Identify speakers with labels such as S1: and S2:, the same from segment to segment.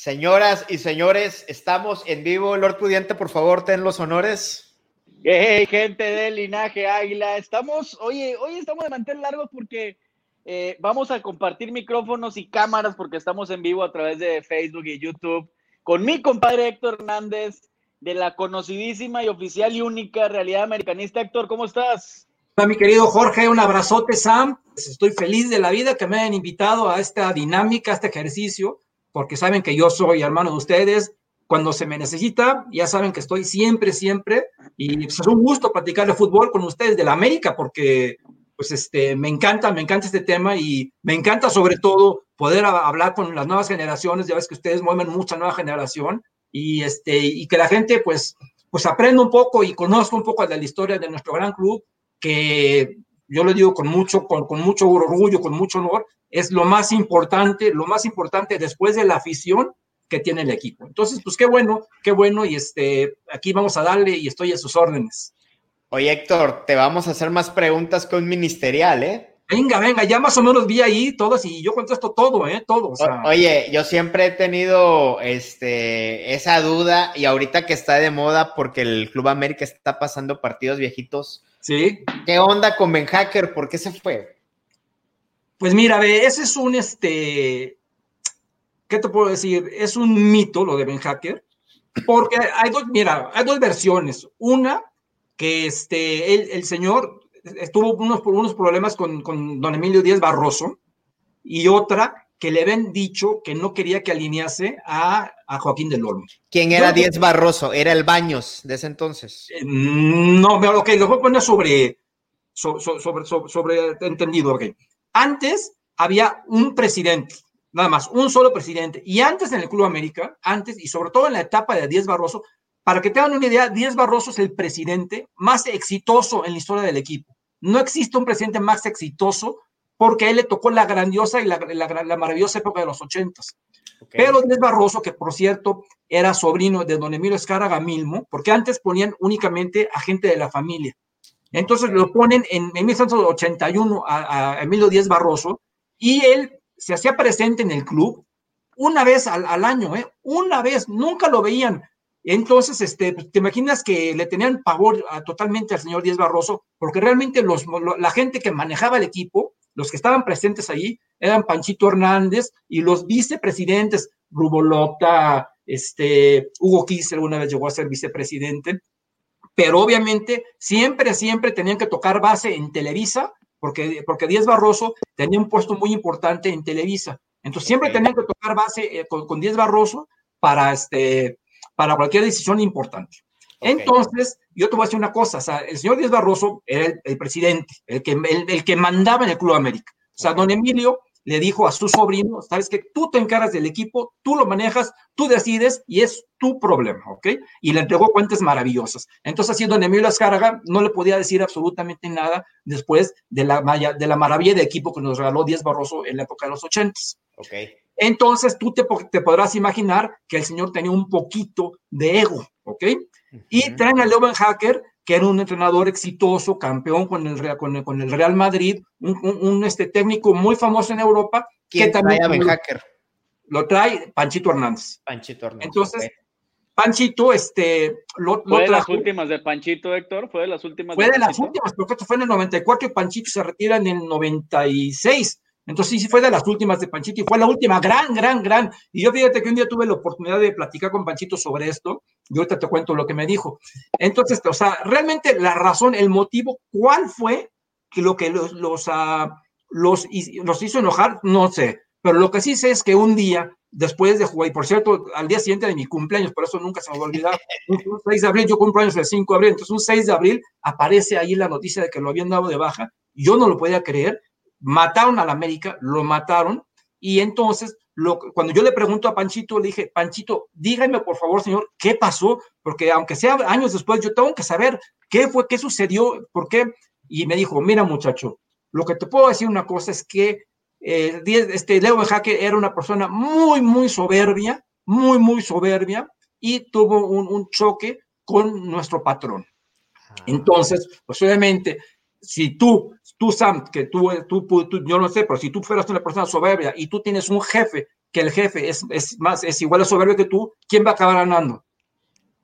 S1: Señoras y señores, estamos en vivo. Lord Pudiente, por favor, ten los honores.
S2: Hey, gente del linaje águila. Estamos, oye, hoy estamos de mantener largos porque eh, vamos a compartir micrófonos y cámaras porque estamos en vivo a través de Facebook y YouTube con mi compadre Héctor Hernández de la conocidísima y oficial y única realidad americanista. Héctor, ¿cómo estás?
S3: Hola, mi querido Jorge, un abrazote, Sam. Pues estoy feliz de la vida que me hayan invitado a esta dinámica, a este ejercicio, porque saben que yo soy hermano de ustedes. Cuando se me necesita, ya saben que estoy siempre, siempre. Y pues, es un gusto platicar de fútbol con ustedes de la América, porque pues este, me encanta, me encanta este tema y me encanta sobre todo poder hablar con las nuevas generaciones, ya ves que ustedes mueven mucha nueva generación y, este, y que la gente pues, pues aprenda un poco y conozca un poco de la historia de nuestro gran club, que yo lo digo con mucho, con, con mucho orgullo, con mucho honor, es lo más importante, lo más importante después de la afición que tiene el equipo. Entonces, pues qué bueno, qué bueno, y este, aquí vamos a darle y estoy a sus órdenes.
S1: Oye, Héctor, te vamos a hacer más preguntas que un ministerial, ¿eh?
S3: Venga, venga, ya más o menos vi ahí todos y yo contesto todo, ¿eh? Todo.
S1: O Oye, yo siempre he tenido este, esa duda y ahorita que está de moda porque el Club América está pasando partidos viejitos.
S3: Sí.
S1: ¿Qué onda con Ben Hacker? ¿Por qué se fue?
S3: Pues mira, ve, ese es un, este, ¿qué te puedo decir? Es un mito lo de Ben Hacker, porque hay dos, mira, hay dos versiones. Una que este, el, el señor estuvo unos, unos problemas con, con, don Emilio Díaz Barroso y otra que le habían dicho que no quería que alinease a, a Joaquín del Olmo.
S1: ¿Quién era Díaz Barroso? ¿Era el Baños de ese entonces?
S3: Eh, no, ok, lo voy a poner sobre, sobre, sobre, sobre, entendido, ok. Antes había un presidente, nada más, un solo presidente. Y antes en el Club América, antes y sobre todo en la etapa de Díaz Barroso, para que tengan una idea, Díaz Barroso es el presidente más exitoso en la historia del equipo. No existe un presidente más exitoso porque a él le tocó la grandiosa y la, la, maravillosa época de los ochentas. Okay. Pero Díaz Barroso, que por cierto era sobrino de don Emilio Escárraga Milmo, porque antes ponían únicamente a gente de la familia. Entonces lo ponen en, en 1981 a, a, Emilio Díaz Barroso y él se hacía presente en el club una vez al, al año, ¿eh? una vez, nunca lo veían. Entonces, este, te imaginas que le tenían pavor a, totalmente al señor Díaz Barroso, porque realmente los, la gente que manejaba el equipo, los que estaban presentes ahí, eran Panchito Hernández y los vicepresidentes, Rubolota, este, Hugo Kiss alguna vez llegó a ser vicepresidente, pero obviamente siempre, siempre tenían que tocar base en Televisa, porque, porque Díaz Barroso tenía un puesto muy importante en Televisa. Entonces siempre tenían que tocar base eh, con, con Díaz Barroso para, este, para cualquier decisión importante. Okay. Entonces, yo te voy a decir una cosa, o sea, el señor Díaz Barroso era el, el presidente, el que, el, el, que mandaba en el Club América. O sea, don Emilio le dijo a su sobrino, sabes que tú te encargas del equipo, tú lo manejas, tú decides y es tu problema, ¿ok? Y le entregó cuentas maravillosas. Entonces, así don Emilio Azcárraga no le podía decir absolutamente nada después de la, de la maravilla de equipo que nos regaló Díaz Barroso en la época de los ochentas.
S1: Ok.
S3: Entonces tú te, te, podrás imaginar que el señor tenía un poquito de ego, ¿ok? Uh -huh. Y traen a Leuven Hacker, que era un entrenador exitoso, campeón con el, con el, con el Real Madrid, un, un, un, este técnico muy famoso en Europa.
S1: ¿Quién
S3: que también
S1: trae a Ben Hacker?
S3: Lo trae Panchito Hernández.
S1: Panchito Hernández.
S3: Entonces, okay. Panchito, este,
S2: lo, ¿Fue lo de las últimas de Panchito, Héctor? ¿Fue de las últimas
S3: Fue de, de las últimas, porque esto fue en el 94 y Panchito se retira en el 96. Entonces sí, fue de las últimas de Panchito y fue la última gran, gran, gran. Y yo fíjate que un día tuve la oportunidad de platicar con Panchito sobre esto y ahorita te cuento lo que me dijo. Entonces, o sea, realmente la razón, el motivo, ¿cuál fue que lo que los, los, uh, los, los hizo enojar? No sé, pero lo que sí sé es que un día, después de jugar, y por cierto, al día siguiente de mi cumpleaños, por eso nunca se me va a olvidar, un, 6 de abril, yo cumplo años el 5 de abril, entonces un 6 de abril aparece ahí la noticia de que lo habían dado de baja, yo no lo podía creer, mataron a la América, lo mataron, Y entonces, lo, cuando yo le pregunto a Panchito, le dije, Panchito, dígame por favor, señor, ¿qué pasó? Porque aunque sea años después, yo tengo que saber qué fue, qué sucedió, por qué. Y me dijo, mira muchacho, lo que te puedo decir una cosa es que eh, este Leo Jaque era una persona muy, muy soberbia, muy, muy soberbia, y tuvo un, un choque con nuestro patrón. Ah. Entonces, pues obviamente, si tú, tú Sam, que tú, tú, tú, yo no sé, pero si tú fueras una persona soberbia y tú tienes un jefe, que el jefe es, es más, es igual de soberbio que tú, ¿quién va a acabar ganando?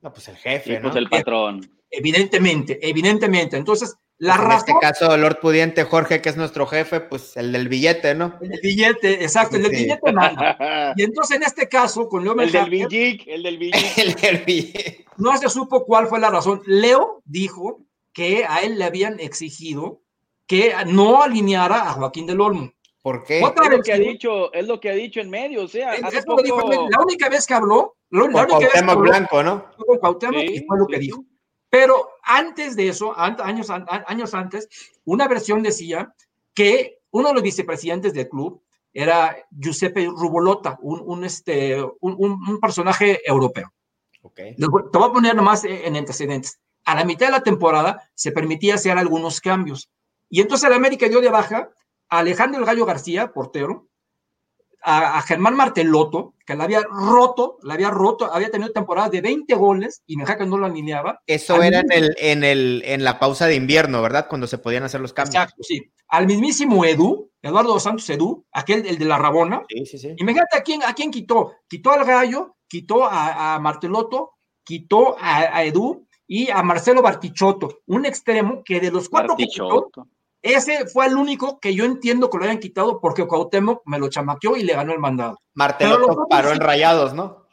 S1: No, pues el jefe,
S2: pues el patrón.
S3: Evidentemente, evidentemente. Entonces, la
S1: pues
S3: razón.
S1: En este caso, Lord Pudiente Jorge, que es nuestro jefe, pues el del billete, ¿no?
S3: El del billete, exacto, el del billete manda. Y entonces, en este caso, con Leo
S2: El del Villic, el del Villic.
S1: el del billete.
S3: No se supo cuál fue la razón. Leo dijo que a él le habían exigido que no alineara a Joaquín del Olmo.
S1: ¿Por qué?
S2: Otra es lo que ha dicho, es lo que ha dicho en medio, o sea,
S3: hace poco... dijo, la única vez que habló, la, única vez que habló,
S1: Blanco, ¿no?
S3: Con Cuauhtémoc sí, y fue lo que sí. dijo. Pero antes de eso, años, años antes, una versión decía que uno de los vicepresidentes del club era Giuseppe Rubolota, un, un este, un, un, personaje europeo.
S1: Okay.
S3: Te voy a poner nomás en antecedentes. A la mitad de la temporada se permitía hacer algunos cambios. Y entonces el América dio de baja a Alejandro El Gallo García, portero, a, a, Germán Martelotto, que la había roto, la había roto, había tenido temporadas de 20 goles y Mejaca no lo alineaba.
S1: Eso era en, el, en, el, en la pausa de invierno, ¿verdad? Cuando se podían hacer los cambios.
S3: Exacto, sí. Al mismísimo Edu, Eduardo dos Santos Edu, aquel, el de la Rabona.
S1: Sí, sí, sí.
S3: Imagínate a quién, a quién quitó. Quitó al Gallo, quitó a, a Martelotto, quitó a, a, Edu y a Marcelo Bartichotto, un extremo que de los cuatro que quitó, ese fue el único que yo entiendo que lo hayan quitado porque Cuauhtémoc me lo chamaqueó y le ganó el mandado.
S1: Martelotto paró en Rayados, ¿no?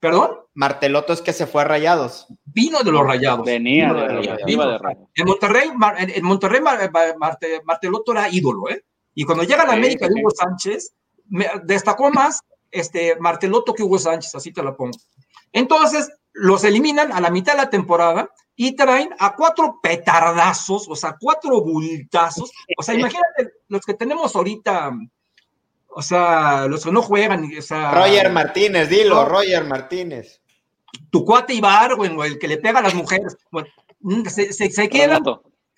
S3: ¿Perdón?
S1: Martelotto es que se fue a Rayados.
S3: Vino de los Rayados.
S2: Venía de, Rayados. Vino.
S3: de Rayados. En Monterrey, en Monterrey Marte, Martelotto era ídolo, ¿eh? Y cuando llega a la América sí, de Hugo Sánchez, me destacó más este Martelotto que Hugo Sánchez, así te lo pongo. Entonces, los eliminan a la mitad de la temporada y traen a cuatro petardazos, o sea, cuatro bultazos. O sea, imagínate los que tenemos ahorita, o sea, los que no juegan. O sea,
S1: Roger Martínez, dilo, no, Roger Martínez.
S3: Tu cuate Ibargüen, o el que le pega a las mujeres. Bueno, se, se, se quedan,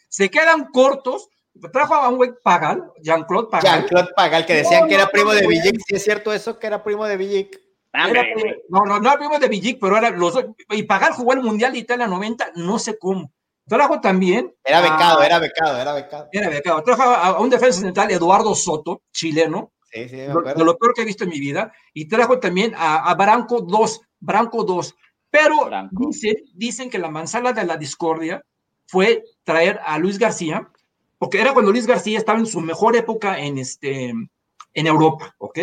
S3: se quedan cortos. Trajo a un güey Pagal, Jean-Claude Pagal.
S1: Jean-Claude Pagal, que decían no, que era primo de Villic. ¿Sí es cierto eso, que era primo de Villic?
S3: Era, no, no, no era primo de Villic, pero era los y Pagal jugó el Mundial de Italia 90, no sé cómo. Trajo también.
S1: Era becado, a, era becado, era becado.
S3: Era becado. Trajo a, a, un defensa central, Eduardo Soto, chileno.
S1: Sí, sí,
S3: de, de lo peor que he visto en mi vida. Y trajo también a, a Branco 2, Branco 2. Pero Branco. Dicen, dicen que la manzana de la discordia fue traer a Luis García, porque era cuando Luis García estaba en su mejor época en, este, en Europa, ¿ok?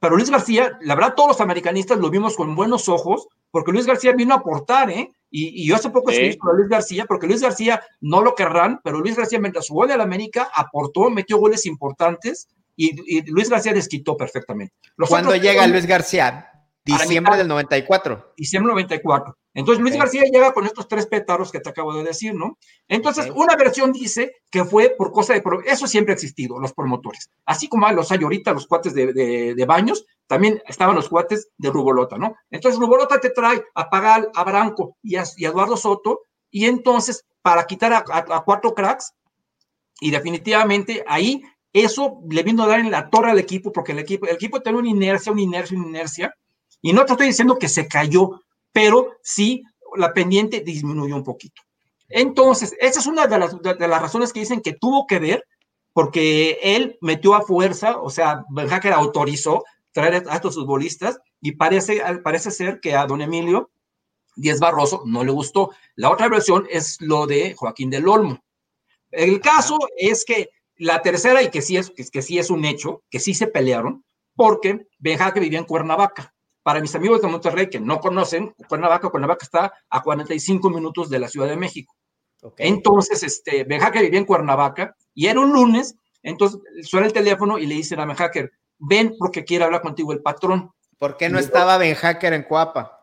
S3: Pero Luis García, la verdad, todos los americanistas lo vimos con buenos ojos, porque Luis García vino a aportar, ¿eh? Y, y yo hace poco escribí sí. sobre Luis García, porque Luis García no lo querrán, pero Luis García, mientras jugó en el América, aportó, metió goles importantes y, y Luis García desquitó perfectamente.
S1: Los ¿Cuándo llega Luis García? Diciembre del 94.
S3: Diciembre del 94. Entonces Luis okay. García llega con estos tres pétaros que te acabo de decir, ¿no? Entonces, okay. una versión dice que fue por cosa de... Eso siempre ha existido, los promotores. Así como los hay ahorita, los cuates de, de, de Baños, también estaban los cuates de Rubolota, ¿no? Entonces Rubolota te trae a Pagal, a Branco y a, y a Eduardo Soto, y entonces, para quitar a, a, a cuatro cracks, y definitivamente ahí eso le vino a dar en la torre al equipo, porque el equipo, el equipo tenía una inercia, una inercia, una inercia, y no te estoy diciendo que se cayó, pero sí la pendiente disminuyó un poquito. Entonces, esa es una de las, razones que dicen que tuvo que ver, porque él metió a fuerza, o sea, Ben Hacker autorizó traer a estos futbolistas y parece, parece ser que a don Emilio Díaz Barroso no le gustó. La otra versión es lo de Joaquín del Olmo. El caso es que la tercera, y que sí es, que, que sí es un hecho, que sí se pelearon, porque Ben Hacker vivía en Cuernavaca para mis amigos de Monterrey que no conocen, Cuernavaca, Cuernavaca está a 45 minutos de la Ciudad de México. Okay. Entonces, este, Ben Hacker vivía en Cuernavaca y era un lunes, entonces suena el teléfono y le dicen a Ben Hacker, ven porque quiere hablar contigo el patrón.
S1: ¿Por qué no estaba Ben Hacker en Coapa?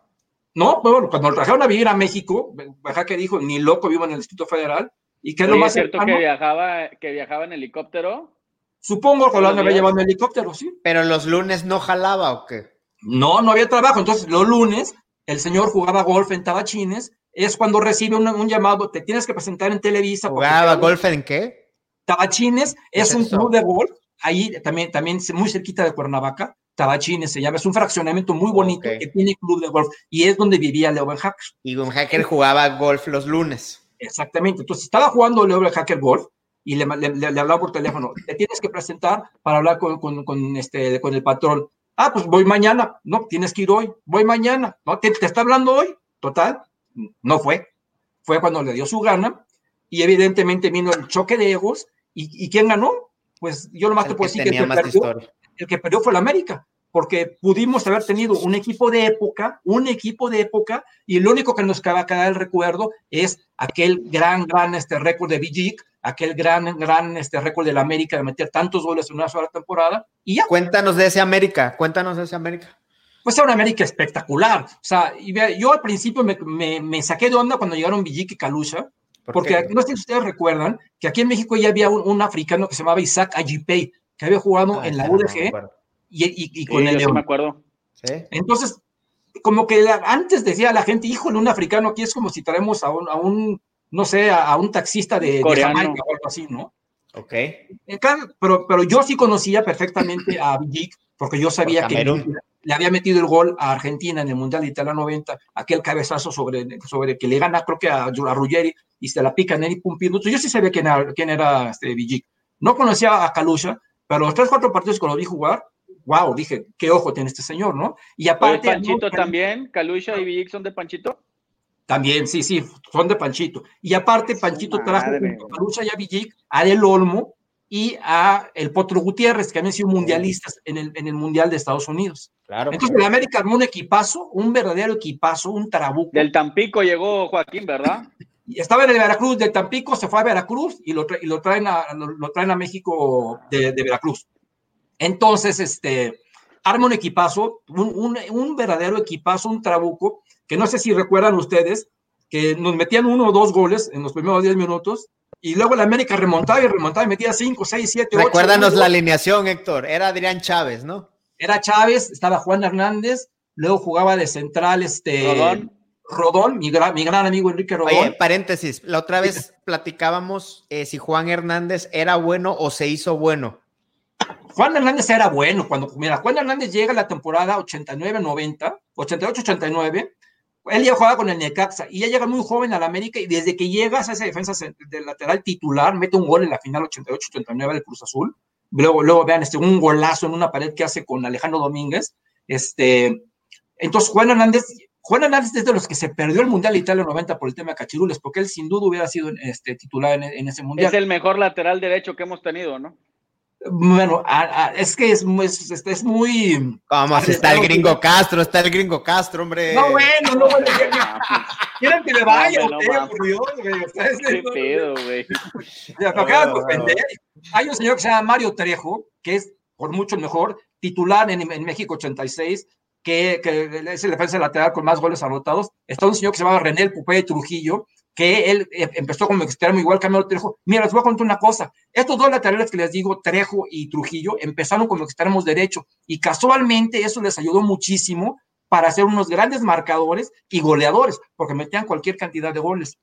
S3: No, bueno, cuando lo trajeron a vivir a México, Ben Hacker dijo, ni loco vivo en el Distrito Federal. ¿Y qué es lo más
S2: cierto que viajaba, que viajaba en helicóptero?
S3: Supongo que lo han llevado en helicóptero, sí.
S1: Pero los lunes no jalaba o qué?
S3: No, no había trabajo. Entonces, los lunes, el señor jugaba golf en Tabachines. Es cuando recibe un, llamado, te tienes que presentar en Televisa.
S1: ¿Jugaba golf en qué?
S3: Tabachines es, un club de golf, ahí también, también muy cerquita de Cuernavaca. Tabachines se llama, es un fraccionamiento muy bonito que tiene club de golf y es donde vivía Leo Ben Hacker.
S1: Y Ben Hacker jugaba golf los lunes.
S3: Exactamente, entonces estaba jugando Leo Ben Hacker golf y le, le, hablaba por teléfono, te tienes que presentar para hablar con, con, este, con el patrón. Ah, pues voy mañana. No, tienes que ir hoy. Voy mañana. No, ¿te, está hablando hoy? Total, no fue. Fue cuando le dio su gana y evidentemente vino el choque de egos. ¿Y, quién ganó? Pues yo nomás te puedo decir que el que, perdió, el que perdió fue el América porque pudimos haber tenido un equipo de época, un equipo de época, y lo único que nos va a quedar el recuerdo es aquel gran, gran este récord de Vigic, aquel gran, gran este récord del América de meter tantos goles en una sola temporada, y ya.
S1: Cuéntanos de ese América, cuéntanos de ese América.
S3: Pues era un América espectacular. O sea, yo al principio me, me, saqué de onda cuando llegaron Villic y Kalusha, porque no sé si ustedes recuerdan que aquí en México ya había un, africano que se llamaba Isaac Ajipei, que había jugado ah, en la UDG y, con el
S2: León. me acuerdo.
S3: Entonces, como que antes decía la gente, híjole, un africano aquí es como si traemos a un, a un no sé, a, un taxista de, de, Jamaica o algo así, ¿no?
S1: Ok.
S3: Pero, pero yo sí conocía perfectamente a Vigic, porque yo sabía que le había metido el gol a Argentina en el Mundial de Italia 90, aquel cabezazo sobre, sobre que le gana, creo que a, a Ruggeri, y se la pica en el Pumpino. Yo sí sabía quién era, quién era este Vigic. No conocía a Kalusha, pero los tres, cuatro partidos que lo vi jugar, wow, dije, qué ojo tiene este señor, ¿no?
S2: Y aparte. Panchito también? ¿Calucha y Vigic son de Panchito?
S3: También, sí, sí, son de Panchito. Y aparte, Panchito trajo a Calucha y a Villic, a El Olmo y a el Potro Gutiérrez, que han sido mundialistas en el, en el Mundial de Estados Unidos. Claro. Entonces, en América armó un equipazo, un verdadero equipazo, un trabuco.
S2: Del Tampico llegó Joaquín, ¿verdad?
S3: Y estaba en el Veracruz, del Tampico se fue a Veracruz y lo, y lo, traen, a, lo, traen a México de, de Veracruz. Entonces, este, arma un equipazo, un, un, verdadero equipazo, un trabuco, que no sé si recuerdan ustedes, que nos metían uno o dos goles en los primeros 10 minutos, y luego la América remontaba y remontaba y metía 5, 6, 7, 8.
S1: Recuérdanos la alineación, Héctor. Era Adrián Chávez, ¿no?
S3: Era Chávez, estaba Juan Hernández, luego jugaba de central este.
S2: Rodón.
S3: Rodón, mi gran, mi gran amigo Enrique Rodón. Oye,
S1: paréntesis, la otra vez platicábamos eh, si Juan Hernández era bueno o se hizo bueno.
S3: Juan Hernández era bueno cuando, mira, Juan Hernández llega a la temporada 89-90, 88-89, él ya jugaba con el Necaxa y ya llega muy joven al América y desde que llegas a esa defensa del lateral titular, mete un gol en la final 88-89 del Cruz Azul, luego, luego vean este, un golazo en una pared que hace con Alejandro Domínguez, este, entonces Juan Hernández, Juan Hernández es de los que se perdió el Mundial Italia 90 por el tema de Cachirules, porque él sin duda hubiera sido este, titular en, en ese Mundial.
S2: Es el mejor lateral derecho que hemos tenido, ¿no?
S3: Bueno, es que es, muy, es, muy.
S1: Vamos, está el gringo Castro, está el gringo Castro, hombre.
S3: No, bueno, no, bueno. Quieren que le vaya, no, por Dios, güey.
S2: Qué pedo, güey.
S3: Hay un señor que se llama Mario Trejo, que es por mucho el mejor, titular en, en México 86, que, que, es el defensa lateral con más goles anotados. Está un señor que se llama René Pupé Trujillo, que él eh, empezó como extremo igual que Trejo. Mira, les voy a contar una cosa. Estos dos laterales que les digo, Trejo y Trujillo, empezaron como extremos derecho y casualmente eso les ayudó muchísimo para ser unos grandes marcadores y goleadores, porque metían cualquier cantidad de goles.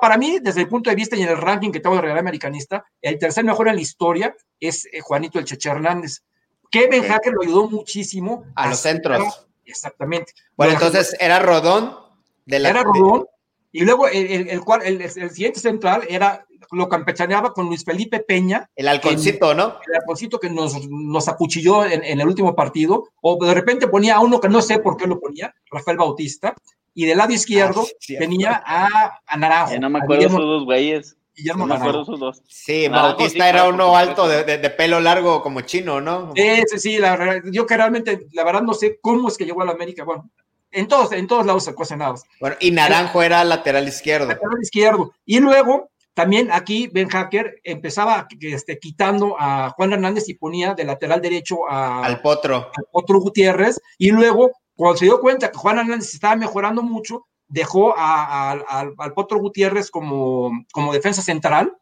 S3: Para mí, desde el punto de vista y en el ranking que tengo de Real Americanista, el tercer mejor en la historia es eh, Juanito El Cheche Hernández. Kevin Hacker lo ayudó muchísimo.
S1: A, los centros.
S3: Exactamente.
S1: Bueno, entonces era Rodón.
S3: De la, era Rodón, y luego el, el, cual, el, siguiente central era, lo campechaneaba con Luis Felipe Peña.
S1: El halconcito, ¿no?
S3: El halconcito que nos, nos acuchilló en, en, el último partido. O de repente ponía a uno que no sé por qué lo ponía, Rafael Bautista. Y del lado izquierdo ah, tenía a, a Naranjo.
S2: no me acuerdo esos dos güeyes.
S3: Guillermo no me acuerdo esos
S1: dos. Sí, Bautista era uno alto de, de, pelo largo como chino, ¿no?
S3: Sí, sí, sí, la, yo que realmente, la verdad no sé cómo es que llegó a la América. Bueno, en todos, en todos lados se cosenados.
S1: Bueno, y Naranjo era lateral izquierdo.
S3: Lateral izquierdo. Y luego, también aquí Ben Hacker empezaba este, quitando a Juan Hernández y ponía de lateral derecho a,
S1: al Potro.
S3: Al Potro Gutiérrez. Y luego, cuando se dio cuenta que Juan Hernández estaba mejorando mucho, dejó al Potro Gutiérrez como, como defensa central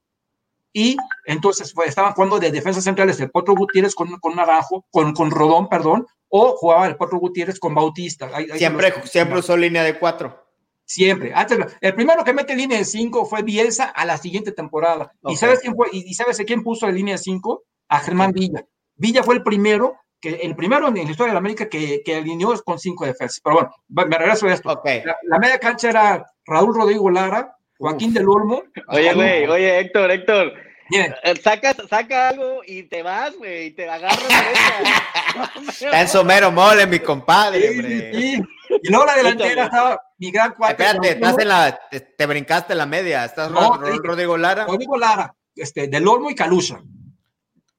S3: y entonces pues, estaban jugando de defensas centrales el Potro Gutiérrez con, con Naranjo, con, con Rodón, perdón, o jugaba el Potro Gutiérrez con Bautista. Ahí, ahí
S1: siempre,
S3: los,
S1: siempre usó línea de cuatro.
S3: Siempre. Antes, el primero que mete línea de cinco fue Bielsa a la siguiente temporada. Okay. ¿Y sabes quién fue? ¿Y sabes quién puso la línea de cinco? A Germán Villa. Villa fue el primero que el primero en la historia de la América que, que alineó con cinco defensas. Pero bueno, me regreso a esto.
S1: Okay.
S3: La, la, media cancha era Raúl Rodrigo Lara, Joaquín Uf. del Olmo.
S2: Oye, güey, oye, Héctor, Héctor. Bien. Sacas, saca algo y te vas, güey, y te agarras.
S1: Está en somero mole, mi compadre, hombre.
S3: Sí, sí. Y luego la delantera estaba mi gran cuate.
S1: Espérate, estás en la, te, te, brincaste en la media. Estás no, Rodrigo, Rodrigo Lara.
S3: Rodrigo Lara, este, del Olmo y Calusa.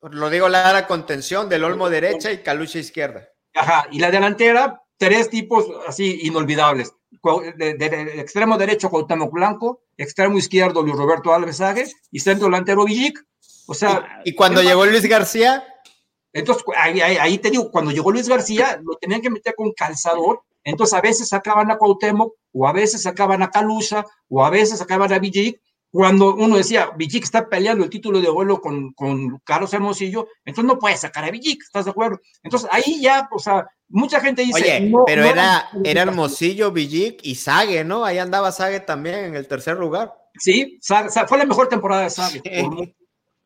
S1: Rodrigo Lara contención, del Olmo derecha y Calucha izquierda.
S3: Ajá, y la delantera, tres tipos así inolvidables. De, de, de extremo derecho, Cuauhtémoc Blanco, extremo izquierdo, Luis Roberto Alves Agues, y centro delantero, Villic. O sea.
S1: ¿Y, y cuando llegó Luis García?
S3: Entonces, ahí, ahí, ahí, te digo, cuando llegó Luis García, lo tenían que meter con calzador. Entonces, a veces sacaban a Cuauhtémoc, o a veces sacaban a Calusa, o a veces sacaban a Villic, cuando uno decía, Villic está peleando el título de vuelo con, con Carlos Hermosillo, entonces no puede sacar a Villic, ¿estás de acuerdo? Entonces ahí ya, o sea, mucha gente dice...
S1: Oye,
S3: no,
S1: pero
S3: no,
S1: era, era Hermosillo, Villic y Sague, ¿no? Ahí andaba Sague también en el tercer lugar.
S3: Sí, Sague, fue la mejor temporada de Sague. Sí.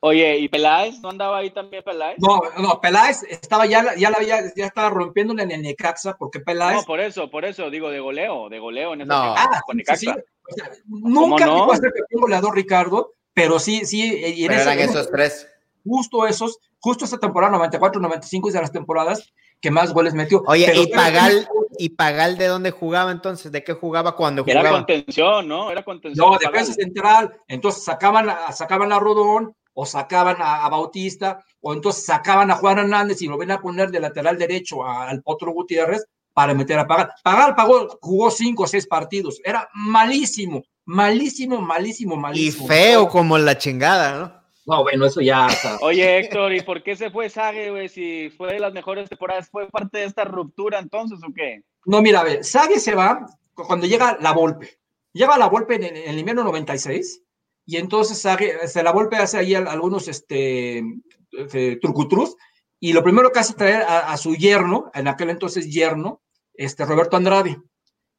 S2: Oye, ¿y Peláez? ¿No andaba ahí también Peláez?
S3: No, no, Peláez estaba ya, ya, la, ya, ya estaba rompiéndole en el Necaxa, porque Peláez...
S2: No, por eso, por eso, digo, de goleo, de goleo en esa
S1: no.
S3: ah, con Necaxa. Sí, sí. O sea, nunca no? llegó a ser campeón goleador Ricardo, pero sí, sí.
S1: Y en pero eran esos tres.
S3: Justo esos, justo esa temporada 94-95 es de las temporadas que más goles metió.
S1: Oye,
S3: pero,
S1: ¿y Pagal, ¿y Pagal de dónde jugaba entonces? ¿De qué jugaba cuando
S2: Era
S1: jugaba?
S2: contención, ¿no? Era contención.
S3: No, defensa central. Entonces sacaban, a, sacaban a Rodón o sacaban a, a, Bautista o entonces sacaban a Juan Hernández y lo ven a poner de lateral derecho a, al Potro Gutiérrez para meter a Pagal. Pagal pagó, jugó cinco o seis partidos. Era malísimo, malísimo, malísimo, malísimo.
S1: Y feo como la chingada, ¿no?
S3: No, bueno, eso ya. Está.
S2: Oye, Héctor, ¿y por qué se fue Sague, güey? Si fue de las mejores temporadas, ¿fue parte de esta ruptura entonces o qué?
S3: No, mira, a ver, Sague se va cuando llega la Volpe. Llega la Volpe en, en el invierno 96 y entonces Sague, se la Volpe hace ahí algunos este, este, trucutrus y lo primero que hace es traer a, a, su yerno, en aquel entonces yerno, este Roberto Andrade.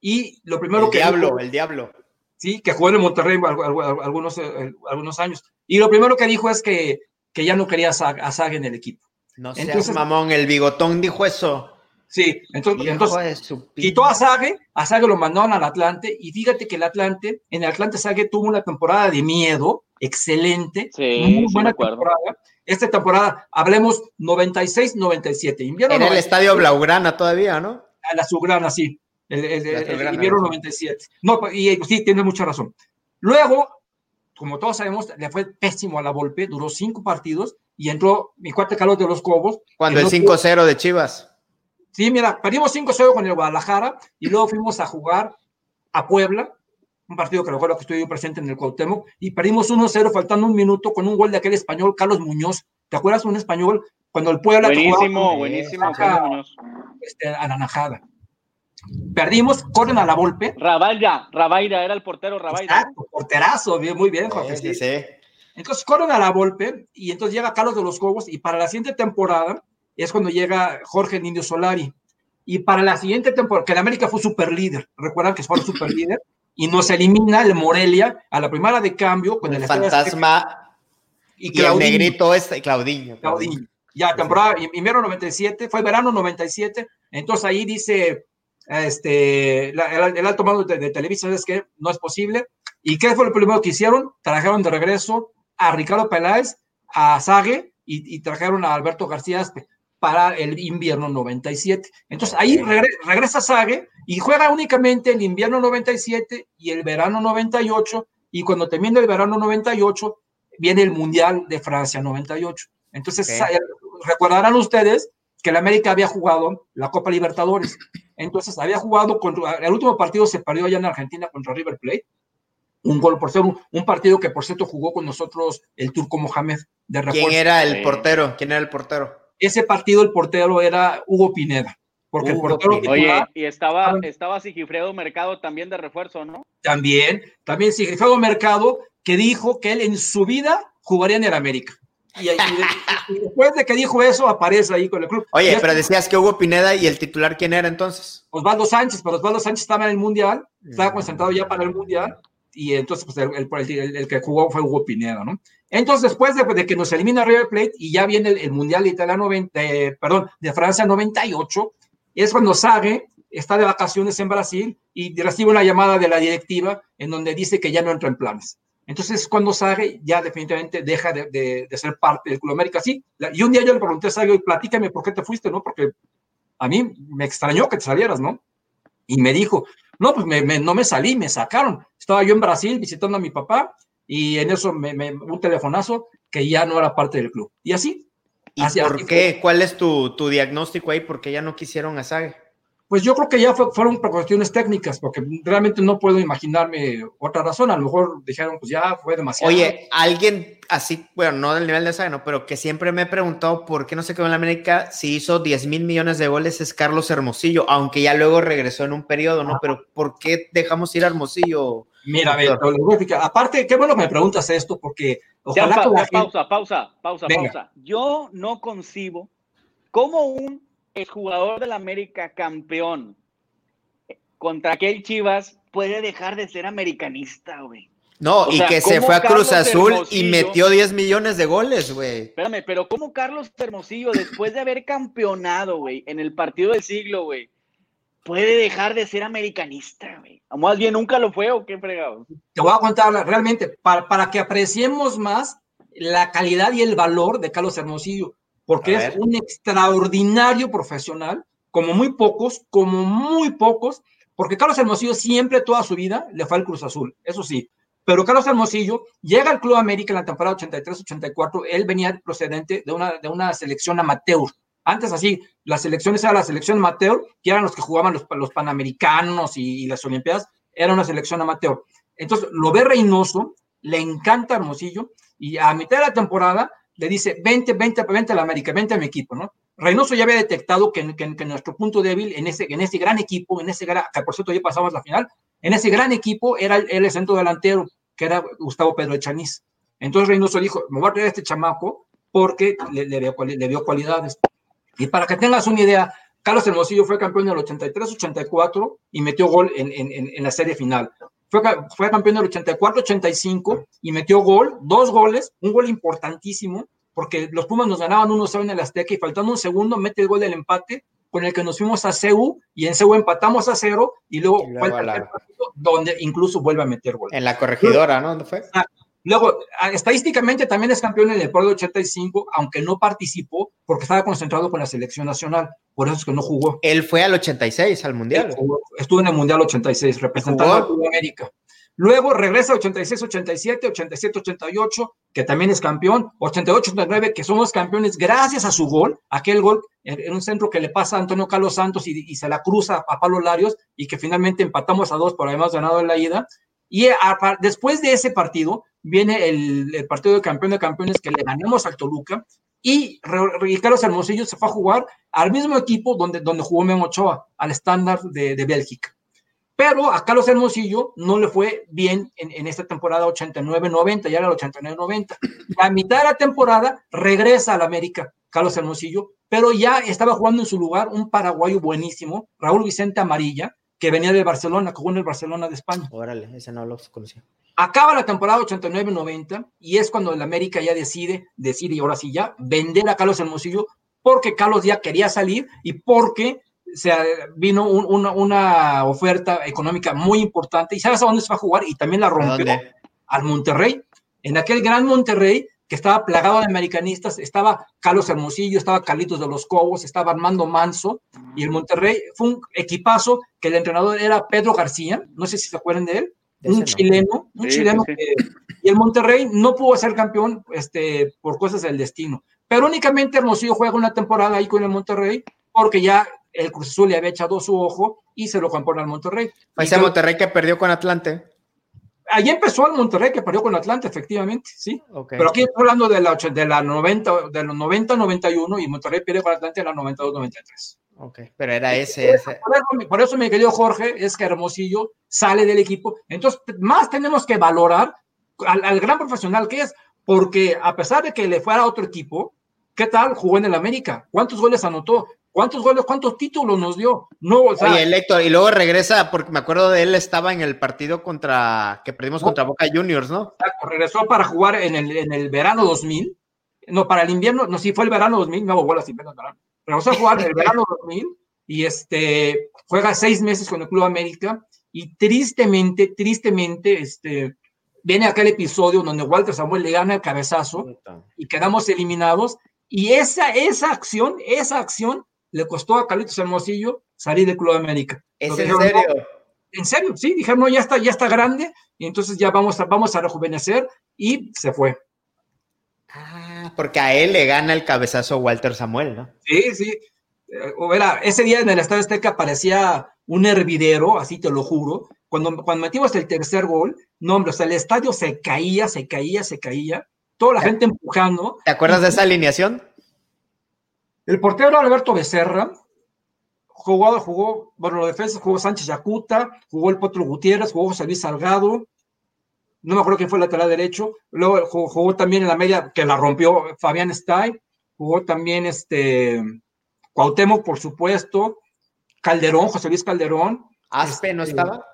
S3: Y lo primero
S1: el
S3: que.
S1: Diablo,
S3: dijo,
S1: el diablo.
S3: Sí, que jugó en Monterrey algunos, eh, algunos años. Y lo primero que dijo es que, que ya no quería a Sague en el equipo.
S1: No seas entonces, mamón, el bigotón dijo eso.
S3: Sí, entonces, entonces quitó a Sague, a Sague lo mandaron al Atlante, y fíjate que el Atlante, en el Atlante Sague tuvo una temporada de miedo, excelente,
S2: sí,
S3: muy buena
S2: sí
S3: temporada. Esta temporada, hablemos 96-97. Invierno
S1: en el estadio Blaugrana todavía, ¿no?
S3: A la Subgrana, sí. El, el, el, el invierno 97. No, y sí, tiene mucha razón. Luego, como todos sabemos, le fue pésimo a la Volpe, duró cinco partidos y entró mi cuate Carlos de los Cobos.
S1: Cuando el 5-0 de Chivas.
S3: Sí, mira, perdimos 5-0 con el Guadalajara y luego fuimos a jugar a Puebla, un partido que recuerdo que estuve yo presente en el Cuauhtémoc, y perdimos 1-0 faltando un minuto con un gol de aquel español, Carlos Muñoz. ¿Te acuerdas un español cuando el Puebla
S2: buenísimo, jugaba, buenísimo,
S3: a, este, a la Najada? Perdimos, corren a la Volpe.
S2: Rabaira, Rabaira, era el portero Rabaira.
S3: Exacto, porterazo, bien, muy bien, Jorge.
S1: Sí, sí, sí.
S3: Entonces corren a la Volpe y entonces llega Carlos de los Cobos y para la siguiente temporada es cuando llega Jorge Niño Solari. Y para la siguiente temporada, que el América fue super líder, recuerdan que fue super líder, y nos elimina el Morelia a la primera de cambio con
S1: el, el fantasma y, y el negrito este, Claudinho.
S3: Claudinho. Ya, temporada, invierno 97, fue verano 97, entonces ahí dice este, la, el, el, alto mando de, de, Televisa es que no es posible. ¿Y qué fue lo primero que hicieron? Trajeron de regreso a Ricardo Peláez, a Sague y, y trajeron a Alberto García Aspe para el invierno 97. Entonces ahí regre, regresa Sague y juega únicamente el invierno 97 y el verano 98 y cuando termina el verano 98 viene el Mundial de Francia 98. Entonces okay. recordarán ustedes que el América había jugado la Copa Libertadores. Entonces había jugado contra, el último partido se perdió allá en Argentina contra River Plate. Un gol por ser un, un, partido que por cierto jugó con nosotros el turco Mohamed de
S1: refuerzo. ¿Quién era el portero? ¿Quién era el portero?
S3: Ese partido el portero era Hugo Pineda. Porque
S2: Hugo
S3: el portero
S2: Pineda. Oye, y estaba, estaba Sigifredo Mercado también de refuerzo, ¿no?
S3: También, también Sigifredo Mercado, que dijo que él en su vida jugaría en el América. Y, después de que dijo eso, aparece ahí con el club.
S1: Oye, pero decías que Hugo Pineda y el titular, ¿quién era entonces?
S3: Osvaldo Sánchez, pero Osvaldo Sánchez estaba en el Mundial, estaba mm. concentrado ya para el Mundial, y entonces pues, el, el, que jugó fue Hugo Pineda, ¿no? Entonces, después de, que nos elimina River Plate y ya viene el, Mundial de Italia 90, perdón, de Francia 98, es cuando Sage está de vacaciones en Brasil y recibe una llamada de la directiva en donde dice que ya no entra en planes. Entonces, cuando Sage ya definitivamente deja de, ser parte del Club América. Sí, y un día yo le pregunté a Sage, platícame por qué te fuiste, ¿no? Porque a mí me extrañó que te salieras, ¿no? Y me dijo, no, pues no me salí, me sacaron. Estaba yo en Brasil visitando a mi papá y en eso me, un telefonazo que ya no era parte del club. Y así.
S1: ¿Y por qué? ¿Cuál es tu, tu, diagnóstico ahí? ¿Por qué ya no quisieron a Sage?
S3: Pues yo creo que ya fueron por cuestiones técnicas, porque realmente no puedo imaginarme otra razón. A lo mejor dijeron, pues ya fue demasiado.
S1: Oye, alguien así, bueno, no del nivel de Sage, ¿no? Pero que siempre me he preguntado por qué no se quedó en la América si hizo 10 mil millones de goles es Carlos Hermosillo, aunque ya luego regresó en un periodo, ¿no? Pero ¿por qué dejamos ir a Hermosillo?
S3: Mira, ver, aparte, qué bueno que me preguntas esto, porque
S2: ojalá Pausa, pausa, pausa, pausa. Yo no concibo cómo un jugador del América campeón contra aquel Chivas puede dejar de ser americanista, güey.
S1: No, y que se fue a Cruz Azul y metió 10 millones de goles, güey.
S2: Espérame, pero ¿cómo Carlos Hermosillo, después de haber campeonado, güey, en el partido del siglo, güey, puede dejar de ser americanista, güey. O más bien nunca lo fue o qué fregado.
S3: Te voy a contar realmente, para, para que apreciemos más la calidad y el valor de Carlos Hermosillo, porque es un extraordinario profesional, como muy pocos, como muy pocos, porque Carlos Hermosillo siempre, toda su vida, le fue al Cruz Azul, eso sí. Pero Carlos Hermosillo llega al Club América en la temporada 83-84, él venía procedente de una, de una selección amateur, antes así, las selecciones era la selección amateur, que eran los que jugaban los, los panamericanos y, las olimpiadas, era una selección amateur. Entonces, lo ve Reynoso, le encanta Hermosillo, y a mitad de la temporada le dice, vente, vente, vente a la América, vente a mi equipo, ¿no? Reynoso ya había detectado que, que, nuestro punto débil en ese, en ese gran equipo, en ese gran, que por cierto ya pasamos la final, en ese gran equipo era el, centro delantero, que era Gustavo Pedro Echaniz. Entonces Reynoso dijo, me voy a traer este chamaco porque le, le, le vio cualidades. Y para que tengas una idea, Carlos Hermosillo fue campeón en el 83-84 y metió gol en, en, en, la serie final. Fue, fue campeón en el 84-85 y metió gol, dos goles, un gol importantísimo, porque los Pumas nos ganaban 1-0 en el Azteca y faltando un segundo mete el gol del empate con el que nos fuimos a CEU y en CEU empatamos a cero y luego, partido donde incluso vuelve a meter gol.
S1: En la corregidora, ¿no? ¿Dónde fue?
S3: Ah, Luego, ah, estadísticamente también es campeón en el Pro de 85, aunque no participó porque estaba concentrado con la selección nacional. Por eso es que no jugó.
S1: Él fue al 86, al Mundial.
S3: Estuvo en el Mundial 86, representando a América. Luego regresa 86, 87, 87, 88, que también es campeón. 88, 89, que somos campeones gracias a su gol. Aquel gol en un centro que le pasa a Antonio Carlos Santos y, se la cruza a Pablo Larios y que finalmente empatamos a dos por además ganado en la ida. Y después de ese partido, viene el, partido de campeón de campeones que le ganamos al Toluca y Carlos Hermosillo se fue a jugar al mismo equipo donde, donde jugó Memo Ochoa, al estándar de, de, Bélgica. Pero a Carlos Hermosillo no le fue bien en, esta temporada 89-90, ya era el 89-90. A mitad de la temporada regresa al América Carlos Hermosillo, pero ya estaba jugando en su lugar un paraguayo buenísimo, Raúl Vicente Amarilla, que venía de Barcelona, jugó en el Barcelona de España.
S1: Órale, ese no lo conocía.
S3: Acaba la temporada 89-90 y es cuando el América ya decide, decide y ahora sí ya, vender a Carlos Hermosillo porque Carlos ya quería salir y porque se vino una, oferta económica muy importante. ¿Y sabes a dónde se va a jugar? Y también la rompió. Al Monterrey. En aquel gran Monterrey que estaba plagado de americanistas, estaba Carlos Hermosillo, estaba Carlitos de los Cobos, estaba Armando Manso, y el Monterrey fue un equipazo que el entrenador era Pedro García, no sé si se acuerdan de él, un chileno, un chileno y el Monterrey no pudo ser campeón este, por cosas del destino. Pero únicamente Hermosillo juega una temporada ahí con el Monterrey porque ya el Cruz Azul le había echado su ojo y se lo compró al Monterrey.
S1: Ese Monterrey que perdió con Atlante.
S3: Ahí empezó el Monterrey que perdió con Atlante, efectivamente, sí. Pero aquí estoy hablando de la, de la 90, de los 90, 91 y Monterrey pierde con Atlante en la 92, 93.
S1: Ok, pero era ese.
S3: Por, eso, me querido Jorge, es que Hermosillo sale del equipo. Entonces, más tenemos que valorar al, gran profesional que es, porque a pesar de que le fuera a otro equipo, ¿qué tal jugó en el América? ¿Cuántos goles anotó? ¿Cuántos goles, cuántos títulos nos dio? No, o sea,
S1: Oye, Héctor, y luego regresa, porque me acuerdo de él, estaba en el partido contra que perdimos contra Boca Juniors, ¿no?
S3: regresó para jugar en el, en el verano 2000, no, para el invierno, no, sí fue el verano 2000, me hago bolas sin verano, regresó a jugar en el verano 2000 y este, juega seis meses con el Club América y tristemente, tristemente, este, viene aquel episodio donde Walter Samuel le gana el cabezazo y quedamos eliminados y esa, esa acción, esa acción le costó a Carlitos Hermosillo salir del Club América.
S1: ¿Es en
S3: dijeron,
S1: serio?
S3: "No, en serio, sí, dijeron, no, ya está, ya está grande, y entonces ya vamos a, vamos a rejuvenecer, y se fue.
S1: Ah, porque a él le gana el cabezazo Walter Samuel, ¿no?
S3: Sí, sí. Eh, o era, ese día en el Estadio Azteca parecía un hervidero, así te lo juro. Cuando, cuando metimos el tercer gol, no, hombre, o sea, el estadio se caía, se caía, se caía, toda la gente empujando.
S1: ¿Te acuerdas de esa alineación?
S3: El portero Alberto Becerra, jugó, jugó, bueno, los defensas jugó Sánchez Yacuta, jugó el Potro Gutiérrez, jugó José Luis Salgado, no me acuerdo quién fue el lateral derecho, luego jugó, jugó también en la media, que la rompió Fabián Stay, jugó también este Cuauhtémoc, por supuesto, Calderón, José Luis Calderón.
S1: ¿Aspe no
S3: Este,
S1: estaba?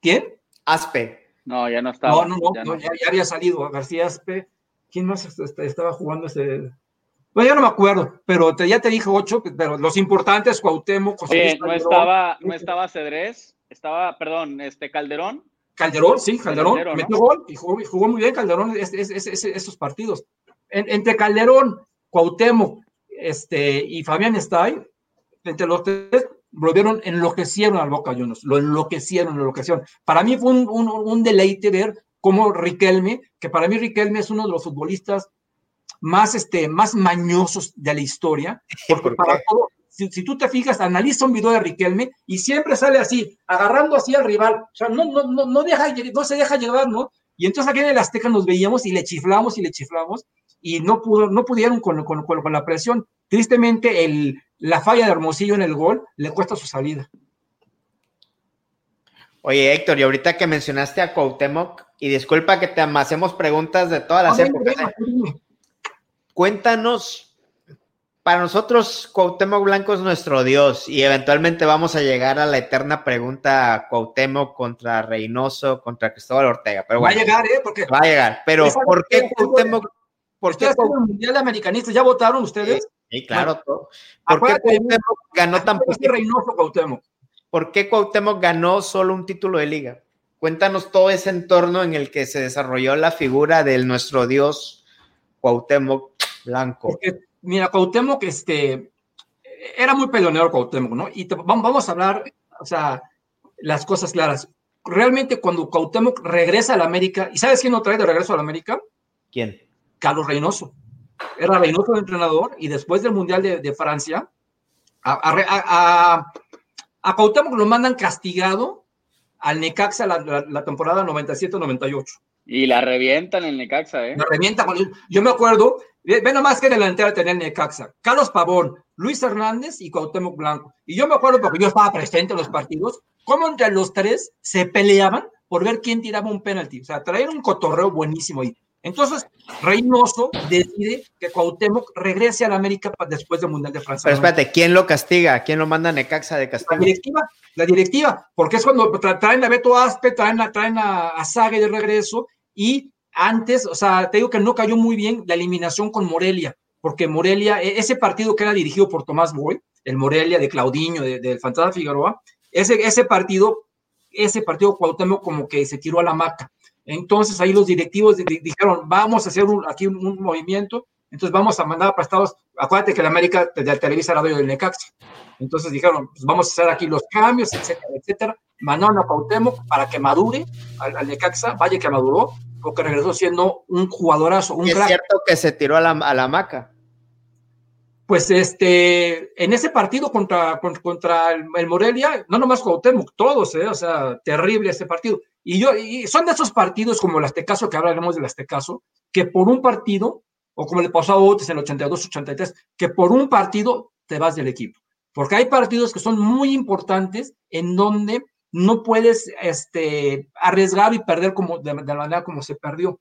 S3: ¿Quién?
S1: Aspe.
S2: No, ya no estaba.
S3: No, no, no,
S2: ya
S3: no, ya, ya había salido García Aspe. ¿Quién más est- est- estaba jugando ese? Bueno, ya no me acuerdo, pero te- ya te dije ocho, pero los importantes, Cuauhtémoc, José
S2: Oye, no estaba, no estaba Cedrés, estaba, perdón, este Calderón.
S3: Calderón, sí, Calderón, metió gol y jugó, muy bien Calderón es- es- es- es- esos partidos. En- entre Calderón, Cuauhtémoc este, y Fabián Stay, entre los tres, volvieron, enloquecieron al Boca Juniors, lo enloquecieron, lo enloquecieron. Para mí fue un, un- un deleite ver cómo Riquelme, que para mí Riquelme es uno de los futbolistas más, este, más mañosos de la historia, porque
S1: ¿Por
S3: para todo, si, si tú te fijas, analiza un video de Riquelme y siempre sale así, agarrando así al rival, o sea, no, no, no, no, deja, no se deja llevar, ¿no? Y entonces aquí en el Azteca nos veíamos y le chiflamos y le chiflamos y no, pudo, no pudieron con, con, con, con la presión. Tristemente, el, la falla de Hermosillo en el gol le cuesta su salida.
S1: Oye, Héctor, y ahorita que mencionaste a Cuauhtémoc, y disculpa que te hacemos preguntas de todas las
S3: Ah,
S1: épocas, ¿eh? Cuéntanos, para nosotros Cuauhtémoc Blanco es nuestro Dios y eventualmente vamos a llegar a la eterna pregunta Cuauhtémoc contra Reynoso, contra Cristóbal Ortega, pero
S3: Va a
S1: bueno,
S3: llegar, ¿eh? Porque
S1: va a llegar. Pero ¿por qué Cuauhtémoc? ¿Por qué
S3: ustedes
S1: Cuau-
S3: en el Mundial de Americanistas, ¿ya votaron ustedes?
S1: Sí, claro, todo. ¿Por qué Cuauhtémoc ganó tan poquito?
S3: Reynoso Cuauhtémoc.
S1: ¿Por qué Cuauhtémoc ganó solo un título de liga? Cuéntanos todo ese entorno en el que se desarrolló la figura de nuestro Dios Cuauhtémoc Blanco.
S3: Porque, mira, Cuauhtémoc, este, era muy peleonero Cuauhtémoc, ¿no? Y te- vam- vamos a hablar, o sea, las cosas claras. Realmente cuando Cuauhtémoc regresa a la América, ¿y sabes quién lo trae de regreso a la América?
S1: ¿Quién?
S3: Carlos Reynoso. Era Reynoso el entrenador y después del Mundial de, de Francia, a, a, a, a- a Cuauhtémoc lo mandan castigado al Necaxa la, la- la temporada 97-98.
S2: Y la revientan en Necaxa, ¿eh?
S3: Me revienta con él. Yo me acuerdo, ve nomás que delantera tenía el Necaxa. Carlos Pavón, Luis Hernández y Cuauhtémoc Blanco. Y yo me acuerdo, porque yo estaba presente en los partidos, cómo entre los tres se peleaban por ver quién tiraba un penalti. O sea, traían un cotorreo buenísimo ahí. Entonces, Reynoso decide que Cuauhtémoc regrese a la América después del Mundial de Francia.
S1: Pero espérate, ¿quién lo castiga? ¿Quién lo manda a Necaxa de
S3: La
S1: castigo?
S3: directiva, la directiva, porque es cuando tra- traen a Beto Aspe, traen a, traen a, a Sague de regreso y antes, o sea, te digo que no cayó muy bien la eliminación con Morelia, porque Morelia, e- ese partido que era dirigido por Tomás Boy, el Morelia de Claudiño, de- del Fantasma Figueroa, ese, ese partido, ese partido Cuauhtémoc como que se tiró a la maca. Entonces ahí los directivos di- di- dijeron, vamos a hacer aquí un movimiento, entonces vamos a mandar prestados, acuérdate que la América de, de Televisa era dueño del Necaxa, entonces dijeron, pues vamos a hacer aquí los cambios, etcétera, etcétera. Mandaron a Cuauhtémoc para que madure al, al Necaxa, vaya que maduró, porque regresó siendo un jugadorazo, un
S1: es
S3: crack.
S1: cierto que se tiró a la, a la hamaca.
S3: Pues este, en ese partido contra, con- contra el, el Morelia, no nomás Cuauhtémoc, todos, ¿eh? o sea, terrible ese partido. Y yo, y son de esos partidos como el Aztecaso, que hablaremos del Aztecaso, que por un partido, o como le pasó a otros en el 82-83, que por un partido te vas del equipo. Porque hay partidos que son muy importantes en donde no puedes este, arriesgar y perder como, de, de la manera como se perdió.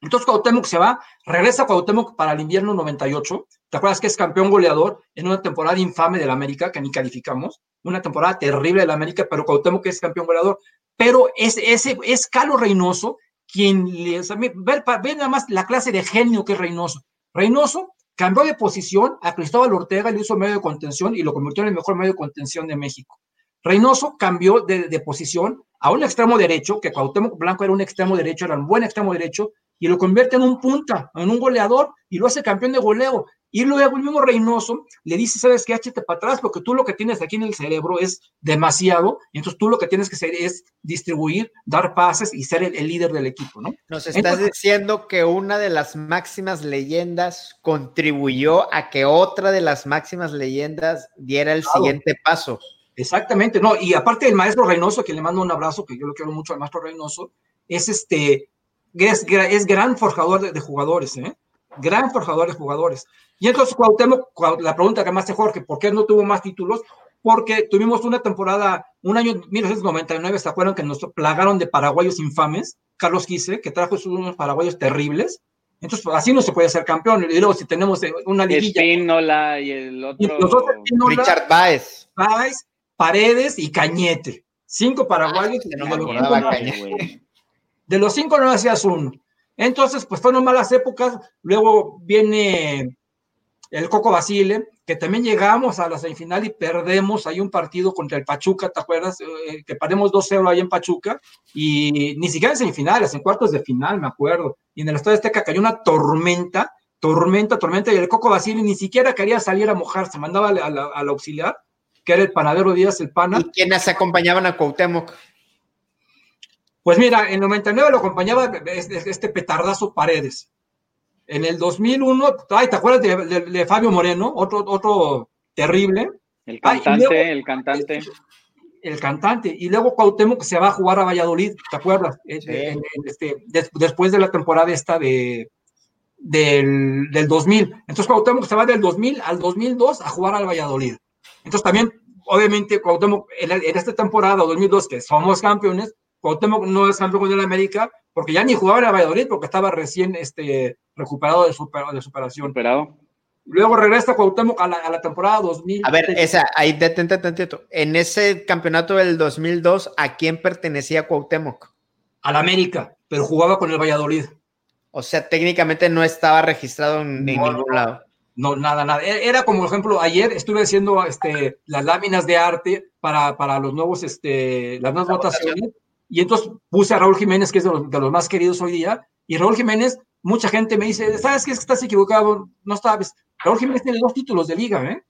S3: Entonces Cuauhtémoc se va, regresa Cuauhtémoc para el invierno 98. ¿Te acuerdas que es campeón goleador en una temporada infame del América que ni calificamos? Una temporada terrible del América, pero Cuauhtémoc es campeón goleador. Pero es, ese, es Carlos Reynoso quien le... Ve, ve nada más la clase de genio que es Reynoso. Reynoso cambió de posición a Cristóbal Ortega, le hizo medio de contención y lo convirtió en el mejor medio de contención de México. Reynoso cambió de, de, posición a un extremo derecho, que Cuauhtémoc Blanco era un extremo derecho, era un buen extremo derecho, y lo convierte en un punta, en un goleador, y lo hace campeón de goleo. Y luego el mismo Reynoso le dice, sabes qué, échate para atrás, porque tú lo que tienes aquí en el cerebro es demasiado, entonces tú lo que tienes que hacer es distribuir, dar pases y ser el, el líder del equipo, ¿no?
S1: Nos estás entonces, diciendo que una de las máximas leyendas contribuyó a que otra de las máximas leyendas diera el claro. siguiente paso.
S3: Exactamente, no, y aparte del maestro Reynoso, que le mando un abrazo, que yo lo quiero mucho al maestro Reynoso, es este, es, es gran forjador de, de jugadores, ¿eh? Gran forjador de jugadores. Y entonces Cuauhtémoc, la pregunta que me hace Jorge, ¿por qué no tuvo más títulos? Porque tuvimos una temporada, un año 1999, ¿se acuerdan que nos plagaron de paraguayos infames? Carlos Quise, que trajo unos paraguayos terribles. Entonces, así no se puede ser campeón. Y luego, si tenemos una liguilla.
S2: Espínola y el otro. Y
S1: Espínola, Richard Baez.
S3: Baez, Paredes y Cañete. Cinco paraguayos. Ah, no de, los cinco, de los cinco no hacías uno. Entonces, pues fueron malas épocas. Luego viene el Coco Basile, que también llegamos a la semifinal y perdemos ahí un partido contra el Pachuca, ¿te acuerdas? Eh, que perdemos 2-0 ahí en Pachuca y ni siquiera en semifinales, en cuartos de final, me acuerdo. Y en el Estadio Azteca cayó una tormenta, tormenta, tormenta, y el Coco Basile ni siquiera quería salir a mojarse, mandaba al, auxiliar, que era el panadero Díaz, el pana.
S1: ¿Y quiénes acompañaban a Cuauhtémoc?
S3: Pues mira, en 99 lo acompañaba este, petardazo Paredes. En el 2001, ay, ¿te acuerdas de, de, de, Fabio Moreno? Otro, otro terrible.
S2: El cantante, ay, luego, el cantante.
S3: El cantante. Y luego Cuauhtémoc se va a jugar a Valladolid, ¿te acuerdas? Sí. En, en, este, des, después de la temporada esta de, del, del 2000. Entonces Cuauhtémoc se va del 2000 al 2002 a jugar al Valladolid. Entonces también, obviamente, Cuauhtémoc en, en esta temporada 2002, que somos campeones, Cuauhtémoc no es campeón de la América porque ya ni jugaba en el Valladolid porque estaba recién este, recuperado de, super, de superación.
S2: Superado.
S3: Luego regresa Cuauhtémoc a la, a la temporada 2000.
S1: A ver, esa, ahí detente tantito. En ese campeonato del 2002, ¿a quién pertenecía Cuauhtémoc?
S3: Al América, pero jugaba con el Valladolid.
S1: O sea, técnicamente no estaba registrado en, no, en ningún
S3: no,
S1: lado.
S3: No, nada, nada. E, Era como, por ejemplo, ayer estuve haciendo este, las láminas de arte para, para los nuevos, este, las nuevas votaciones y entonces puse a Raúl Jiménez, que es de los, de los, más queridos hoy día, y Raúl Jiménez, mucha gente me dice, ¿sabes qué? Es que estás equivocado, no sabes. Raúl Jiménez tiene dos títulos de liga, ¿eh?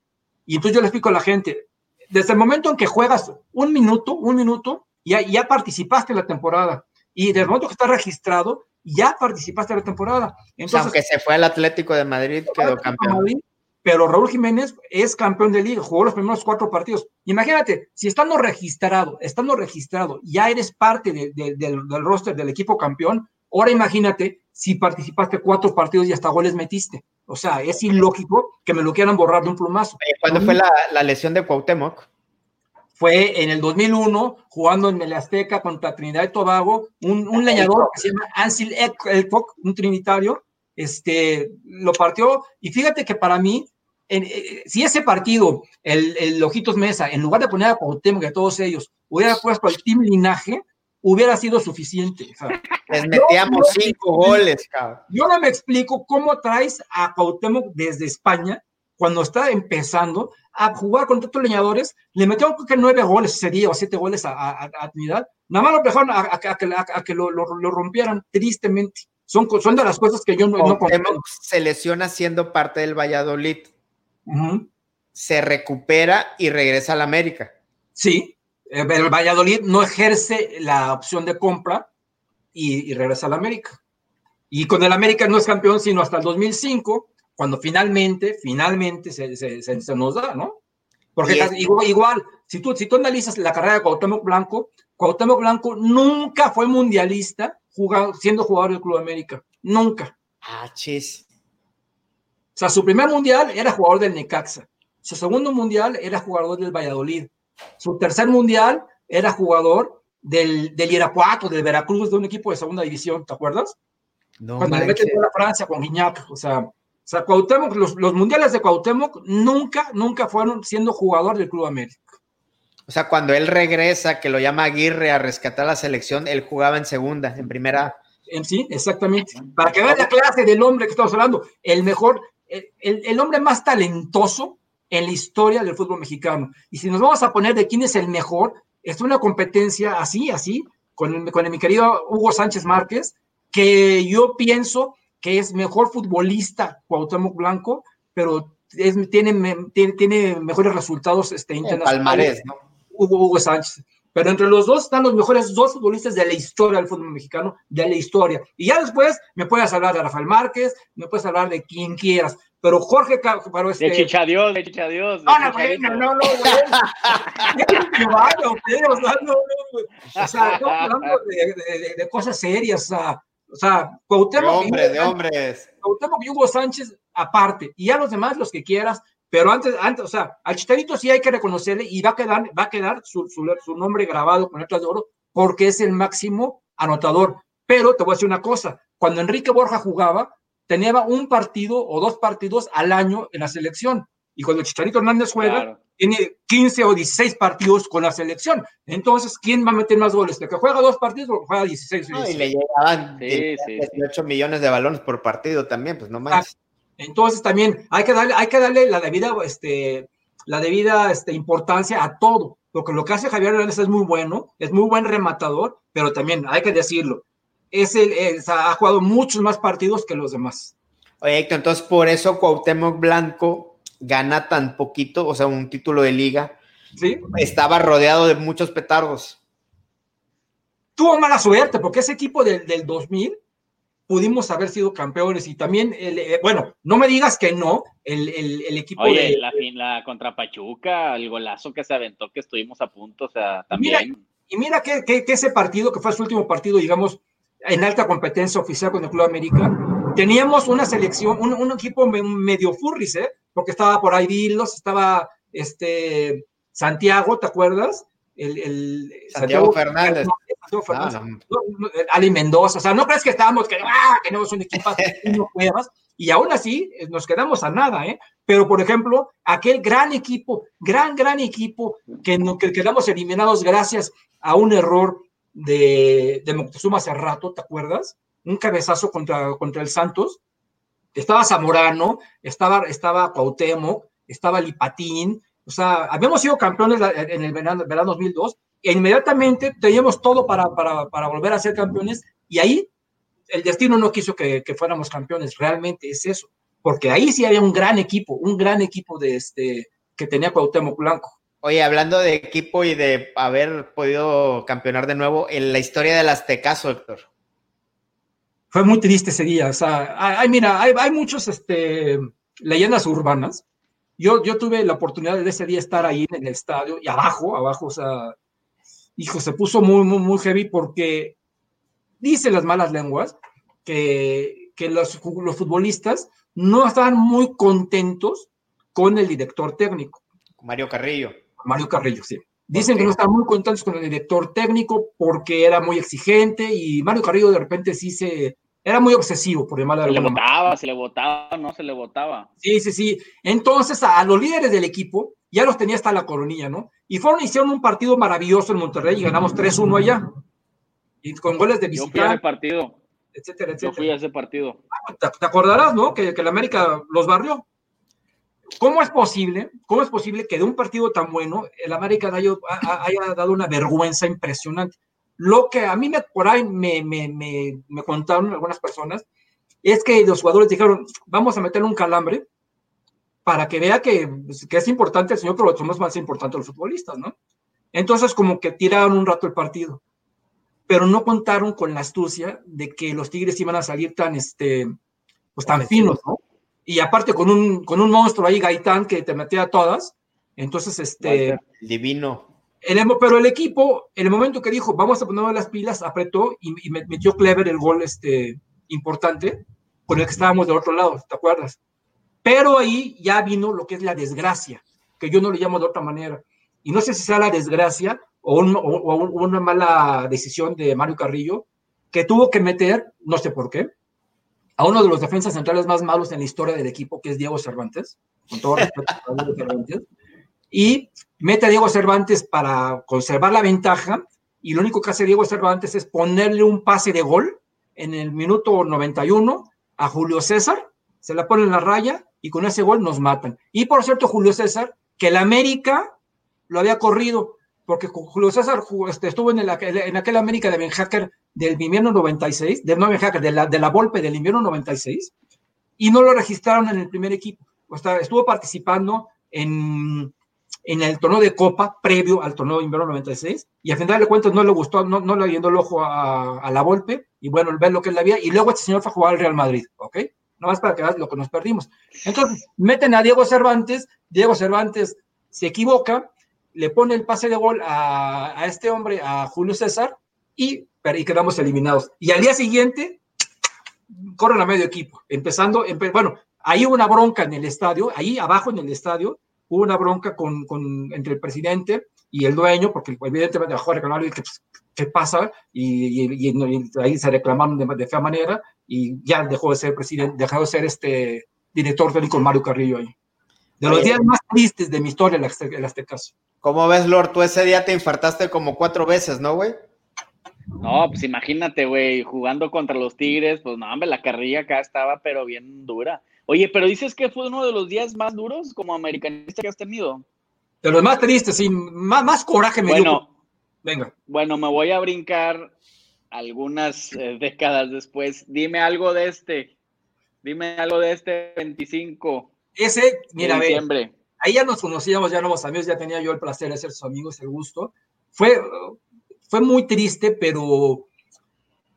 S3: Y entonces yo le explico a la gente, desde el momento en que juegas un minuto, un minuto, ya, ya participaste en la temporada. Y desde el momento que estás registrado, ya participaste en la temporada.
S1: Entonces, Aunque se fue al Atlético de Madrid, quedó campeón. Madrid,
S3: pero Raúl Jiménez es campeón de liga, jugó los primeros cuatro partidos. Imagínate, si estando registrado, estando registrado, ya eres parte de, de, del, del roster del equipo campeón, ahora imagínate si participaste cuatro partidos y hasta goles metiste. O sea, es ilógico que me lo quieran borrar de un plumazo.
S1: ¿Cuándo fue la, la, lesión de Cuauhtémoc?
S3: Fue en el 2001, jugando en el Azteca contra Trinidad y Tobago, un, un leñador que se llama Ansel Elcock, un trinitario, este, lo partió. Y fíjate que para mí, en, eh, si ese partido, el, el Ojitos Mesa, en lugar de poner a Cuauhtémoc y a todos ellos, hubiera puesto al Team Linaje, hubiera sido suficiente. O sea,
S1: Les metíamos cinco goles, cabrón.
S3: Yo no me explico cómo traes a Cuauhtémoc desde España, cuando está empezando, a jugar contra estos leñadores, le metieron creo que nueve goles ese día o siete goles a, a, a Trinidad, nada más lo dejaron a, a que, a, que lo, lo, lo, rompieran tristemente. Son, son de las cosas que yo no, no
S1: Se lesiona siendo parte del Valladolid. Uh -huh. Se recupera y regresa a la América.
S3: Sí, eh, el Valladolid no ejerce la opción de compra y, y regresa a la América. Y con el América no es campeón sino hasta el 2005, cuando finalmente, finalmente se, se, se, se nos da, ¿no? Porque es, igual, igual, si, tú, si tú analizas la carrera de Cuauhtémoc Blanco, Cuauhtémoc Blanco nunca fue mundialista jugando, siendo jugador del Club América. Nunca.
S1: Ah, chis.
S3: O sea, su primer mundial era jugador del Necaxa. Su segundo mundial era jugador del Valladolid. Su tercer mundial era jugador del, del Irapuato, del Veracruz, de un equipo de segunda división, ¿te acuerdas? No cuando le meten a Francia con Guignac, o sea, o sea Cuauhtémoc, los, los, mundiales de Cuauhtémoc nunca, nunca fueron siendo jugador del Club América.
S1: O sea, cuando él regresa, que lo llama Aguirre a rescatar la selección, él jugaba en segunda, en primera.
S3: En sí, exactamente. Para que vean la clase del hombre que estamos hablando, el mejor, el, el hombre más talentoso en la historia del fútbol mexicano. Y si nos vamos a poner de quién es el mejor, es una competencia así, así, con, con mi querido Hugo Sánchez Márquez, que yo pienso que es mejor futbolista Cuauhtémoc Blanco, pero tiene, tiene, mejores resultados este,
S1: internacionales. ¿no?
S3: Hugo, Hugo Sánchez. Pero entre los dos están los mejores dos futbolistas de la historia del fútbol mexicano, de la historia. Y ya después me puedes hablar de Rafael Márquez, me puedes hablar de quien quieras, pero Jorge, pero este...
S2: De Chichadios, de Chichadios.
S3: No, no, no, no, no, no, o sea, estamos hablando de, de, cosas serias, o sea, o sea Cuauhtémoc...
S1: De hombres, de hombres.
S3: Cuauhtémoc y Hugo Sánchez aparte, y ya los demás, los que quieras, pero antes, antes, o sea, al Chicharito sí hay que reconocerle y va a quedar, va a quedar su, su, su nombre grabado con letras de oro porque es el máximo anotador. Pero te voy a decir una cosa, cuando Enrique Borja jugaba, tenía un partido o dos partidos al año en la selección. Y cuando Chicharito Hernández juega, tiene 15 o 16 partidos con la selección. Entonces, ¿quién va a meter más goles? ¿El que juega dos partidos o juega 16?
S1: y le llegaban 18 millones de balones por partido también, pues no más.
S3: Entonces, también hay que darle, hay que darle la debida, este, la debida este, importancia a todo. Porque lo que hace Javier Hernández es muy bueno, es muy buen rematador, pero también hay que decirlo, es el, ha jugado muchos más partidos que los demás.
S1: Oye, Héctor, entonces por eso Cuauhtémoc Blanco gana tan poquito, o sea, un título de liga.
S3: Sí.
S1: Estaba rodeado de muchos petardos.
S3: Tuvo mala suerte, porque ese equipo del, del 2000 pudimos haber sido campeones y también, eh, bueno, no me digas que no, el, el, equipo
S2: Oye, la, la contra Pachuca, el golazo que se aventó, que estuvimos a punto, o sea, también.
S3: y mira que, que, que, ese partido, que fue su último partido, digamos, en alta competencia oficial con el Club América, teníamos una selección, un, un equipo medio furris, ¿eh? Porque estaba por ahí Vilos, estaba este Santiago, ¿te acuerdas?
S1: El, el Santiago, Fernández.
S3: Ali Mendoza, o sea, no crees que estábamos que ah, tenemos un equipo no pruebas y aún así eh, nos quedamos a nada, ¿eh? Pero por ejemplo, aquel gran equipo, gran, gran equipo que, no, que quedamos eliminados gracias a un error de, de Moctezuma hace rato, ¿te acuerdas? Un cabezazo contra, contra el Santos. Estaba Zamorano, estaba, estaba Cuauhtémoc, estaba Lipatín, o sea, habíamos sido campeones en el verano, verano 2002 e inmediatamente teníamos todo para, para, para, volver a ser campeones y ahí el destino no quiso que, que, fuéramos campeones, realmente es eso, porque ahí sí había un gran equipo, un gran equipo de este, que tenía Cuauhtémoc Blanco.
S1: Oye, hablando de equipo y de haber podido campeonar de nuevo, en la historia del Aztecaso, Héctor.
S3: Fue muy triste ese día. O sea, hay, mira, hay, hay muchos este, leyendas urbanas. Yo, yo tuve la oportunidad de ese día estar ahí en el estadio y abajo, abajo, o sea, hijo, se puso muy, muy, muy heavy porque dicen las malas lenguas que, que los, los futbolistas no estaban muy contentos con el director técnico.
S1: Mario Carrillo.
S3: Mario Carrillo, sí. Dicen que no están muy contentos con el director técnico porque era muy exigente y Mario Carrillo de repente sí se... Era muy obsesivo, por llamarlo
S2: Se le votaba, se le votaba, no se le votaba.
S3: Sí, sí, sí. Entonces a, los líderes del equipo ya los tenía hasta la coronilla, ¿no? Y fueron, hicieron un partido maravilloso en Monterrey y ganamos 3-1 allá. Y con goles de visita.
S2: Yo fui a ese partido.
S3: Etcétera, etcétera.
S2: Yo fui a ese partido.
S3: Ah, te, te, acordarás, ¿no? Que, que la América los barrió. ¿Cómo es posible? ¿Cómo es posible que de un partido tan bueno el América haya, haya dado una vergüenza impresionante? Lo que a mí me, por ahí me, me, me, me, contaron algunas personas es que los jugadores dijeron, vamos a meterle un calambre para que vea que, que es importante el señor, pero somos más importantes los futbolistas, ¿no? Entonces como que tiraron un rato el partido, pero no contaron con la astucia de que los Tigres iban a salir tan, este, pues tan finos, ¿no? y aparte con un, con un monstruo ahí, Gaitán, que te metía a todas. Entonces, este...
S1: Divino.
S3: El, pero el equipo, en el momento que dijo, vamos a poner las pilas, apretó y, y metió Clever el gol este, importante con el que estábamos del otro lado, ¿te acuerdas? Pero ahí ya vino lo que es la desgracia, que yo no le llamo de otra manera. Y no sé si sea la desgracia o, o una mala decisión de Mario Carrillo, que tuvo que meter, no sé por qué, a uno de los defensas centrales más malos en la historia del equipo, que es Diego Cervantes, con todo respeto a Diego Cervantes, y mete a Diego Cervantes para conservar la ventaja, y lo único que hace Diego Cervantes es ponerle un pase de gol en el minuto 91 a Julio César, se la pone en la raya y con ese gol nos matan. Y por cierto, Julio César, que el América lo había corrido, porque Julio César este, estuvo en, el, aquel América de Ben Hacker del invierno 96, de, no Ben Hacker, de la, de la Volpe del invierno 96, y no lo registraron en el primer equipo. O sea, estuvo participando en, en el torneo de Copa previo al torneo de invierno 96, y al final de cuentas no le gustó, no, no le yendo el ojo a, a la Volpe, y bueno, ver lo que él había, y luego este señor fue a jugar al Real Madrid, ¿ok? No más para que veas lo que nos perdimos. Entonces, meten a Diego Cervantes, Diego Cervantes se equivoca, le pone el pase de gol a, este hombre, a Julio César, y, y, quedamos eliminados. Y al día siguiente, corren a medio equipo, empezando, bueno, ahí hubo una bronca en el estadio, ahí abajo en el estadio, hubo una bronca con, con entre el presidente y el dueño, porque evidentemente bajó a reclamar que pues, qué pasa, y, ahí se reclamaron de, de, fea manera, y ya dejó de ser presidente, dejó de ser este director técnico Mario Carrillo ahí. De los días más tristes de mi historia en este caso.
S1: ¿Cómo ves, Lord? Tú ese día te infartaste como cuatro veces, ¿no, güey?
S2: No, pues imagínate, güey, jugando contra los Tigres, pues no, hombre, la carrilla acá estaba, pero bien dura. Oye, pero dices que fue uno de los días más duros como americanista que has tenido.
S3: De los más tristes, sí, más, más coraje me
S2: bueno, Venga. Bueno, me voy a brincar algunas eh, décadas después. Dime algo de este. Dime algo de este 25.
S3: Ese, mira, de ahí ya nos conocíamos, ya éramos amigos, ya tenía yo el placer de ser sus amigos, el gusto. Fue, fue muy triste, pero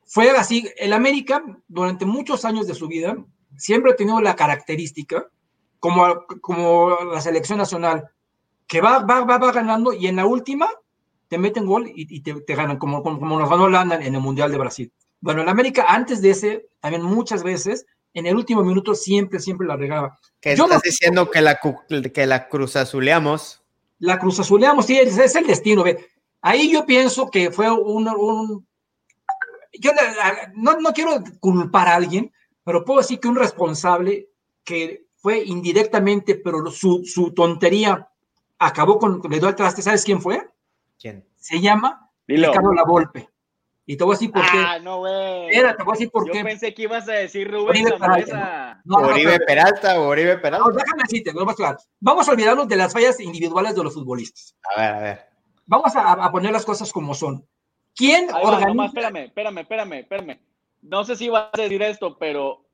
S3: fue así. El América, durante muchos años de su vida, siempre ha tenido la característica, como, como la selección nacional, que va, va, va, va ganando y en la última te meten gol y, te, ganan, como, como, nos ganó Holanda en el Mundial de Brasil. Bueno, en América, antes de ese, también muchas veces, en el último minuto siempre, siempre la regaba.
S1: ¿Qué estás diciendo que la, que la cruz azuleamos?
S3: La cruz azuleamos, sí, es, es el destino. Ve. Ahí yo pienso que fue un... un yo no, no quiero culpar a alguien, pero puedo decir que un responsable que fue indirectamente, pero su, su tontería acabó con, le doy al traste, ¿sabes quién fue?
S1: ¿Quién?
S3: Se llama Ricardo Lavolpe. Y te voy a decir por qué.
S2: Ah, no, güey.
S3: Espera, te voy a decir por
S2: Yo
S3: qué.
S2: Yo pensé que ibas a decir Rubén
S1: Oribe Peralta. No, Oribe Peralta o Oribe Peralta.
S3: No, déjame decirte, no claro. Vamos a olvidarnos de las fallas individuales de los futbolistas.
S1: A ver, a ver.
S3: Vamos a, a poner las cosas como son. ¿Quién
S2: Ahí organiza? Va, espérame, espérame, espérame, espérame. No sé si vas a decir esto, pero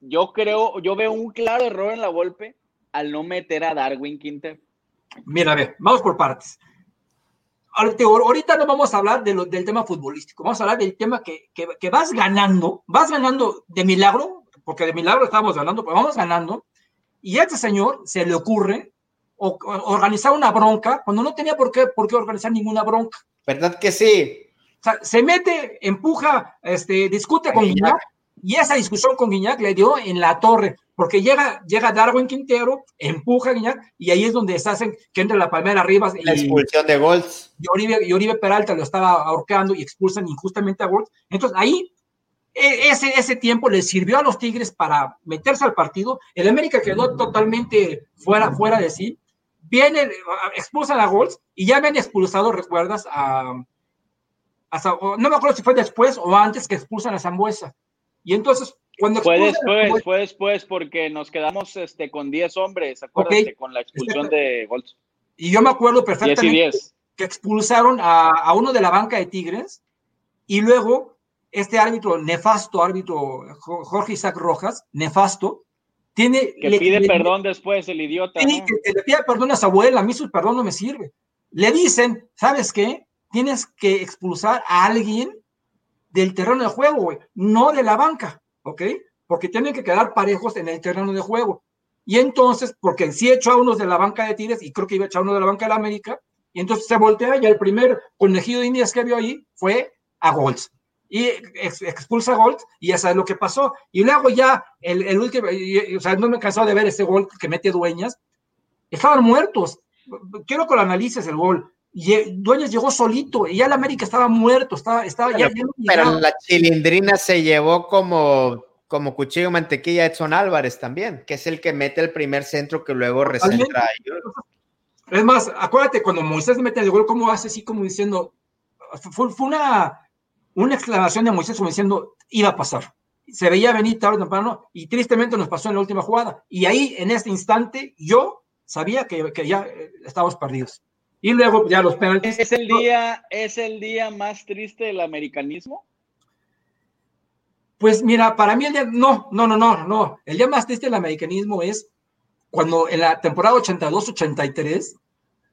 S2: yo creo, yo veo un claro error en la golpe al no meter a Darwin Quinter.
S3: Mira, a ver, vamos por partes ahorita no vamos a hablar de lo, del tema futbolístico, vamos a hablar del tema que, que, que, vas ganando, vas ganando de milagro, porque de milagro estábamos ganando, pero vamos ganando, y a este señor se le ocurre organizar una bronca cuando no tenía por qué, por qué organizar ninguna bronca.
S1: ¿Verdad que sí?
S3: O sea, se mete, empuja, este, discute con Guiñac, y esa discusión con Guiñac le dio en la torre porque llega, llega Darwin Quintero, empuja a Guiñac, y ahí es donde se hacen que entre la palmera arriba.
S1: La expulsión de Golds.
S3: Y Oribe, y Oribe Peralta lo estaba ahorcando y expulsan injustamente a Golds. Entonces ahí e, ese, ese tiempo le sirvió a los Tigres para meterse al partido. El América quedó totalmente fuera, fuera de sí. Viene, expulsan a Golds y ya habían expulsado, recuerdas, a, no me acuerdo si fue después o antes que expulsan a Zambuesa. Y entonces
S2: fue después, fue después, porque nos quedamos este, con 10 hombres, acuérdate, con la expulsión de Golds.
S3: Y yo me acuerdo perfectamente que expulsaron a, uno de la banca de Tigres y luego este árbitro, nefasto árbitro Jorge Isaac Rojas, nefasto, tiene...
S2: Que pide perdón después, el idiota.
S3: Sí, que, le pide perdón a su abuela, a mí su perdón no me sirve. Le dicen, ¿sabes qué? Tienes que expulsar a alguien del terreno de juego, no de la banca. ¿ok? Porque tienen que quedar parejos en el terreno de juego. Y entonces, porque sí echó a unos de la banca de Tigres y creo que iba a echar uno de la banca de la América, y entonces se voltea y el primer conejillo de indias que vio ahí fue a Golds. Y expulsa a Golds y ya sabes lo que pasó. Y luego ya el, último, o sea, no me cansado de ver ese gol que mete Dueñas. Estaban muertos. Quiero que lo analices el gol. Dueñas llegó solito y ya el América estaba muerto, estaba, estaba
S1: pero,
S3: ya.
S1: Pero la chilindrina se llevó como, como cuchillo mantequilla Edson Álvarez también, que es el que mete el primer centro que luego recentra.
S3: Es más, acuérdate cuando Moisés mete el gol, cómo hace así como diciendo, fue, una, una exclamación de Moisés como diciendo, iba a pasar. Se veía venir tarde o temprano y tristemente nos pasó en la última jugada. Y ahí, en este instante, yo sabía que, que ya eh, estábamos perdidos. Y luego ya los penaltis.
S2: ¿Es el día, es el día más triste del americanismo?
S3: Pues mira, para mí el día, no, no, no, no, no. El día más triste del americanismo es cuando en la temporada 82-83,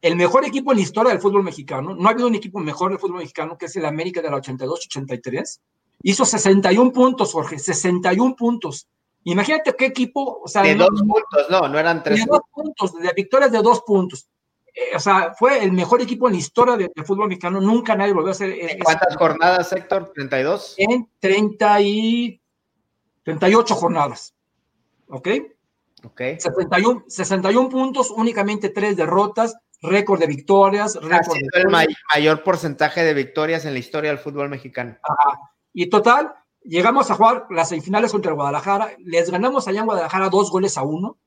S3: el mejor equipo en la historia del fútbol mexicano, no ha habido un equipo mejor del fútbol mexicano que es el América de la 82-83, hizo 61 puntos, Jorge, 61 puntos. Imagínate qué equipo, o sea,
S1: de dos puntos, no, no eran tres.
S3: De dos puntos, de victorias de dos puntos. O sea, fue el mejor equipo en la historia del fútbol mexicano. Nunca nadie volvió a ser.
S1: ¿En cuántas jornadas, Héctor? ¿32?
S3: En 30 y 38 jornadas. ¿Ok?
S1: Ok.
S3: 61, 61 puntos, únicamente tres derrotas, récord de victorias. Récord
S1: el mayor porcentaje de victorias en la historia del fútbol mexicano.
S3: Y total, llegamos a jugar las semifinales contra el Guadalajara, les ganamos allá en Guadalajara dos goles a uno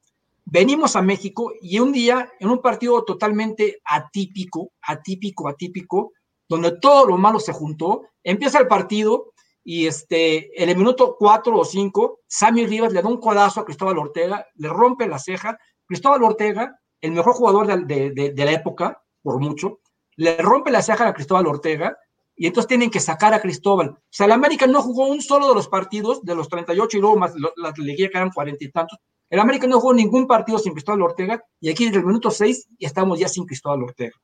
S3: venimos a México y un día, en un partido totalmente atípico, atípico, atípico, donde todo lo malo se juntó, empieza el partido y este, en el minuto cuatro o cinco, Sammy Rivas le da un codazo a Cristóbal Ortega, le rompe la ceja. Cristóbal Ortega, el mejor jugador de, la época, por mucho, le rompe la ceja a Cristóbal Ortega y entonces tienen que sacar a Cristóbal. O sea, el América no jugó un solo de los partidos, de los 38 y luego más la liguilla que eran cuarenta y tantos, el América no jugó ningún partido sin Cristóbal Ortega y aquí desde el minuto 6 estamos ya sin Cristóbal Ortega.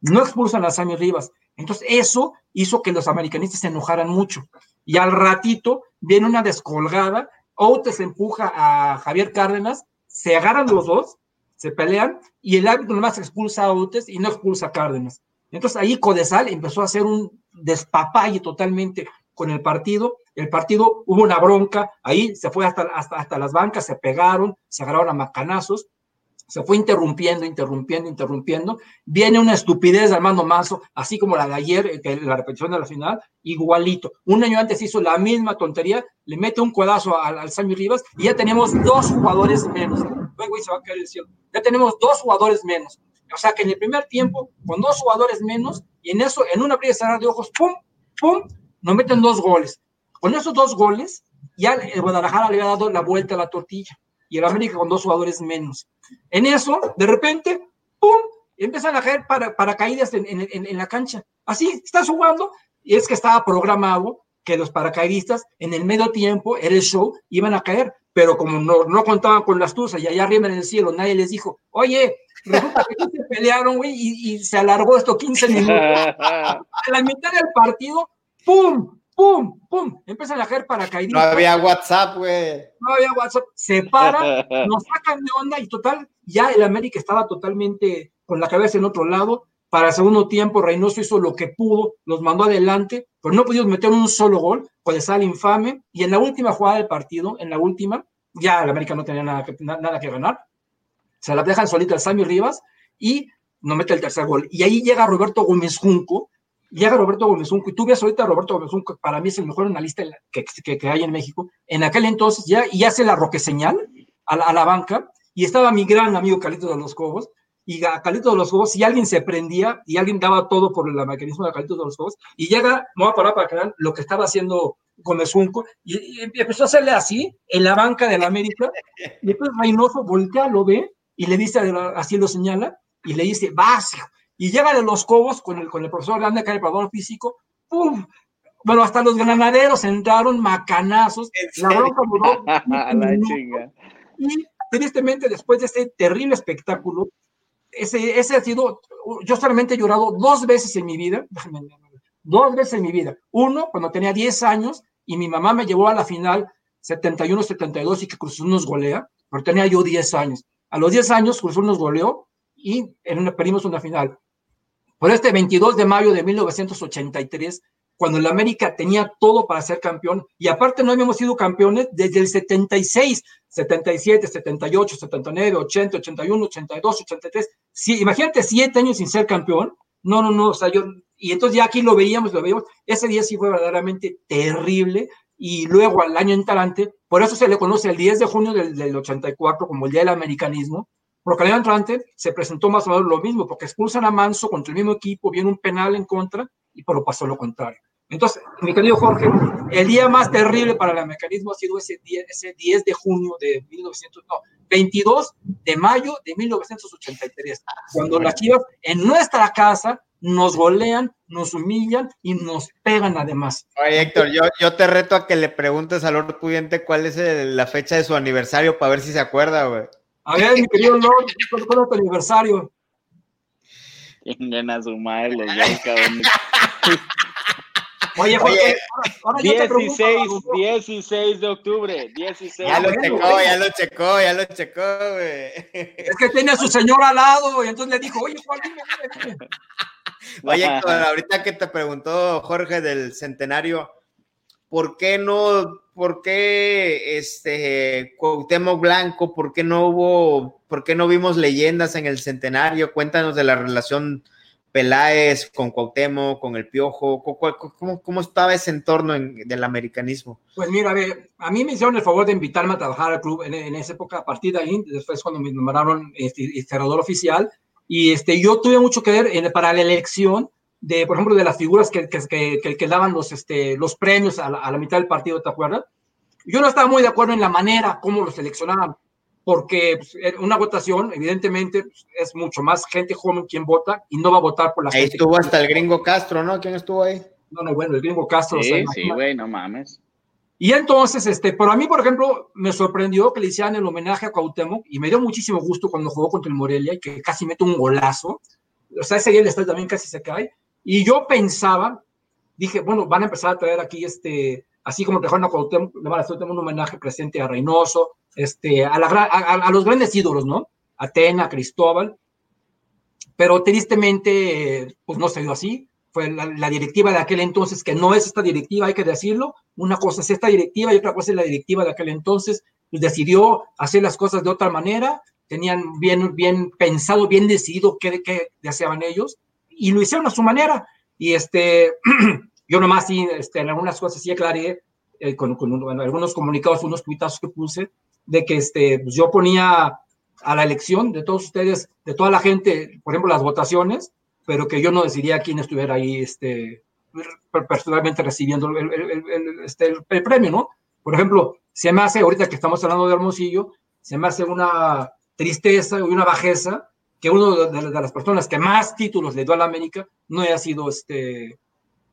S3: No expulsan a Sammy Rivas. Entonces eso hizo que los americanistas se enojaran mucho. Y al ratito viene una descolgada, Outes empuja a Javier Cárdenas, se agarran los dos, se pelean y el árbitro nomás expulsa a Outes y no expulsa a Cárdenas. Entonces ahí Codesal empezó a hacer un despapalle totalmente con el partido el partido hubo una bronca, ahí se fue hasta, hasta, hasta las bancas, se pegaron, se agarraron a macanazos, se fue interrumpiendo, interrumpiendo, interrumpiendo. Viene una estupidez de Armando Mazo, así como la de ayer, eh, la repetición de la final, igualito. Un año antes hizo la misma tontería, le mete un codazo al, al Sammy Rivas y ya tenemos dos jugadores menos. se va a caer el cielo. Ya tenemos dos jugadores menos. O sea que en el primer tiempo, con dos jugadores menos, y en eso, en una abrir de ojos, ¡pum! ¡pum! Nos meten dos goles. Con esos dos goles, ya el Guadalajara le había dado la vuelta a la tortilla y el América con dos jugadores menos. En eso, de repente, ¡pum! Empiezan a caer para, paracaídas en, en, la cancha. Así, estás jugando y es que estaba programado que los paracaidistas en el medio tiempo, era el show, iban a caer, pero como no, no contaban con las tuzas y allá arriba en el cielo nadie les dijo, oye, resulta que se pelearon, güey, y, y, se alargó esto 15 minutos. a la mitad del partido, ¡pum! ¡Pum! ¡pum! Empiezan a caer paracaidistas.
S1: No había WhatsApp, güey.
S3: No había WhatsApp. Se paran, nos sacan de onda y total, ya el América estaba totalmente con la cabeza en otro lado. Para el segundo tiempo, Reynoso hizo lo que pudo, los mandó adelante, pero no pudimos meter un solo gol, pues sale infame. Y en la última jugada del partido, en la última, ya el América no tenía nada que, nada que ganar. Se la dejan solita al Sammy Rivas y no mete el tercer gol. Y ahí llega Roberto Gómez Junco, llega Roberto Gómez y tú ves ahorita a Roberto Gómez para mí es el mejor analista que, que, hay en México, en aquel entonces ya, y hace la roque señal a la, banca, y estaba mi gran amigo Calito de los Cobos, y a Calito de los Cobos, si alguien se prendía y alguien daba todo por el mecanismo de Calito de los Cobos, y llega, me voy a parar para que lo que estaba haciendo Gómez Junco, y, empezó a hacerle así, en la banca de la América, y después Reynoso voltea, lo ve, y le dice, así lo señala, y le dice, vas, y llega de los Cobos con el, con el profesor Grande, acá el preparador físico, ¡pum! Bueno, hasta los granaderos entraron macanazos, la bronca duró. la chinga. Y tristemente, después de ese terrible espectáculo, ese, ese ha sido, yo solamente he llorado dos veces en mi vida, dos veces en mi vida. Uno, cuando tenía 10 años y mi mamá me llevó a la final 71-72 y que Cruz nos golea, pero tenía yo 10 años. A los 10 años Cruz nos goleó y en una, perdimos una final. Por este 22 de mayo de 1983, cuando el América tenía todo para ser campeón, y aparte no habíamos sido campeones desde el 76, 77, 78, 79, 80, 81, 82, 83. Sí, imagínate siete años sin ser campeón. No, no, no, o sea, yo, y entonces ya aquí lo veíamos, lo veíamos. Ese día sí fue verdaderamente terrible. y luego al año entrante, por eso se le conoce el 10 de junio del, del 84 como el Día del Americanismo, año entrante se presentó más o menos lo mismo, porque expulsan a Manso contra el mismo equipo, viene un penal en contra, y pero pasó lo contrario. Entonces, mi querido Jorge, el día más terrible para el mecanismo ha sido ese 10, ese 10 de junio de 1900, no, 22 de mayo de 1983, cuando las Chivas en nuestra casa nos golean, nos humillan y nos pegan además.
S1: Oye, Héctor, yo, yo te reto a que le preguntes al Lord Pudiente cuál es el, la fecha de su aniversario para ver si se acuerda, güey.
S3: A ver, mi querido Lord, ¿cuál es tu aniversario?
S2: Tengan a su madre los dos, cabrón.
S3: Oye, Jorge,
S1: Oye,
S3: ahora, ahora yo te pregunto
S2: 16,
S3: algo,
S2: 16 de octubre, 16.
S1: Ya lo checó, ya lo checó, ya lo checó, güey.
S3: Es que tiene a su señor al lado y entonces le dijo, oye, Juan, dime, dime, dime.
S1: Oye, Héctor, ahorita que te preguntó Jorge del centenario, ¿por qué no, por qué este Cuauhtémoc Blanco, por qué no hubo, por qué no vimos leyendas en el centenario? Cuéntanos de la relación Peláez con Cuauhtémoc, con el Piojo, ¿cómo, cómo- estaba ese entorno en- del americanismo?
S3: Pues mira, a mí me hicieron el favor de invitarme a trabajar al club en, en esa época, a partir de ahí, después cuando me nombraron este, historiador oficial, y este, yo tuve mucho que ver en- para la elección de, por ejemplo, de las figuras que, que, que, que- daban los, este, los premios a la, a la mitad del partido, ¿te acuerdas? Yo no estaba muy de acuerdo en la manera como los seleccionaban, porque pues, una votación, evidentemente, pues, es mucho más gente joven quien vota y no va a votar por la
S1: Ahí
S3: gente.
S1: estuvo hasta el gringo Castro, ¿no? ¿Quién estuvo ahí?
S3: No, no, bueno, el gringo Castro. o sea,
S2: Sí, sí, güey, no mames.
S3: Y entonces, este, pero a mí, por ejemplo, me sorprendió que le hicieran el homenaje a Cuauhtémoc y me dio muchísimo gusto cuando jugó contra el Morelia y que casi mete un golazo. O sea, ese día el estadio también casi se cae. Y yo pensaba, dije, bueno, van a empezar a traer aquí, este, así como trajeron a Cuauhtémoc, le van a hacer un homenaje presente a Reynoso, este, a, la, a- a los grandes ídolos, ¿no? Atena, Cristóbal. Pero tristemente, pues no se dio así. Fue la, la directiva de aquel entonces, que no es esta directiva, hay que decirlo. Una cosa es esta directiva y otra cosa es la directiva de aquel entonces. Pues decidió hacer las cosas de otra manera. Tenían bien, bien pensado, bien decidido qué, qué deseaban ellos y lo hicieron a su manera. Y este, yo nomás sí, este, en algunas cosas sí aclaré eh, con, con bueno, algunos comunicados, unos tuitazos que puse, de que este, pues yo ponía a la elección de todos ustedes, de toda la gente, por ejemplo, las votaciones, pero que yo no decidía quién estuviera ahí este, per- personalmente recibiendo el, el- el- este, el premio, ¿no? Por ejemplo, se me hace, ahorita que estamos hablando de Hermosillo, se me hace una tristeza y una bajeza que uno de, las personas que más títulos le dio a la América no haya sido este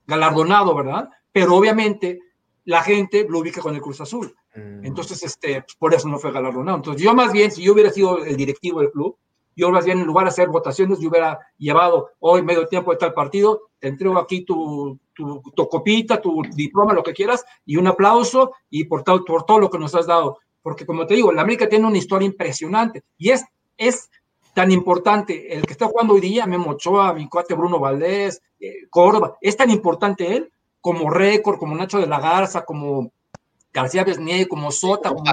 S3: galardonado, ¿verdad? Pero obviamente la gente lo ubica con el Cruz Azul. Entonces, este, pues, por eso no fue galardonado. Entonces, yo más bien, si yo hubiera sido el directivo del club, yo más bien en lugar de hacer votaciones, yo hubiera llevado hoy medio tiempo de tal partido, te entrego aquí tu, tu, tu copita, tu diploma, lo que quieras, y un aplauso y por todo, por todo lo que nos has dado. Porque como te digo, la América tiene una historia impresionante y es, es tan importante el que está jugando hoy día, Memo Ochoa, mi cuate Bruno Valdés, eh, Córdoba, es tan importante él como récord, como Nacho de la Garza, como García Besnier, como Sota, como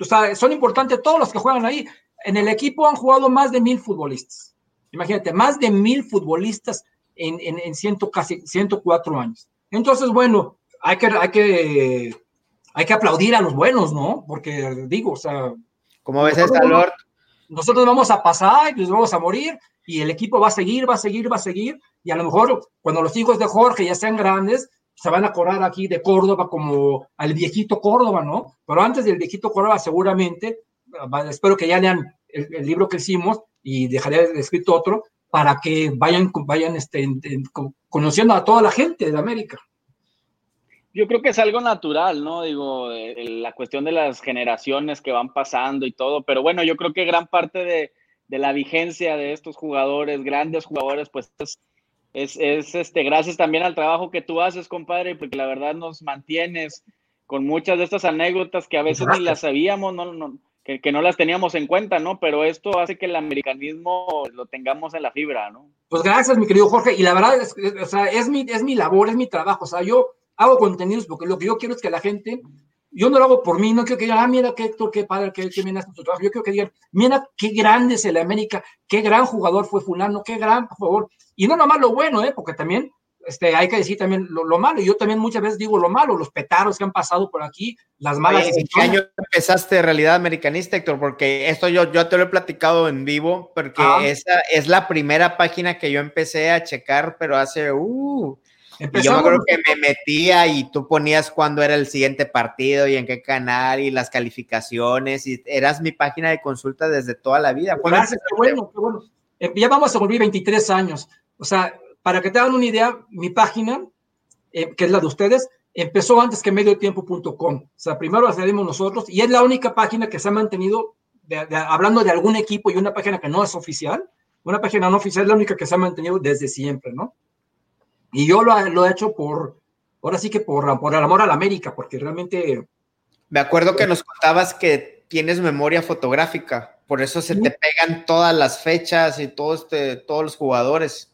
S3: o sea, son importantes todos los que juegan ahí. En el equipo han jugado más de mil futbolistas. Imagínate, más de mil futbolistas en, en, en ciento, casi 104 años. Entonces, bueno, hay que, hay, que, hay que aplaudir a los buenos, ¿no? Porque digo, o sea,
S1: ¿Cómo ves esta, Lord?
S3: Nosotros vamos a pasar y nos vamos a morir y el equipo va a seguir, va a seguir, va a seguir y a lo mejor cuando los hijos de Jorge ya sean grandes, se van a acordar aquí de Córdoba como al viejito Córdoba, ¿no? Pero antes del viejito Córdoba seguramente, espero que ya lean el, libro que hicimos y dejaré escrito otro para que vayan, vayan este, en- en- co- conociendo a toda la gente de América.
S2: Yo creo que es algo natural, ¿no? Digo, eh, la cuestión de las generaciones que van pasando y todo, pero bueno, yo creo que gran parte de, de la vigencia de estos jugadores, grandes jugadores, pues es, es, es, este, gracias también al trabajo que tú haces, compadre, porque la verdad nos mantienes con muchas de estas anécdotas que a veces ni las sabíamos, no, no, que, que no las teníamos en cuenta, ¿no? Pero esto hace que el americanismo lo tengamos en la fibra, ¿no?
S3: Pues gracias, mi querido Jorge. Y la verdad es, es- o sea, es, mi, es mi labor, es mi trabajo. O sea, yo hago contenidos porque lo que yo quiero es que la gente, yo no lo hago por mí, no quiero que digan, ah, mira qué Héctor, qué padre, qué, qué bien hace tu trabajo. Yo quiero que digan, mira qué grande es el América, qué gran jugador fue Fulano, qué gran jugador. Y no nomás lo bueno, ¿eh? porque también este, hay que decir también lo, malo. Yo también muchas veces digo lo malo, los petaros que han pasado por aquí, las malas.
S1: ¿En qué año empezaste realidad americanista, Héctor? Porque esto yo, yo te lo he platicado en vivo, porque ah. esa es la primera página que yo empecé a checar, pero hace. Uh, yo me acuerdo que me metía y tú ponías cuándo era el siguiente partido y en qué canal y las calificaciones y eras mi página de consulta desde toda la vida.
S3: Gracias, qué bueno, qué bueno. Eh, ya vamos a cumplir 23 años. O sea, para que te hagan una idea, mi página, eh, que es la de ustedes, empezó antes que mediotiempo.com. O sea, primero la salimos nosotros y es la única página que se ha mantenido, hablando de algún equipo y una página que no es oficial, una página no oficial es la única que se ha mantenido desde siempre, ¿no? Y yo lo, lo he hecho por, ahora sí que por, por el amor a la América, porque realmente...
S1: Me acuerdo que nos contabas que tienes memoria fotográfica, por eso se te pegan todas las fechas y todo este, todos los jugadores.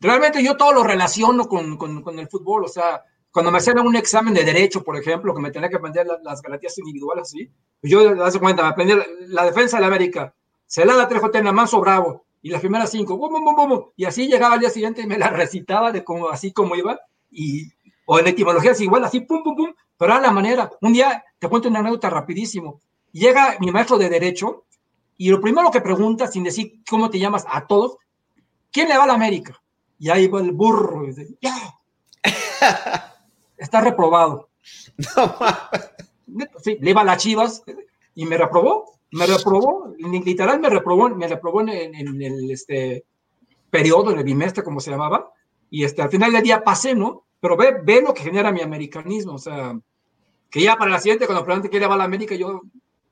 S3: Realmente yo todo lo relaciono con, con, el fútbol, o sea, cuando me hacían un examen de derecho, por ejemplo, que me tenía que aprender las, garantías individuales, ¿sí? Pues yo, hace cuenta, me aprendí la, defensa de la América, Celada Trejo Manso Bravo, y las primeras cinco, bum, bum, bum, y así llegaba al día siguiente y me la recitaba de como, así como iba, y, o en etimologías igual, así, pum, pum, pum, pero a la manera. Un día, te cuento una anécdota rapidísimo, llega mi maestro de derecho, y lo primero que pregunta, sin decir cómo te llamas a todos, ¿quién le va a la América? Y ahí va el burro. Y dice, ¡Ya! Está reprobado. No, sí, le iba a las chivas y me reprobó. Me reprobó, literal me reprobó, me reprobó en, el este, periodo, en el bimestre, como se llamaba. Y este, al final del día pasé, ¿no? Pero ve, ve lo que genera mi americanismo. O sea, que ya para la siguiente, cuando pregunte le va a la América, yo,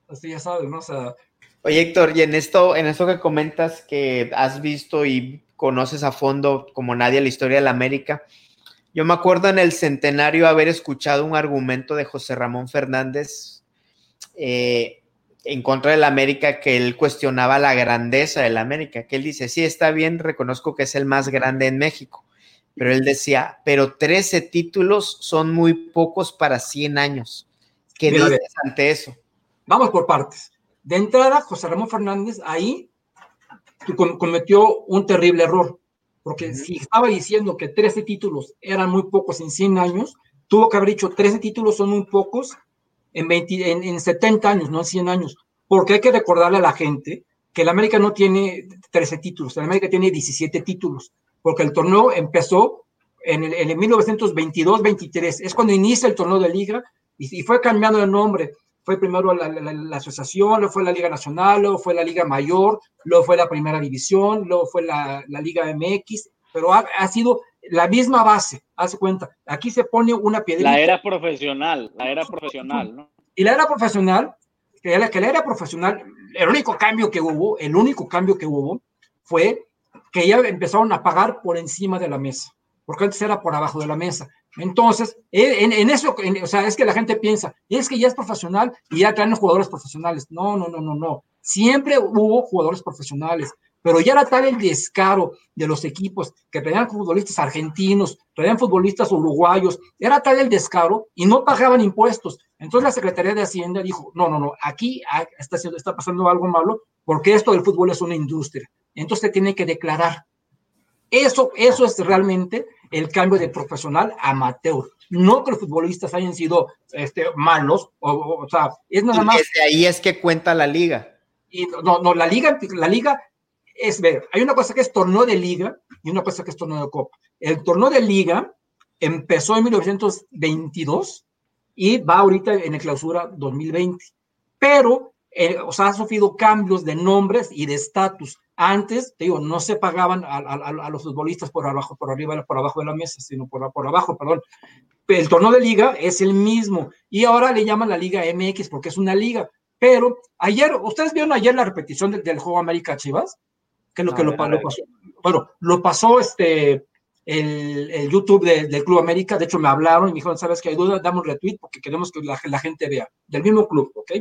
S3: así ya sabes, ¿no? O sea,
S1: Oye, Héctor, y en esto, en esto que comentas que has visto y conoces a fondo como nadie la historia de la América. Yo me acuerdo en el centenario haber escuchado un argumento de José Ramón Fernández eh, en contra de la América que él cuestionaba la grandeza de la América, que él dice, sí, está bien, reconozco que es el más grande en México, pero él decía, pero 13 títulos son muy pocos para 100 años. ¿Qué dices ante eso?
S3: Vamos por partes. De entrada, José Ramón Fernández ahí cometió un terrible error, porque si estaba diciendo que 13 títulos eran muy pocos en 100 años, tuvo que haber dicho 13 títulos son muy pocos en, 20, en, 70 años, no en 100 años, porque hay que recordarle a la gente que el América no tiene 13 títulos, el América tiene 17 títulos, porque el torneo empezó en el, en 1922-23, es cuando inicia el torneo de liga y, y fue cambiando de nombre. Fue primero la, la, asociación, luego fue la Liga Nacional, luego fue la Liga Mayor, luego fue la Primera División, luego fue la, Liga MX, pero ha, sido la misma base, hace cuenta. Aquí se pone una piedra.
S2: La era profesional, la era profesional, ¿no?
S3: Y la era profesional, que la, que la era profesional, el único cambio que hubo, el único cambio que hubo fue que ya empezaron a pagar por encima de la mesa, porque antes era por abajo de la mesa. Entonces, en, eso, o sea, es que la gente piensa, es que ya es profesional y ya traen jugadores profesionales. No, no, no, no, no. Siempre hubo jugadores profesionales, pero ya era tal el descaro de los equipos que traían futbolistas argentinos, traían futbolistas uruguayos, era tal el descaro y no pagaban impuestos. Entonces la Secretaría de Hacienda dijo, no, no, no, aquí está, está pasando algo malo porque esto del fútbol es una industria. Entonces tiene que declarar. Eso, eso es realmente el cambio de profesional amateur. No que los futbolistas hayan sido este, malos, o, o, sea, es nada más.
S1: Desde ahí es que cuenta la liga.
S3: Y no, no, la liga, la liga es ver, hay una cosa que es torneo de liga y una cosa que es torneo de copa. El torneo de liga empezó en 1922 y va ahorita en el clausura 2020, pero eh, o sea, ha sufrido cambios de nombres y de estatus. Antes, te digo, no se pagaban a, los futbolistas por abajo, por arriba, por abajo de la mesa, sino por, por abajo, perdón. El torneo de liga es el mismo y ahora le llaman la Liga MX porque es una liga. Pero ayer, ¿ustedes vieron ayer la repetición del, juego América Chivas? Que lo que lo, pasó. Bueno, lo pasó este, el, YouTube del Club América. De hecho, me hablaron y me dijeron, ¿sabes qué hay duda? Damos retweet porque queremos que la, la gente vea. Del mismo club, ¿ok?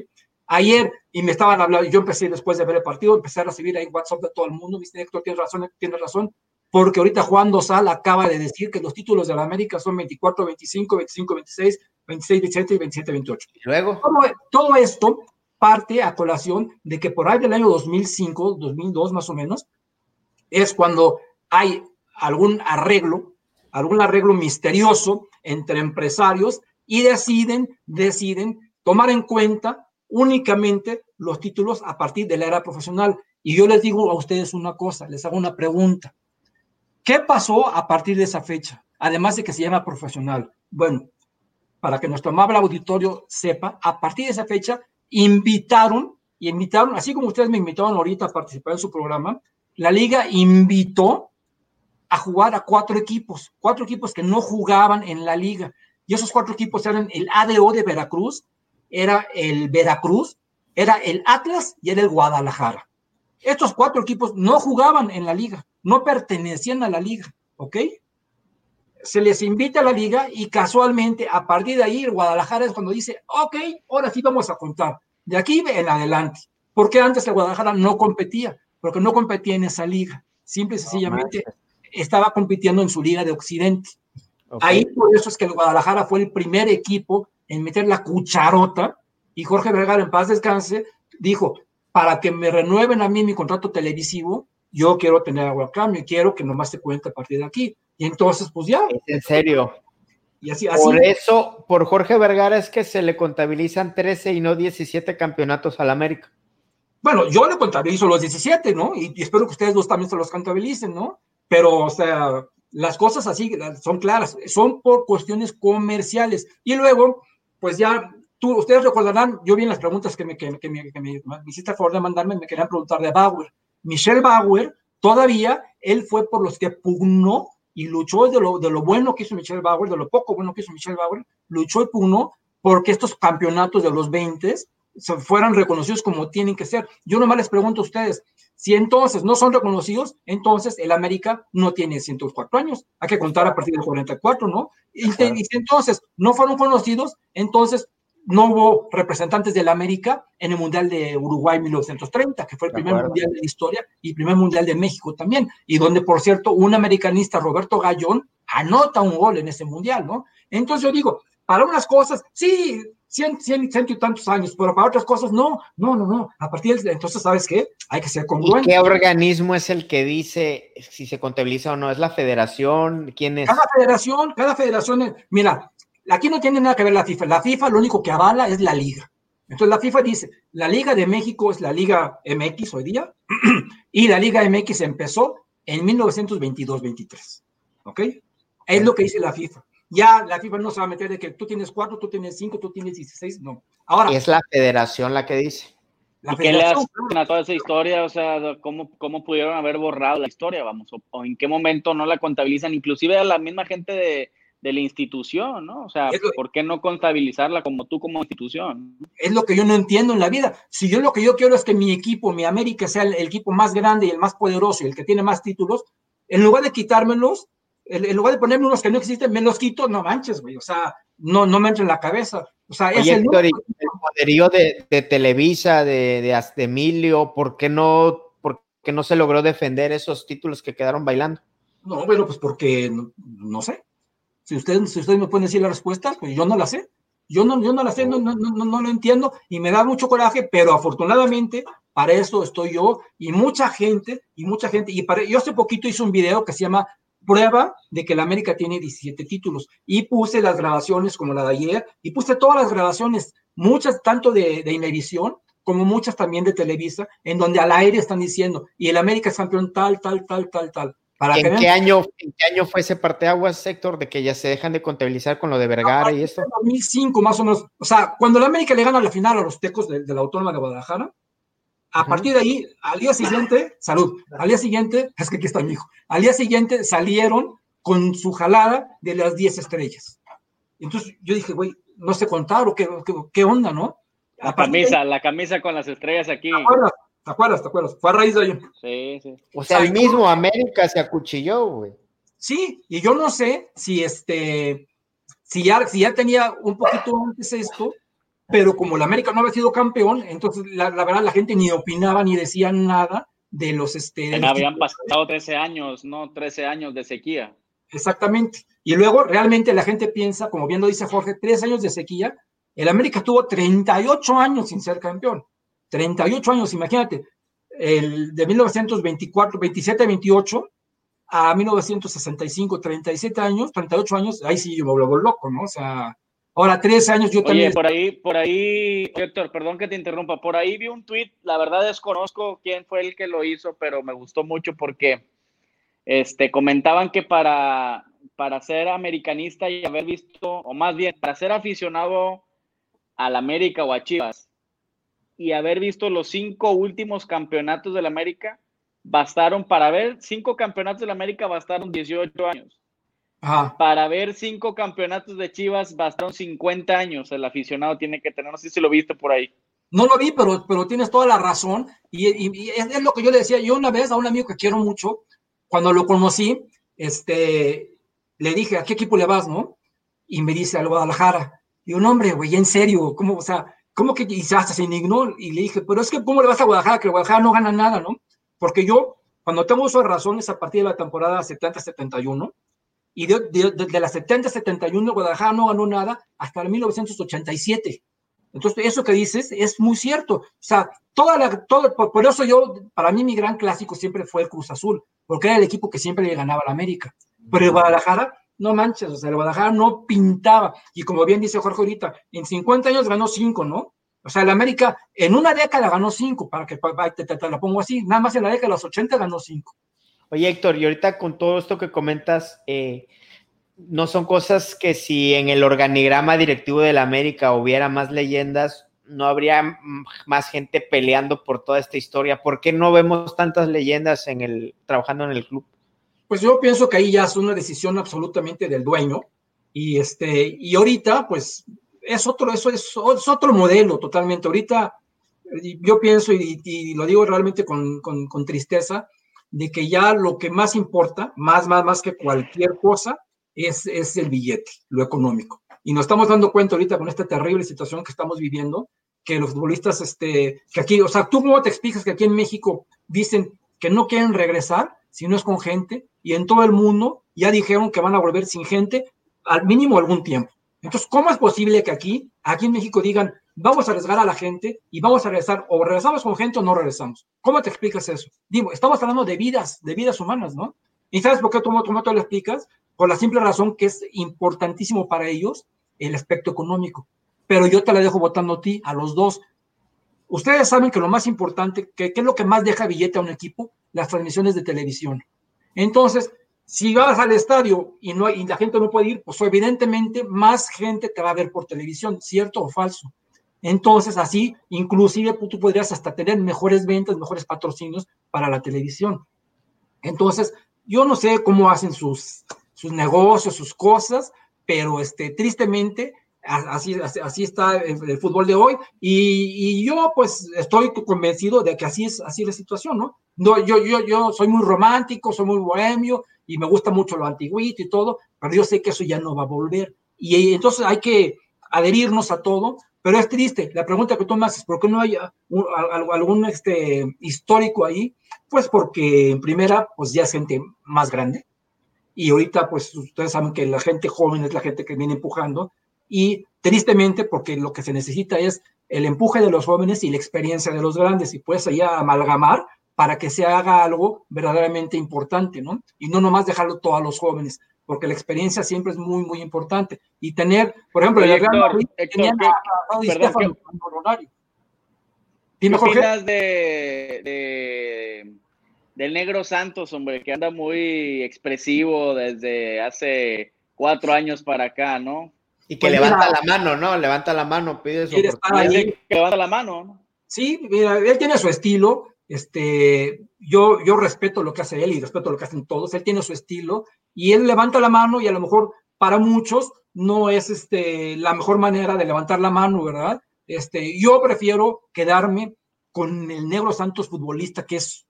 S3: Ayer, y me estaban hablando, yo empecé después de ver el partido, empecé a recibir ahí WhatsApp de todo el mundo, me dice, Héctor, tienes razón, tienes razón, porque ahorita Juan Dosal acaba de decir que los títulos de la América son 24, 25, 25, 26, 26, 27 y 27, 28.
S1: ¿Y luego?
S3: Todo, esto parte a colación de que por ahí del año 2005, 2002 más o menos, es cuando hay algún arreglo algún arreglo misterioso entre empresarios y deciden, deciden tomar en cuenta únicamente los títulos a partir de la era profesional. Y yo les digo a ustedes una cosa, les hago una pregunta. ¿Qué pasó a partir de esa fecha? Además de que se llama profesional. Bueno, para que nuestro amable auditorio sepa, a partir de esa fecha invitaron, y invitaron, así como ustedes me invitaron ahorita a participar en su programa, la liga invitó a jugar a cuatro equipos, cuatro equipos que no jugaban en la liga. Y esos cuatro equipos eran el ADO de Veracruz, era el Veracruz, era el Atlas y era el Guadalajara. Estos cuatro equipos no jugaban en la liga, no pertenecían a la liga, ¿ok? Se les invita a la liga y casualmente a partir de ahí el Guadalajara es cuando dice, ok, ahora sí vamos a contar, de aquí en adelante. Porque antes el Guadalajara no competía, porque no competía en esa liga. Simple y sencillamente estaba compitiendo en su liga de Occidente. Ahí por eso es que el Guadalajara fue el primer equipo en meter la cucharota y Jorge Vergara en paz descanse dijo, para que me renueven a mí mi contrato televisivo, yo quiero tener agua a cambio y quiero que nomás se cuente a partir de aquí. Y entonces, pues ya.
S1: en serio.
S3: Y así,
S1: Por eso, por Jorge Vergara es que se le contabilizan 13 y no 17 campeonatos al América.
S3: Bueno, yo le contabilizo los 17, ¿no? Y, y espero que ustedes dos también se los contabilicen, ¿no? Pero, o sea, las cosas así son claras, son por cuestiones comerciales. Y luego, pues ya, tú, ustedes recordarán, yo vi en las preguntas que me, que, me, que me, hiciste el favor de mandarme, me querían preguntar de Bauer. Michelle Bauer, todavía, él fue por los que pugnó y luchó de lo, de lo bueno que hizo Michelle Bauer, de lo poco bueno que hizo Michelle Bauer, luchó y pugnó porque estos campeonatos de los 20 fueran reconocidos como tienen que ser. Yo nomás les pregunto a ustedes, si entonces no son reconocidos, entonces el América no tiene 104 años. Hay que contar a partir del 44, ¿no? Y, si entonces no fueron conocidos, entonces no hubo representantes del América en el Mundial de Uruguay 1930, que fue el primer Mundial de la historia y primer Mundial de México también, y donde, por cierto, un americanista, Roberto Gallón, anota un gol en ese Mundial, ¿no? Entonces yo digo, para unas cosas, sí, cien, cien, ciento y tantos años, pero para otras cosas no, no, no, no. A partir de entonces, ¿sabes qué? Hay que ser congruente.
S1: ¿Qué organismo es el que dice si se contabiliza o no? ¿Es la federación? ¿Quién es?
S3: Cada federación, cada federación, mira, aquí no tiene nada que ver la FIFA. La FIFA lo único que avala es la liga. Entonces la FIFA dice, la Liga de México es la Liga MX hoy día, y la Liga MX empezó en 1922-23. ¿Ok? Es lo que dice la FIFA. Ya la FIFA no se va a meter de que tú tienes cuatro, tú tienes cinco, tú tienes 16, no.
S1: Ahora. Es la federación la que dice.
S2: La ¿Y qué le hacen a toda esa historia? O sea, ¿cómo, ¿cómo pudieron haber borrado la historia? Vamos, o, en qué momento no la contabilizan, inclusive a la misma gente de, de la institución, ¿no? O sea, ¿por qué no contabilizarla como tú como institución?
S3: Es lo que yo no entiendo en la vida. Si yo lo que yo quiero es que mi equipo, mi América, sea el, el equipo más grande y el más poderoso y el que tiene más títulos, en lugar de quitármelos, en lugar de ponerme unos que no existen, me los quito, no manches, güey, o sea, no, no me entra en la cabeza. O sea, es el,
S1: poderío de, de, Televisa, de, de, Emilio, ¿por qué, no, ¿por qué no se logró defender esos títulos que quedaron bailando?
S3: No, bueno, pues porque, no, sé. Si ustedes, si ustedes me pueden decir la respuesta, pues yo no la sé. Yo no, yo no la sé, no, no, no, no lo entiendo y me da mucho coraje, pero afortunadamente para eso estoy yo y mucha gente, y mucha gente, y para, yo hace poquito hice un video que se llama prueba de que la América tiene 17 títulos. Y puse las grabaciones como la de ayer, y puse todas las grabaciones, muchas tanto de, de Inevisión como muchas también de Televisa, en donde al aire están diciendo, y el América es campeón tal, tal, tal, tal, tal.
S1: Para ¿En, qué año, ¿En qué año fue ese parteaguas, sector, de que ya se dejan de contabilizar con lo de Vergara y esto? En
S3: 2005, más o menos. O sea, cuando el América le gana la final a los tecos de, de la Autónoma de Guadalajara, a partir de ahí, al día siguiente, salud, al día siguiente, es que aquí está mi hijo, al día siguiente salieron con su jalada de las 10 estrellas. Entonces yo dije, güey, no sé contar o qué, qué, onda, ¿no?
S2: La camisa, la camisa con las estrellas aquí.
S3: ¿Te acuerdas? ¿Te acuerdas? ¿Te acuerdas? Fue a raíz de ahí.
S2: Sí, sí.
S1: O sea, el mismo América se acuchilló, güey.
S3: Sí, y yo no sé si este, si ya, si ya tenía un poquito antes esto, pero como la América no había sido campeón, entonces la, verdad la gente ni opinaba ni decía nada de los... Este,
S2: habían pasado 13 años, ¿no? 13 años de sequía.
S3: Exactamente. Y luego realmente la gente piensa, como bien lo dice Jorge, tres años de sequía. El América tuvo 38 años sin ser campeón. 38 años, imagínate. El de 1924, 27, 28, a 1965, 37 años, 38 años, ahí sí yo me vuelvo loco, ¿no? O sea, ahora 13 años yo también.
S2: Por ahí, por ahí, Héctor, perdón que te interrumpa, por ahí vi un tweet, la verdad desconozco quién fue el que lo hizo, pero me gustó mucho porque este, comentaban que para, para ser americanista y haber visto, o más bien, para ser aficionado al América o a Chivas y haber visto los cinco últimos campeonatos del América, bastaron para ver cinco campeonatos del América, bastaron 18 años. Para ver cinco campeonatos de Chivas, bastaron 50 años. El aficionado tiene que tener, no sé si lo viste por ahí.
S3: No lo vi, pero, pero tienes toda la razón. Y, es, lo que yo le decía. Yo una vez a un amigo que quiero mucho, cuando lo conocí, este, le dije, ¿a qué equipo le vas, no? Y me dice, al Guadalajara. Y un hombre, güey, en serio, ¿cómo, o sea, cómo que, hasta se indignó? Y le dije, pero es que, ¿cómo le vas a Guadalajara? Que Guadalajara no gana nada, ¿no? Porque yo, cuando tengo uso de razones a partir de la temporada 70-71, y de, de, la 70-71 Guadalajara no ganó nada hasta el 1987. Entonces, eso que dices es muy cierto. O sea, toda la, todo, por, eso yo, para mí mi gran clásico siempre fue el Cruz Azul, porque era el equipo que siempre le ganaba a la América. Pero Guadalajara, no manches, o sea, el Guadalajara no pintaba. Y como bien dice Jorge ahorita, en 50 años ganó 5, ¿no? O sea, el América en una década ganó 5, para que te, te, lo pongo así, nada más en la década de los 80 ganó 5.
S1: Oye, Héctor, y ahorita con todo esto que comentas, eh, no son cosas que si en el organigrama directivo de la América hubiera más leyendas, no habría más gente peleando por toda esta historia. ¿Por qué no vemos tantas leyendas en el trabajando en el club?
S3: Pues yo pienso que ahí ya es una decisión absolutamente del dueño y este y ahorita pues es otro eso es, otro modelo totalmente. Ahorita yo pienso y, lo digo realmente con, con, tristeza de que ya lo que más importa, más más más que cualquier cosa es, es el billete, lo económico. Y nos estamos dando cuenta ahorita con esta terrible situación que estamos viviendo, que los futbolistas, este, que aquí, o sea, ¿tú cómo te explicas que aquí en México dicen que no quieren regresar si no es con gente? Y en todo el mundo ya dijeron que van a volver sin gente al mínimo algún tiempo. Entonces, ¿cómo es posible que aquí, aquí en México digan, vamos a arriesgar a la gente y vamos a regresar, o regresamos con gente o no regresamos? ¿Cómo te explicas eso? Digo, estamos hablando de vidas, de vidas humanas, ¿no? ¿Y sabes por qué tú, tú, tú lo explicas? por la simple razón que es importantísimo para ellos el aspecto económico. Pero yo te la dejo votando a ti, a los dos. Ustedes saben que lo más importante, que, ¿qué es lo que más deja billete a un equipo? Las transmisiones de televisión. Entonces, si vas al estadio y, la gente no puede ir, pues evidentemente más gente te va a ver por televisión, ¿cierto o falso? Entonces, así, inclusive tú podrías hasta tener mejores ventas, mejores patrocinios para la televisión. Entonces, yo no sé cómo hacen sus, sus negocios, sus cosas, pero este, tristemente así, así, está el, fútbol de hoy y, yo pues estoy convencido de que así es, así la situación, ¿no? no yo, yo, yo soy muy romántico, soy muy bohemio y me gusta mucho lo antiguito y todo, pero yo sé que eso ya no va a volver. Y entonces hay que adherirnos a todo, pero es triste. La pregunta que tú me haces, ¿por qué no hay algún este, histórico ahí? Pues porque en primera, pues ya es gente más grande, y ahorita pues ustedes saben que la gente joven es la gente que viene empujando y tristemente porque lo que se necesita es el empuje de los jóvenes y la experiencia de los grandes y pues ahí amalgamar para que se haga algo verdaderamente importante, ¿no? Y no nomás dejarlo todo a los jóvenes, porque la experiencia siempre es muy, muy importante. Y tener, por ejemplo, el Gran Madrid tenía
S2: a, ¿Qué opinas de, de del Negro Santos, hombre, que anda muy expresivo desde hace cuatro años para acá, ¿no?
S1: Y que pues levanta la mano, ¿no? Levanta la mano, pide su
S2: Que levanta la mano, ¿no?
S3: Sí, mira, él tiene su estilo, este, yo, yo respeto lo que hace él y respeto lo que hacen todos, él tiene su estilo y él levanta la mano y a lo mejor para muchos no es este, la mejor manera de levantar la mano, ¿verdad? Este, yo prefiero quedarme con el Negro Santos futbolista, que es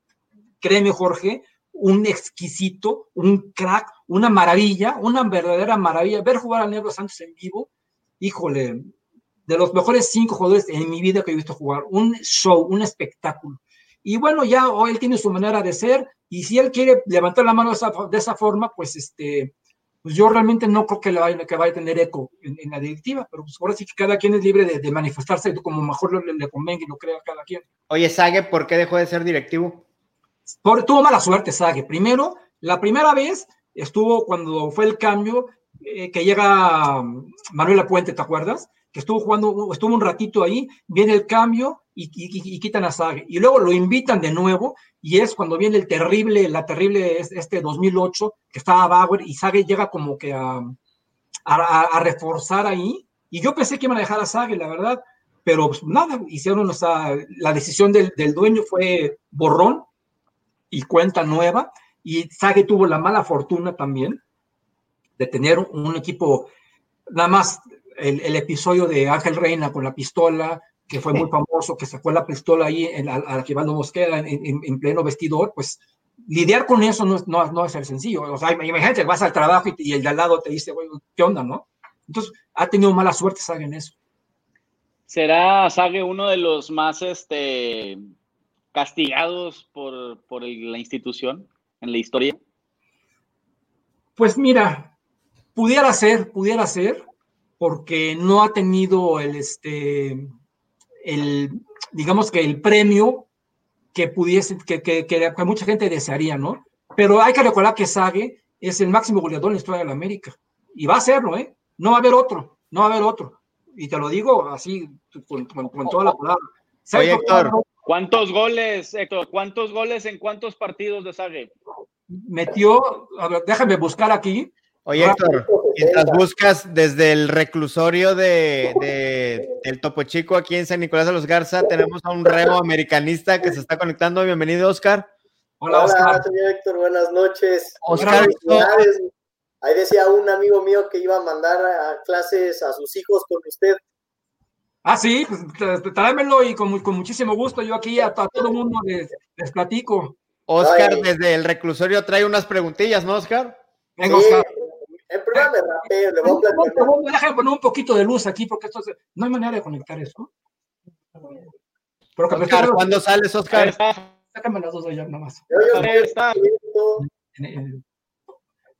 S3: créeme Jorge, un exquisito, un crack, una maravilla, una verdadera maravilla. Ver jugar al Negro Santos en vivo, híjole, de los mejores cinco jugadores en mi vida que he visto jugar, un show, un espectáculo. Y bueno, ya hoy él tiene su manera de ser, y si él quiere levantar la mano de esa, forma, pues este, pues yo realmente no creo que, le vaya, que vaya a tener eco en, la directiva, pero pues ahora sí que cada quien es libre de, manifestarse como mejor le, le, convenga y lo crea cada quien.
S1: Oye, Sague, ¿por qué dejó de ser directivo?
S3: Tuvo mala suerte, Sage. Primero, La primera vez estuvo cuando fue el cambio eh, que llega Manuel Puente, ¿te acuerdas? Que estuvo jugando, estuvo un ratito ahí, viene el cambio y, quitan a Sage. Y luego lo invitan de nuevo y es cuando viene el terrible, la terrible este 2008, que estaba Bauer y Sage llega como que a reforzar ahí. Y yo pensé que iban a dejar a Sage, la verdad, pero pues, nada, hicieron, o sea, la decisión del, del dueño fue borrón y cuenta nueva. Y Sage tuvo la mala fortuna también de tener un equipo, nada más el, el, episodio de Ángel Reina con la pistola, que fue muy famoso, que sacó la pistola ahí en, a, Givaldo Mosquera en, en, en, pleno vestidor, pues lidiar con eso no, no, no es ser sencillo. O sea, imagínate, vas al trabajo y, y el de al lado te dice, güey, ¿qué onda, no? Entonces, ha tenido mala suerte Sage en eso.
S2: ¿Será Sage uno de los más este, castigados por, por el, la institución en la historia?
S3: Pues mira, pudiera ser, pudiera ser, porque no ha tenido el, este, el, digamos que el premio que pudiese, que, que, que, que mucha gente desearía, ¿no? Pero hay que recordar que Sage es el máximo goleador en la historia de la América. Y va a serlo, ¿eh? No va a haber otro, no va a haber otro. Y te lo digo así, con, con, con toda la palabra.
S1: Oye, Héctor,
S2: ¿cuántos goles, Héctor? ¿Cuántos goles en cuántos partidos de Sage?
S3: Metió, a ver, déjame buscar aquí,
S1: Oye, Héctor, mientras buscas desde el reclusorio de, de, del Topo Chico aquí en San Nicolás de los Garza, tenemos a un reo americanista que se está conectando. Bienvenido, Oscar.
S4: Hola, Hola señor Héctor, buenas noches. Oscar, ahí decía un amigo mío que iba a mandar a clases a sus hijos con usted.
S3: Ah, sí, pues tráemelo y con, con muchísimo gusto. Yo aquí a, a todo el mundo les, les platico.
S1: Oscar, Ay. desde el reclusorio trae unas preguntillas, ¿no, Oscar?
S3: Venga, sí. Oscar.
S4: El programa de rapeo, le voy a platicar.
S3: Poner un poquito de luz aquí porque esto es, no hay manera de conectar eso.
S1: Pero Oscar, ¿cuándo sales, Oscar?
S3: Sácame las dos allá nomás.
S4: Yo, yo, está.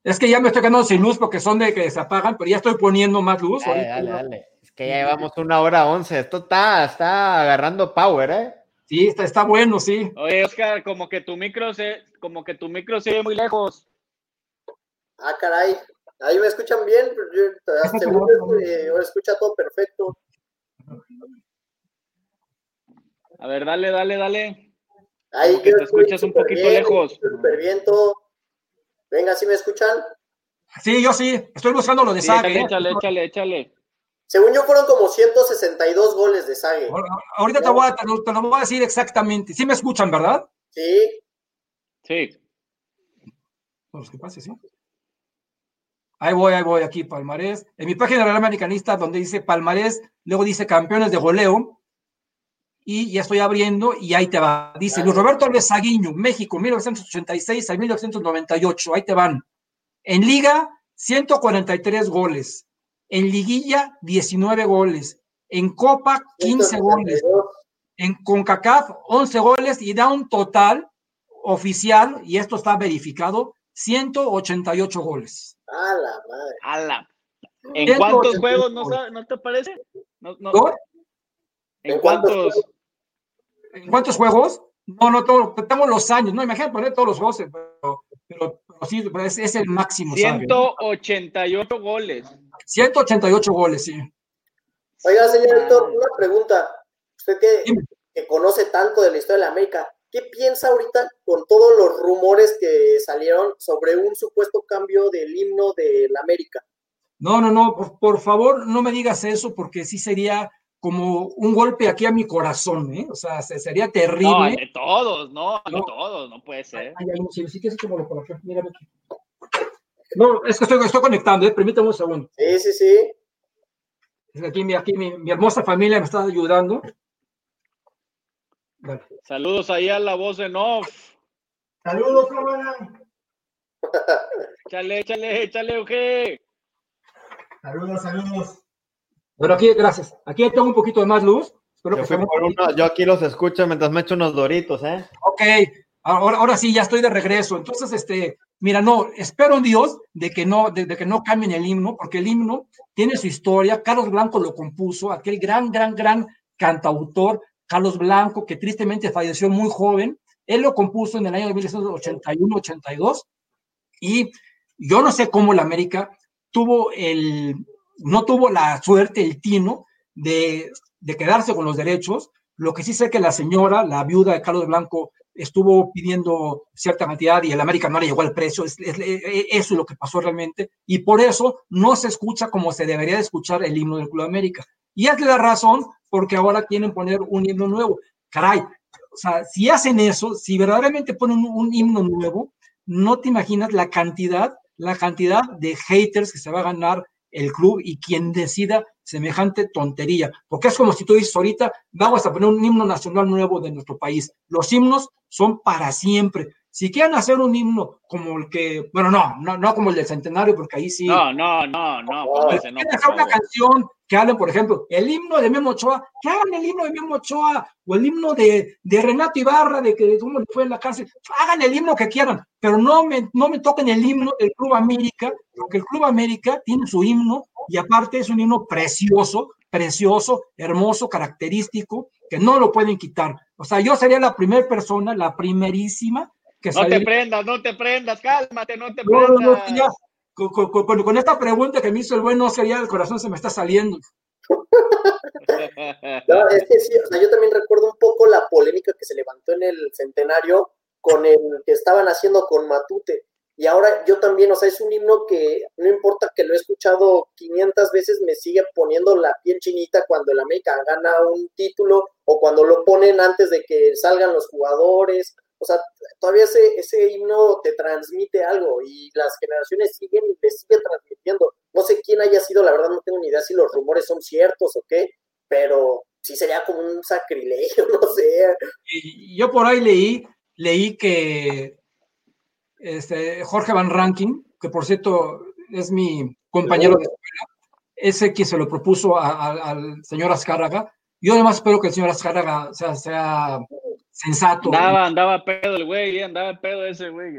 S3: Es que ya me estoy quedando sin luz porque son de que se apagan, pero ya estoy poniendo más luz.
S1: Dale, dale, dale. Que ya llevamos una hora once. Esto está, está agarrando power, ¿eh?
S3: Sí, está, está bueno, sí.
S2: Oye, Oscar, como que tu micro se, como que tu micro se ve muy lejos.
S4: Ah, caray. Ahí me escuchan bien, yo, eh, escucha todo perfecto.
S2: A ver, dale, dale, dale.
S4: Ahí
S2: que te escuchas un poquito
S4: bien,
S2: lejos.
S4: Súper bien todo. Venga, ¿sí me escuchan?
S3: Sí, yo sí. Estoy buscando lo de
S2: Sí,
S3: Sague.
S2: échale, échale, échale.
S4: Según yo fueron como 162 goles de Sague.
S3: Ahorita te, voy a, te, lo, te lo voy a decir exactamente. Sí me escuchan, ¿verdad?
S4: Sí.
S2: Sí.
S3: Pues que pase, sí. Ahí voy, ahí voy, aquí, Palmarés. En mi página de Real Americanista, donde dice Palmarés, luego dice campeones de goleo. Y ya estoy abriendo y ahí te va. Dice Luis Roberto Alves Saguiño, México, 1986 a 1998. Ahí te van. En Liga, 143 goles. En Liguilla, 19 goles. En Copa, 15 goles. En CONCACAF, 11 goles y da un total oficial, y esto está verificado, 188 goles.
S4: A la madre.
S2: A la... ¿En cuántos juegos no, no te parece? No, no. ¿En,
S4: ¿En
S2: cuántos?
S3: ¿En cuántos juegos? No, no, todo, tengo los años, no, imagínate poner todos los juegos, pero, pero, pero sí, pero es, es, el máximo.
S2: 188 ¿sabe? goles.
S3: 188 goles, sí.
S4: Oiga, señor Héctor, una pregunta. Usted que, que, conoce tanto de la historia de la América, ¿qué piensa ahorita con todos los rumores que salieron sobre un supuesto cambio del himno de la América?
S3: No, no, no, por, por favor, no me digas eso porque sí sería como un golpe aquí a mi corazón, ¿eh? O sea, sería terrible. No,
S2: de todos, no, de no. todos, no puede ser.
S3: Ay, ay, sí, sí que es como lo por acá, mírame aquí. No, es que estoy, estoy conectando, ¿eh? permítame un segundo.
S4: Sí, sí, sí.
S3: Es que aquí, mi, aquí mi, mi, hermosa familia me está ayudando.
S2: Vale. Saludos ahí a la voz de Nof.
S3: Saludos, cámara.
S2: échale, échale, échale, Euge.
S3: Saludos, saludos. Bueno, aquí, gracias. Aquí tengo un poquito de más luz.
S1: Espero yo, que uno, yo aquí los escucho mientras me echo unos doritos, ¿eh?
S3: Ok, ahora, ahora sí, ya estoy de regreso. Entonces, este, mira, no, espero en Dios de que no, de, que no cambien el himno, porque el himno tiene su historia. Carlos Blanco lo compuso, aquel gran, gran, gran cantautor, Carlos Blanco, que tristemente falleció muy joven. Él lo compuso en el año 1981-82 Y yo no sé cómo la América tuvo el, no tuvo la suerte, el tino de, de quedarse con los derechos. Lo que sí sé que la señora, la viuda de Carlos Blanco, estuvo pidiendo cierta cantidad y el América no le llegó al precio. Es, es, eso es lo que pasó realmente. Y por eso no se escucha como se debería de escuchar el himno del Club América. Y es la razón porque ahora quieren poner un himno nuevo. Caray, o sea, si hacen eso, si verdaderamente ponen un himno nuevo, no te imaginas la cantidad, la cantidad de haters que se va a ganar el club y quien decida semejante tontería. Porque es como si tú dices ahorita, vamos a poner un himno nacional nuevo de nuestro país. Los himnos son para siempre. Si quieren hacer un himno como el que, bueno, no, no, no como el del centenario, porque ahí sí.
S2: No, no, no, no. no,
S3: ese no hacer una canción que hablen, por ejemplo, el himno de Memo Ochoa, que hagan el himno de Memo Ochoa, o el himno de, de Renato Ibarra, de que cómo le fue en la cárcel, hagan el himno que quieran, pero no me, no me toquen el himno del Club América, porque el Club América tiene su himno, y aparte es un himno precioso, precioso, hermoso, característico, que no lo pueden quitar. O sea, yo sería la primera persona, la primerísima, que
S2: no te prendas, no te prendas, cálmate, no te prendas. No, no, ya,
S3: con, con, con, esta pregunta que me hizo el buen Oscar, ya el corazón se me está saliendo.
S4: no, es que sí, o sea, yo también recuerdo un poco la polémica que se levantó en el centenario con el que estaban haciendo con Matute. Y ahora yo también, o sea, es un himno que no importa que lo he escuchado 500 veces, me sigue poniendo la piel chinita cuando el América gana un título o cuando lo ponen antes de que salgan los jugadores o sea, todavía ese, ese himno te transmite algo y las generaciones siguen y te siguen transmitiendo. No sé quién haya sido, la verdad no tengo ni idea si los rumores son ciertos o qué, pero sí sería como un sacrilegio, no sé.
S3: Yo por ahí leí, leí que este, Jorge Van Ranking, que por cierto es mi compañero de escuela, ese que se lo propuso al señor Azcárraga. Yo además espero que el señor Azcárraga sea sensato.
S2: Andaba, andaba pedo el güey, andaba pedo ese güey.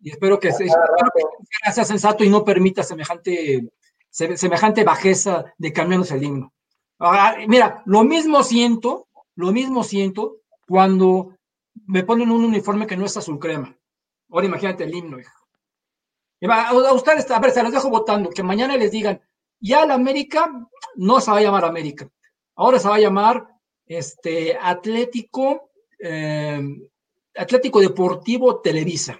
S3: Y espero que, espero que sea sensato y no permita semejante, semejante bajeza de cambiarnos el himno. mira, lo mismo siento, lo mismo siento cuando me ponen un uniforme que no es azul crema. Ahora imagínate el himno, hijo. A ustedes, a ver, se los dejo votando, que mañana les digan, ya la América no se va a llamar América, ahora se va a llamar este Atlético eh, Atlético Deportivo Televisa.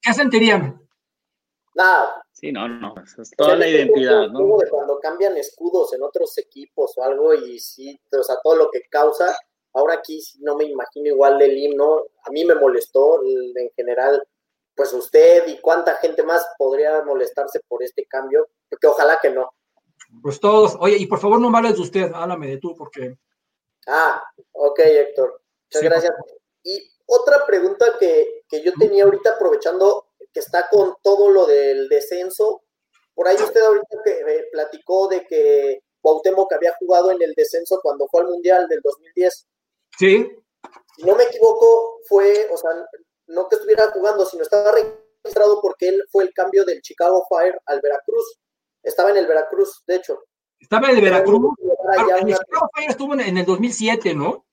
S3: ¿Qué, sentirían?
S4: Nada.
S2: Sí, no, no, es toda la identidad, ¿no?
S4: cuando cambian escudos en otros equipos o algo y sí, o sea, todo lo que causa, ahora aquí no me imagino igual del himno, a mí me molestó en general, pues usted y cuánta gente más podría molestarse por este cambio, porque ojalá que no.
S3: Pues todos, oye, y por favor no me hables de usted, háblame de tú, porque
S4: Ah, ok, Héctor. Muchas gracias. Y otra pregunta que, yo tenía ahorita, aprovechando que está con todo lo del descenso, por ahí usted ahorita que, eh, platicó de que Cuauhtémoc había jugado en el descenso cuando fue al Mundial del 2010.
S3: Sí.
S4: Si no me equivoco, fue, o sea, no que estuviera jugando, sino estaba registrado porque él fue el cambio del Chicago Fire al Veracruz. Estaba en el Veracruz, de hecho.
S3: Estaba en el Veracruz. en el Fire estuvo en, el 2007, ¿no?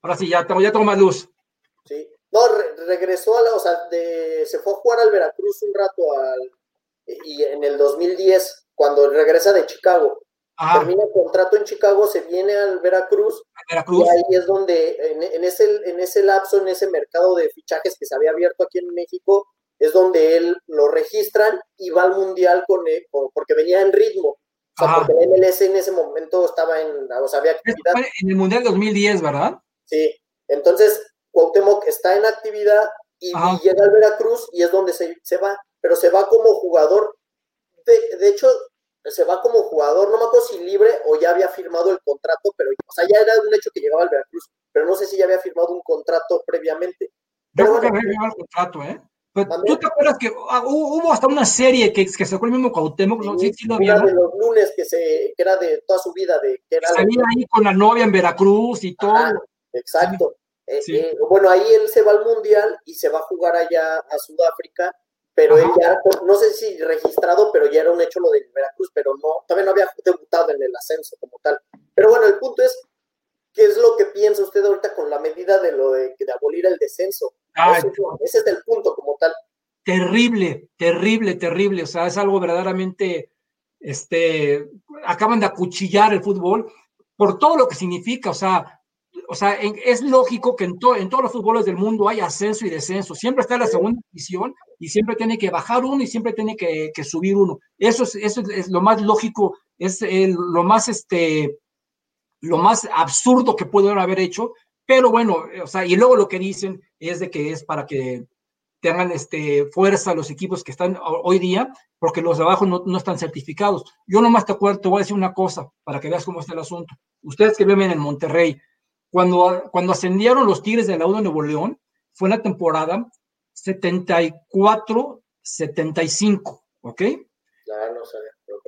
S3: Ahora sí, ya tengo, ya tengo más luz.
S4: Sí. No, regresó a la, o sea, se fue a jugar al Veracruz un rato al, y en el 2010, cuando regresa de Chicago. Termina el contrato en Chicago, se viene al Veracruz,
S3: Veracruz.
S4: y ahí es donde, en, ese, en ese lapso, en ese mercado de fichajes que se había abierto aquí en México, es donde él lo registran y va al Mundial con él, porque venía en ritmo. O sea, porque el MLS en ese momento estaba en, o sea, había actividad.
S3: En el Mundial 2010, ¿verdad?
S4: Sí, entonces Cuauhtémoc está en actividad y, llega al Veracruz y es donde se, se, va, pero se va como jugador, de, de, hecho, se va como jugador, no me acuerdo si libre o ya había firmado el contrato, pero, o sea, ya era un hecho que llegaba al Veracruz, pero no sé si ya había firmado un contrato previamente.
S3: Yo creo que había firmado el contrato, ¿eh? ¿Tú te acuerdas que ah, hubo hasta una serie que, que sacó el mismo Cuauhtémoc?
S4: Sí, sí, lo de los lunes que, se, que era de toda su vida. De, que era
S3: Salía ahí con la novia en Veracruz y todo.
S4: exacto. Eh, eh, bueno, ahí él se va al Mundial y se va a jugar allá a Sudáfrica, pero él ya, no sé si registrado, pero ya era un hecho lo de Veracruz, pero no, todavía no había debutado en el ascenso como tal. Pero bueno, el punto es, ¿qué es lo que piensa usted ahorita con la medida de lo de, de abolir el descenso? Ese es el punto como tal.
S3: Terrible, terrible, terrible. O sea, es algo verdaderamente, este, acaban de acuchillar el fútbol por todo lo que significa. O sea, o sea, es lógico que en, en, todos los fútboles del mundo hay ascenso y descenso. Siempre está la segunda división y siempre tiene que bajar uno y siempre tiene que, que subir uno. Eso es, eso es lo más lógico, es lo más, este, lo más absurdo que pueden haber hecho. Pero bueno, o sea, y luego lo que dicen es de que es para que tengan este, fuerza los equipos que están hoy día, porque los de abajo no, no están certificados. Yo nomás te, acuerdo, te voy a decir una cosa para que veas cómo está el asunto. Ustedes que viven en Monterrey, cuando, cuando ascendieron los Tigres de la U de Nuevo León, fue en la temporada 74-75, ¿ok?
S4: Ya no sé.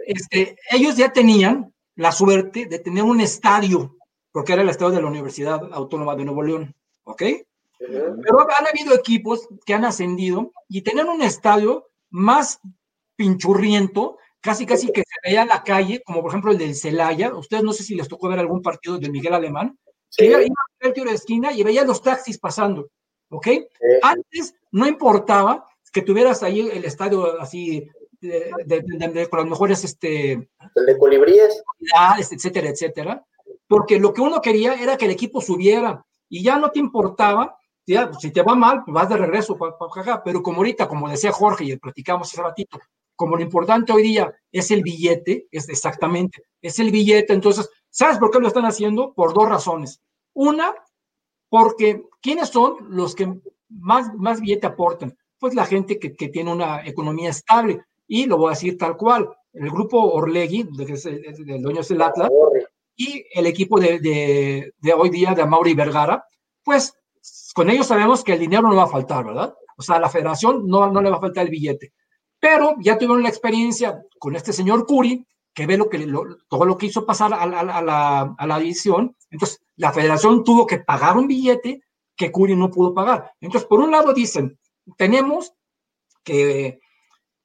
S3: Este, ellos ya tenían la suerte de tener un estadio, porque era el estadio de la Universidad Autónoma de Nuevo León, ¿ok? Pero han habido equipos que han ascendido y tener un estadio más pinchurriento, casi casi que se veía en la calle, como por ejemplo el del Celaya. Ustedes no sé si les tocó ver algún partido del Miguel Alemán, que iba, a tiro de esquina y veía los taxis pasando, ¿ok? Antes no importaba que tuvieras ahí el estadio así de, con los mejores este
S4: el de colibríes
S3: etcétera etcétera porque lo que uno quería era que el equipo subiera y ya no te importaba ya, si te va mal pues vas de regreso pero como ahorita como decía Jorge y platicamos hace ratito como lo importante hoy día es el billete es exactamente es el billete entonces ¿Sabes por qué lo están haciendo? Por dos razones. Una, porque ¿quiénes son los que más, más billete aportan? Pues la gente que, que tiene una economía estable. Y lo voy a decir tal cual, el grupo Orlegui, que es el, el dueño del Atlas, y el equipo de, de, de, hoy día de Mauri Vergara, pues con ellos sabemos que el dinero no va a faltar, ¿verdad? O sea, a la federación no, no le va a faltar el billete. Pero ya tuvieron la experiencia con este señor Curi, que ve lo que, todo lo que hizo pasar a, la, a la división. Entonces, la federación tuvo que pagar un billete que Curi no pudo pagar. Entonces, por un lado dicen, tenemos que,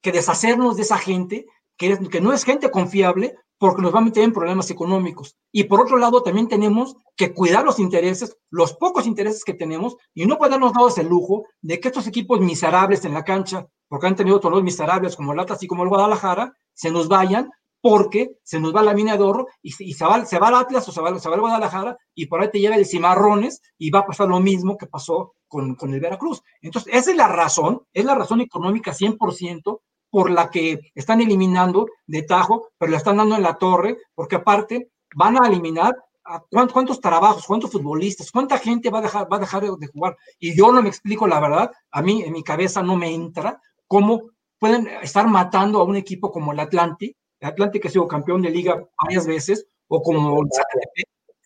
S3: que deshacernos de esa gente, que, que no es gente confiable, porque nos va a meter en problemas económicos. Y por otro lado, también tenemos que cuidar los intereses, los pocos intereses que tenemos, y no podemos darnos el lujo de que estos equipos miserables en la cancha, porque han tenido todos los miserables como el Atlas y como el Guadalajara, se nos vayan porque se nos va la mina de oro y, se, va, se al Atlas o se va, se al Guadalajara y por ahí te lleva el Cimarrones y va a pasar lo mismo que pasó con, con el Veracruz. Entonces, esa es la razón, es la razón económica 100% por la que están eliminando de tajo, pero la están dando en la torre, porque aparte van a eliminar a cuántos, trabajos, cuántos futbolistas, cuánta gente va a dejar, va a dejar de jugar. Y yo no me explico la verdad, a mí en mi cabeza no me entra cómo pueden estar matando a un equipo como el Atlante, Atlante que ha sido campeón de liga varias veces, o como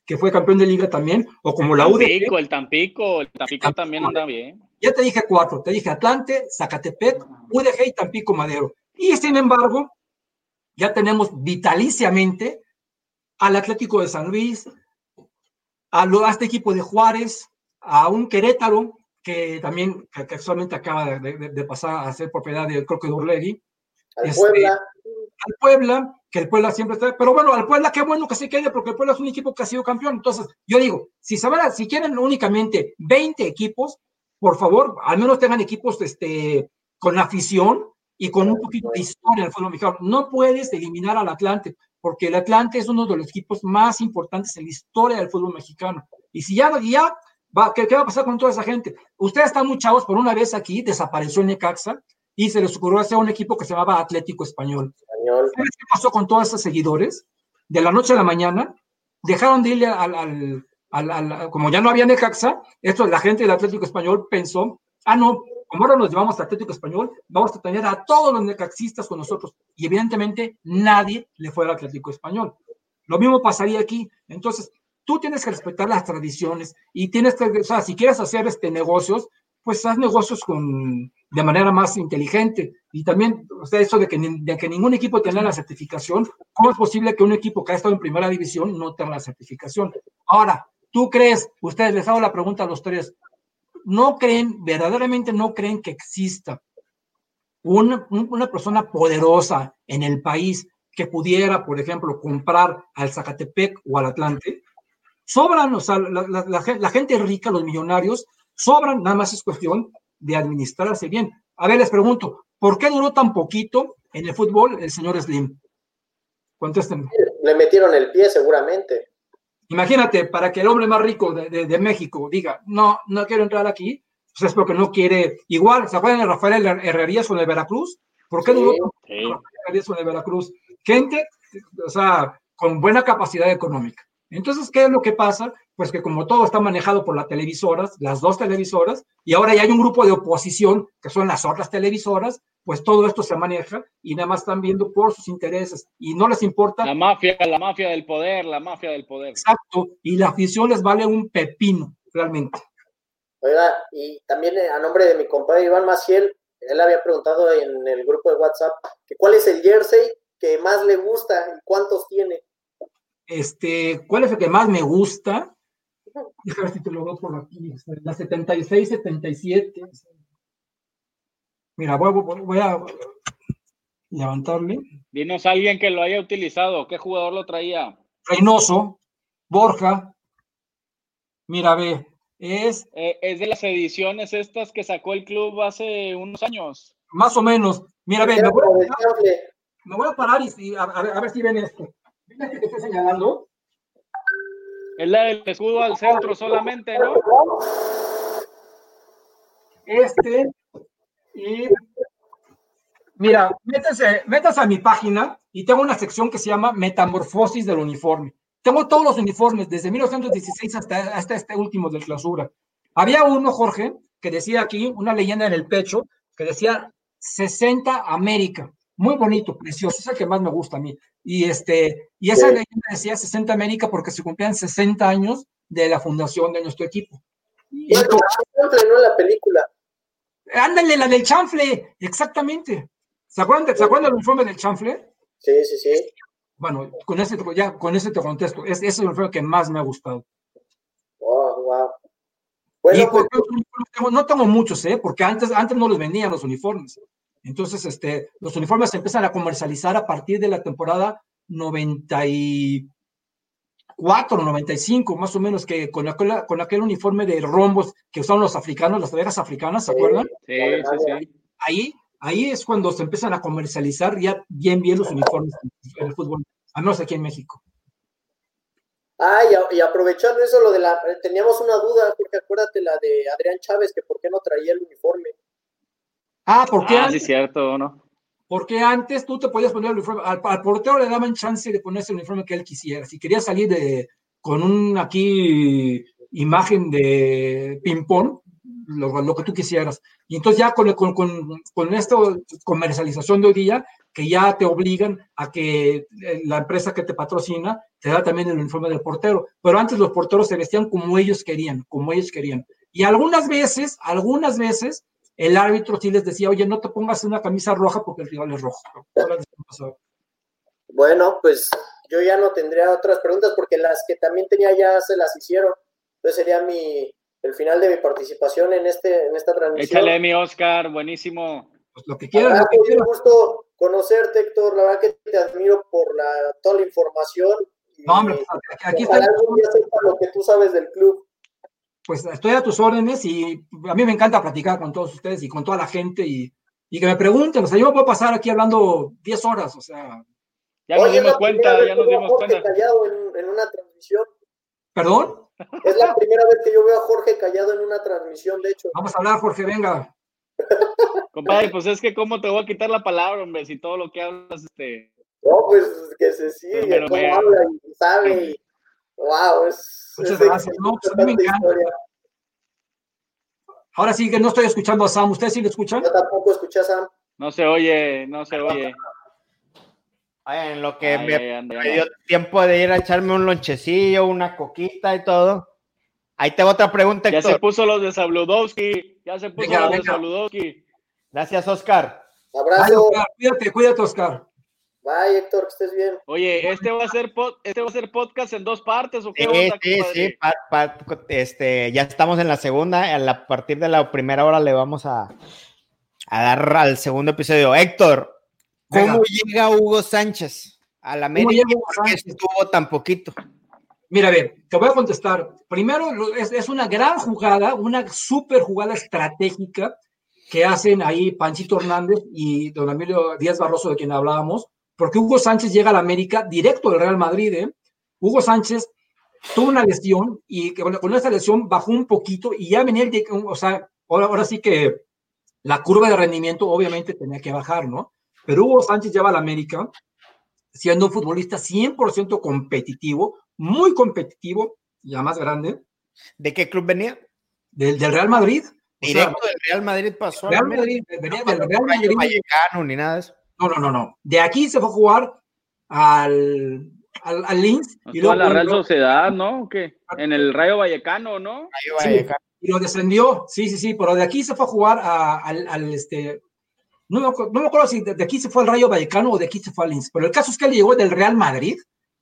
S3: que fue campeón de liga también, o como la UDG.
S2: Tampico, el Tampico, el Tampico también anda bien.
S3: Ya te dije cuatro, te dije Atlante, Zacatepec, UDG y Tampico Madero. Y sin embargo, ya tenemos vitaliciamente al Atlético de San Luis, a, este equipo de Juárez, a un Querétaro, que también que, actualmente acaba de, pasar a ser propiedad de creo que de
S4: Al este, Puebla
S3: al Puebla, que el Puebla siempre está, pero bueno, al Puebla qué bueno que se quede porque el Puebla es un equipo que ha sido campeón. Entonces, yo digo, si sabrá, si quieren únicamente 20 equipos, por favor, al menos tengan equipos este, con afición y con un poquito de historia del fútbol mexicano. No puedes eliminar al Atlante, porque el Atlante es uno de los equipos más importantes en la historia del fútbol mexicano. Y si ya, ya va, ¿qué, ¿qué, va a pasar con toda esa gente? Ustedes están muy chavos, por una vez aquí desapareció Necaxa, y se les ocurrió hacer un equipo que se llamaba Atlético Español. ¿Qué pasó con todos esos seguidores? De la noche a la mañana, dejaron de irle al, al, como ya no había Necaxa, esto la gente del Atlético Español pensó, ah, no, como ahora nos llevamos a Atlético Español, vamos a tener a todos los necaxistas con nosotros. Y evidentemente nadie le fue al Atlético Español. Lo mismo pasaría aquí. Entonces, tú tienes que respetar las tradiciones y tienes que, o sea, si quieres hacer este negocios, pues haz negocios con, de manera más inteligente. Y también, o sea, eso de que, de que ningún equipo tenga la certificación, ¿cómo es posible que un equipo que ha estado en primera división no tenga la certificación? Ahora, ¿tú crees, ustedes les hago la pregunta a los tres, ¿no creen, verdaderamente no creen que exista una, una persona poderosa en el país que pudiera, por ejemplo, comprar al Zacatepec o al Atlante? Sobran, o sea, la, la, la gente rica, los millonarios, sobran, nada más es cuestión de administrarse bien. A ver, les pregunto, ¿por qué duró tan poquito en el fútbol el señor Slim? Contéstenme.
S4: Le metieron el pie seguramente.
S3: Imagínate, para que el hombre más rico de, de, México diga, no, no quiero entrar aquí, pues es porque no quiere. Igual, ¿se acuerdan de Rafael Herrerías con el Veracruz? ¿Por qué duró sí. Herrerías con el Veracruz? Gente, o sea, con buena capacidad económica. Entonces, ¿qué es lo que pasa? Pues que como todo está manejado por las televisoras, las dos televisoras, y ahora ya hay un grupo de oposición, que son las otras televisoras, pues todo esto se maneja y nada más están viendo por sus intereses y no les importa.
S2: La mafia, la mafia del poder, la mafia del poder.
S3: Exacto, y la afición les vale un pepino, realmente.
S4: Oiga, y también eh, a nombre de mi compadre Iván Maciel, él había preguntado en el grupo de WhatsApp que cuál es el jersey que más le gusta y cuántos tiene.
S3: Este, ¿cuál es el que más me gusta? Déjame ver si te lo veo por aquí. La 76, 77. Mira, voy, voy a levantarle.
S2: Dinos a alguien que lo haya utilizado. ¿Qué jugador lo traía?
S3: Reynoso, Borja. Mira, ve, es.
S2: Eh, es de las ediciones estas que sacó el club hace unos años.
S3: Más o menos. Mira, ve, me voy, a, me voy a parar y, a, a, ver si ven esto. ¿Ven que te estoy señalando?
S2: Es la del escudo al centro solamente, ¿no?
S3: Este y mira, métase, métase a mi página y tengo una sección que se llama Metamorfosis del uniforme. Tengo todos los uniformes, desde 1916 hasta, hasta este último de clausura. Había uno, Jorge, que decía aquí, una leyenda en el pecho, que decía 60 América. Muy bonito, precioso, es el que más me gusta a mí. Y, este, y esa leyenda decía 60 América porque se cumplían 60 años de la fundación de nuestro equipo.
S4: Y entonces, no la película.
S3: Ándale, la del chanfle, exactamente. ¿Se acuerdan, de, ¿se acuerdan del uniforme del chanfle?
S4: Sí, sí, sí.
S3: Bueno, con ese, ya, con ese te contesto. Es, ese es el uniforme que más me ha gustado.
S4: Wow, wow.
S3: Bueno, pues, no tengo muchos, ¿eh? Porque antes, antes no los vendían los uniformes. Entonces, este, los uniformes se empiezan a comercializar a partir de la temporada 94, 95, más o menos, que con aquel, con aquel uniforme de rombos que usaban los africanos, las tareas africanas, ¿se acuerdan?
S2: Sí, sí, sí.
S3: Ahí, ahí es cuando se empiezan a comercializar ya bien, bien los uniformes en el fútbol, a no sé aquí en México.
S4: Ah, y, y, aprovechando eso, lo de la, teníamos una duda, porque acuérdate la de Adrián Chávez, que por qué no traía el uniforme.
S3: Ah, ¿por qué?
S2: Ah, sí, cierto, ¿no?
S3: Porque antes tú te podías poner al, portero le daban chance de ponerse el uniforme que él quisiera. Si quería salir de, con un aquí imagen de ping-pong, lo, lo, que tú quisieras. Y entonces ya con, con, con, con esta comercialización de hoy día, que ya te obligan a que la empresa que te patrocina te da también el uniforme del portero. Pero antes los porteros se vestían como ellos querían, como ellos querían. Y algunas veces, algunas veces, el árbitro sí les decía, oye, no te pongas una camisa roja porque el rival es rojo.
S4: Bueno, pues yo ya no tendría otras preguntas porque las que también tenía ya se las hicieron. Entonces sería mi, el final de mi participación en, este, en esta transmisión.
S2: Échale mi Oscar, buenísimo.
S3: Pues lo que quieras.
S4: Lo que quieras. Un gusto conocerte, Héctor. La verdad que te admiro por la, toda la información.
S3: No, hombre, aquí está.
S4: Algún día sepa lo que tú sabes del club
S3: pues estoy a tus órdenes y a mí me encanta platicar con todos ustedes y con toda la gente y, y que me pregunten, o sea, yo me puedo pasar aquí hablando 10 horas, o sea.
S2: Ya nos dimos cuenta, ya nos dimos cuenta.
S4: callado en, en, una transmisión.
S3: ¿Perdón?
S4: Es la primera vez que yo veo a Jorge callado en una transmisión, de hecho.
S3: Vamos a hablar, Jorge, venga.
S2: Compadre, pues es que cómo te voy a quitar la palabra, hombre, si todo lo que hablas, este.
S4: No, pues que se sigue, pero cómo me... habla y sabe y wow, es
S3: Muchas gracias. No, pues a mí me encanta. Historia. Ahora sí que no estoy escuchando a Sam. ¿Ustedes sí lo escuchan?
S4: Yo tampoco escuché a Sam.
S2: No se oye, no se oye.
S1: Ay, en lo que ay, me, ay, me, dio tiempo de ir a echarme un lonchecillo, una coquita y todo. Ahí tengo otra pregunta,
S2: Ya Héctor. se puso los de Sabludowski. Ya se puso venga, los venga. de Sabludowski.
S1: Gracias, Oscar.
S4: Abrazo.
S3: Ay, Oscar, cuídate, cuídate, Oscar.
S4: Bye, Héctor, que estés bien.
S2: Oye, ¿este va a ser, pod, este va a ser podcast en dos partes o qué?
S1: Sí, onda, sí, sí. Pa, pa, este, ya estamos en la segunda. A, la, a, partir de la primera hora le vamos a, a dar al segundo episodio. Héctor, ¿cómo Venga. llega Hugo Sánchez a la América? que estuvo tan poquito?
S3: Mira, a ver, te voy a contestar. Primero, es, es una gran jugada, una súper jugada estratégica que hacen ahí Panchito Hernández y don Emilio Díaz Barroso, de quien hablábamos, porque Hugo Sánchez llega a la América directo del Real Madrid. ¿eh? Hugo Sánchez tuvo una lesión y con, con esa lesión bajó un poquito y ya venía el, o sea, ahora, ahora sí que la curva de rendimiento obviamente tenía que bajar, ¿no? Pero Hugo Sánchez lleva a la América siendo un futbolista 100% competitivo, muy competitivo, ya más grande.
S1: ¿De qué club venía?
S3: Del, del Real Madrid.
S1: Directo del Real Madrid pasó.
S3: Real Madrid, venía del Real Madrid.
S1: Vallecano, ni nada de eso.
S3: No, no, no, no. De aquí se fue a jugar al, al, al Linz.
S2: Y luego a la Real Sociedad, ¿no? ¿Qué? En el Rayo Vallecano, ¿no?
S1: Rayo Vallecano.
S3: Sí, y lo descendió, sí, sí, sí, pero de aquí se fue a jugar a, al, al, este, no me, acuerdo, no me, acuerdo si de, de, aquí se fue al Rayo Vallecano o de aquí se fue al Linz, pero el caso es que él llegó del Real Madrid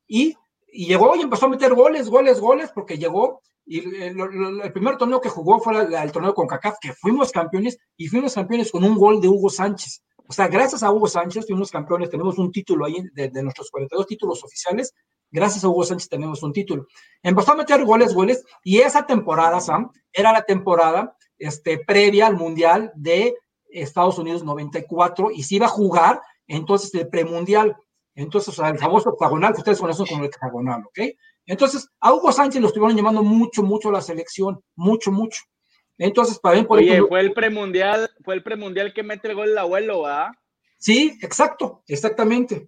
S3: y, y llegó y empezó a meter goles, goles, goles, porque llegó y el, el, el primer torneo que jugó fue el, el torneo con CACAF, que fuimos campeones y fuimos campeones con un gol de Hugo Sánchez. O sea, gracias a Hugo Sánchez fuimos campeones, tenemos un título ahí de, de nuestros 42 títulos oficiales, gracias a Hugo Sánchez tenemos un título. Empezó a meter goles, goles, y esa temporada, Sam, era la temporada este, previa al Mundial de Estados Unidos 94, y se iba a jugar entonces el premundial. Entonces, o sea, el famoso octagonal, que ustedes conocen como el octagonal, ¿ok? Entonces, a Hugo Sánchez lo estuvieron llamando mucho, mucho a la selección, mucho, mucho. Entonces, para bien, por
S2: Oye, ejemplo, fue el premundial, fue el premundial que mete el gol el abuelo, ¿verdad?
S3: Sí, exacto, exactamente.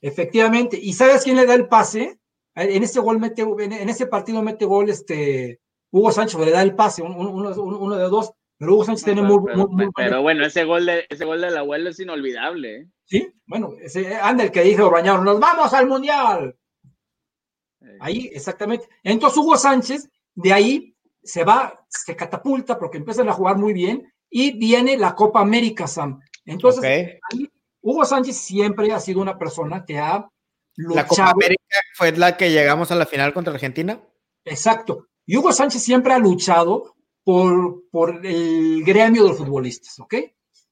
S3: Efectivamente. ¿Y sabes quién le da el pase? En ese gol mete, en ese partido mete gol este Hugo Sánchez, le da el pase, uno, uno, uno de dos, pero Hugo Sánchez tiene muy,
S2: pero,
S3: muy, muy,
S2: pero bueno, ese gol de ese gol del abuelo es inolvidable. ¿eh?
S3: Sí, bueno, ese anda el que dijo Bañado, nos vamos al mundial. Ahí, exactamente. Entonces Hugo Sánchez, de ahí se va, se catapulta porque empiezan a jugar muy bien y viene la Copa América, Sam. Entonces, okay. Hugo Sánchez siempre ha sido una persona que ha
S1: luchado. ¿La Copa América fue la que llegamos a la final contra Argentina?
S3: Exacto. Y Hugo Sánchez siempre ha luchado por, por el gremio de los futbolistas, ¿ok?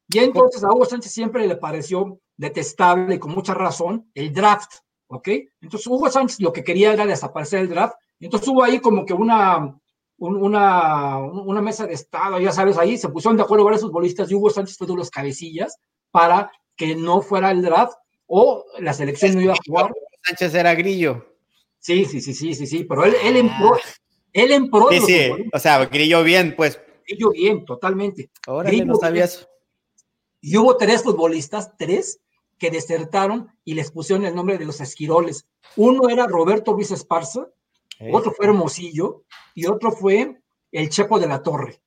S3: Y entonces a Hugo Sánchez siempre le pareció detestable y con mucha razón el draft, ¿ok? Entonces Hugo Sánchez lo que quería era desaparecer el draft. Entonces hubo ahí como que una, una, una mesa de estado, ya sabes, ahí se pusieron de acuerdo varios futbolistas y Hugo Sánchez fue de los cabecillas para que no fuera el draft o la selección no iba a jugar.
S1: Sánchez era grillo.
S3: Sí, sí, sí, sí, sí, sí, pero él, él en pro, él en pro.
S1: Sí, sí, o sea, grillo bien, pues.
S3: Grillo bien, totalmente.
S1: Ahora no sabía eso.
S3: Y hubo tres futbolistas, tres, que desertaron y les pusieron el nombre de los esquiroles. Uno era Roberto Luis Esparza, Otro fue Hermosillo y otro fue el Chepo de la Torre.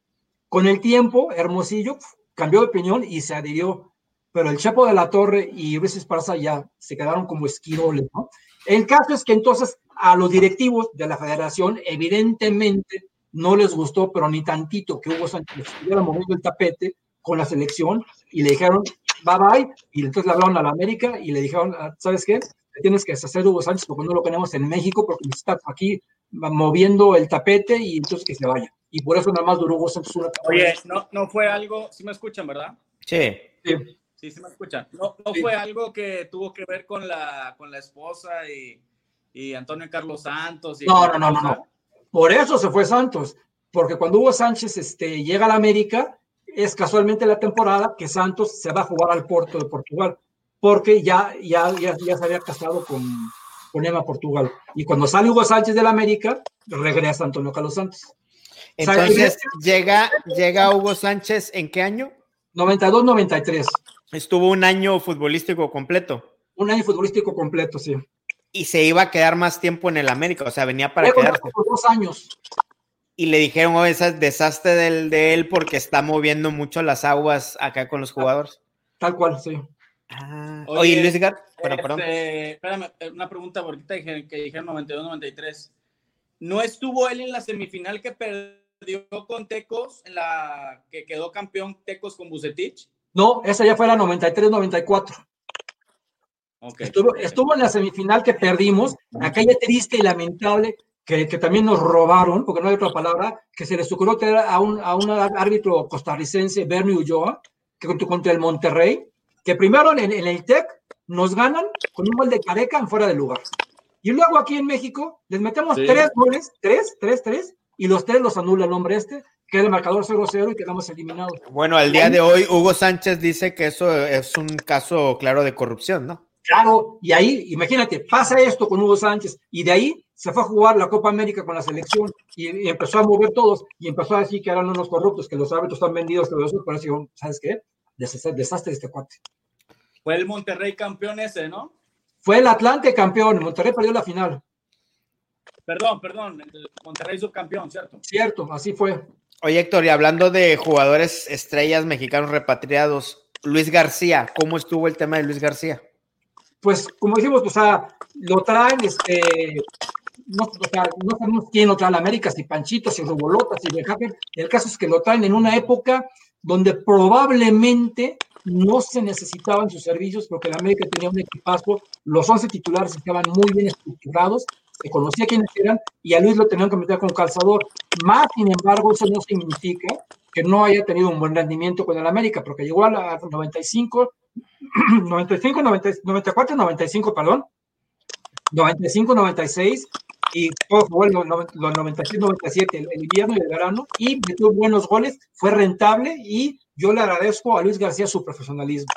S3: Con el tiempo, Hermosillo cambió de opinión y se adhirió pero el Chapo de la Torre y Luis Esparza ya se quedaron como esquiroles, ¿no? El caso es que entonces a los directivos de la federación evidentemente no les gustó, pero ni tantito que Hugo Sánchez estuviera moviendo el tapete con la selección y le dijeron bye bye y entonces le hablaron a la América y le dijeron, ¿sabes qué? Tienes que deshacer Hugo Sánchez porque no lo tenemos en México porque está aquí moviendo el tapete y entonces que se vaya. Y por eso nada más duró Hugo Sánchez una
S5: Oye, no, no fue algo, si me escuchan, ¿verdad?
S1: Sí.
S3: sí.
S5: Sí, me escucha. No, no sí. fue algo que tuvo que ver con la, con la esposa y, y Antonio Carlos Santos. Y
S3: no, no, no, no, no. Por eso se fue Santos. Porque cuando Hugo Sánchez este, llega a la América, es casualmente la temporada que Santos se va a jugar al Porto de Portugal. Porque ya, ya, ya, ya se había casado con, con Emma Portugal. Y cuando sale Hugo Sánchez de la América, regresa Antonio Carlos Santos.
S1: Entonces, llega, llega Hugo Sánchez en qué año?
S3: 92-93.
S1: Estuvo un año futbolístico completo.
S3: Un año futbolístico completo, sí.
S1: Y se iba a quedar más tiempo en el América, o sea, venía para quedarse.
S3: Por dos años.
S1: Y le dijeron, oh, ese desastre del, de él porque está moviendo mucho las aguas acá con los jugadores.
S3: Tal cual, sí.
S1: Ah, oye, oye, Luis Gar,
S5: pero, este, perdón. Espérame, una pregunta, porque dijeron, que dijeron 92-93. ¿No estuvo él en la semifinal que perdió con Tecos, en la que quedó campeón Tecos con Bucetich?
S3: No, esa ya fue la 93-94. Okay. Estuvo, estuvo, en la semifinal que perdimos, aquella triste y lamentable que, que, también nos robaron, porque no hay otra palabra, que se les ocurrió tener a un, a un árbitro costarricense, Bernie Ulloa, que contra el Monterrey, que primero en, en el TEC nos ganan con un gol de Careca en fuera de lugar. Y luego aquí en México les metemos tres goles, tres, tres, tres, y los tres los anula el hombre este, queda el marcador 0-0 y quedamos eliminados.
S1: Bueno, al día de hoy Hugo Sánchez dice que eso es un caso claro de corrupción, ¿no?
S3: Claro, y ahí, imagínate, pasa esto con Hugo Sánchez, y de ahí se fue a jugar la Copa América con la selección y, empezó a mover todos y empezó a decir que eran unos corruptos, que los árbitros están vendidos, que los por eso, ¿sabes qué? Desastre de este cuate.
S5: Fue el Monterrey campeón ese, ¿no?
S3: Fue el Atlante campeón, Monterrey perdió la final.
S5: Perdón, perdón, el Monterrey subcampeón, ¿cierto?
S3: Cierto, así fue.
S1: Oye, Héctor, y hablando de jugadores estrellas mexicanos repatriados, Luis García, ¿cómo estuvo el tema de Luis García?
S3: Pues, como dijimos, o sea, lo traen, este, no, o sea, no sabemos quién lo trae a América, si Panchito, si Robolotas, si Bejaque. El caso es que lo traen en una época donde probablemente no se necesitaban sus servicios porque la América tenía un equipazo, los 11 titulares estaban muy bien estructurados, se conocía quiénes eran y a Luis lo tenían que meter con calzador. Más, sin embargo, eso no significa que no haya tenido un buen rendimiento con el América, porque llegó a la 95, 95, 94, 95, perdón, 95, 96 y todo jugó los, 96, 97, el, el invierno y el verano y metió buenos goles, fue rentable y yo le agradezco a Luis García su profesionalismo.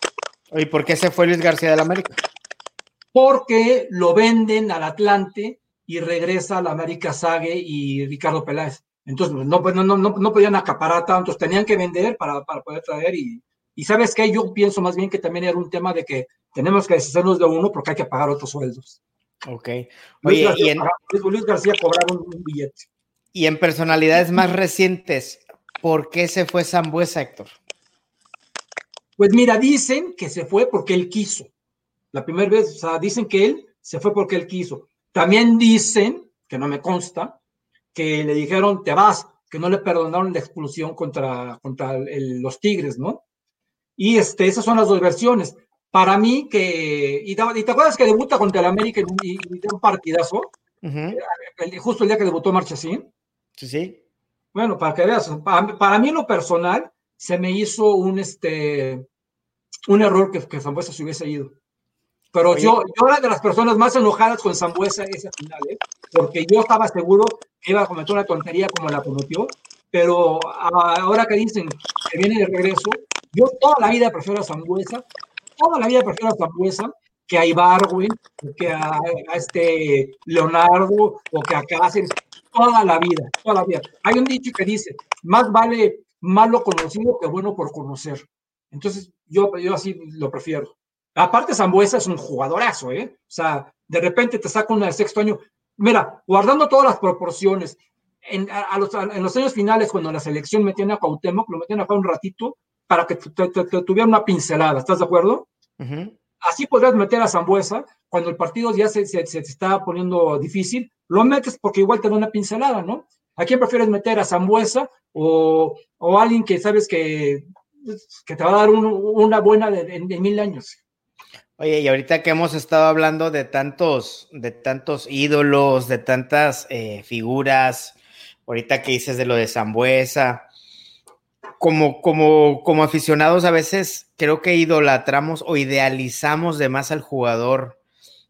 S1: ¿Y por qué se fue Luis García del América?
S3: Porque lo venden al Atlante y regresa a la América Sague y Ricardo Peláez. Entonces, no, no, no, no, podían acaparar tantos, tenían que vender para, para poder traer. Y, y sabes qué, yo pienso más bien que también era un tema de que tenemos que deshacernos de uno porque hay que pagar otros sueldos.
S1: Ok.
S3: Luis, García, y en... Luis García cobraba un, un, billete.
S1: Y en personalidades más recientes, ¿por qué se fue Zambuesa, Héctor?
S3: Pues mira, dicen que se fue porque él quiso. La primera vez, o sea, dicen que él se fue porque él quiso. También dicen, que no me consta, que le dijeron, te vas, que no le perdonaron la expulsión contra, contra el, los Tigres, ¿no? Y este, esas son las dos versiones. Para mí, que. ¿Y te, y te acuerdas que debuta contra el América y, y, un partidazo? Uh -huh. el, justo el día que debutó Marchesín.
S1: Sí, sí.
S3: Bueno, para que veas, para, para, mí en lo personal, se me hizo un, este, un error que, que Zambuesa se hubiese ido. Pero yo, yo era de las personas más enojadas con Zambuesa esa final, ¿eh? porque yo estaba seguro que iba a cometer una tontería como la cometió, pero ahora que dicen que viene de regreso, yo toda la vida prefiero a Zambuesa, toda la vida prefiero a Zambuesa que a Ibargüen, que a, a, este Leonardo o que a Cáceres, toda la vida, toda la vida. Hay un dicho que dice, más vale malo conocido que bueno por conocer. Entonces, yo, yo así lo prefiero. Aparte, Zambuesa es un jugadorazo, ¿eh? O sea, de repente te saca una de sexto año. Mira, guardando todas las proporciones, en, a, los, a, en los años finales, cuando la selección metían a Cuauhtémoc, lo metían acá un ratito para que te, te, te tuviera una pincelada, ¿estás de acuerdo? Uh -huh. Así podrías meter a Zambuesa cuando el partido ya se, se, se está poniendo difícil, lo metes porque igual te da una pincelada, ¿no? ¿A quién prefieres meter? ¿A Zambuesa o, o alguien que sabes que, que te va a dar un, una buena de mil años?
S1: Oye, y ahorita que hemos estado hablando de tantos, de tantos ídolos, de tantas eh, figuras, ahorita que dices de lo de Zambuesa, como, como, como aficionados a veces creo que idolatramos o idealizamos de más al jugador.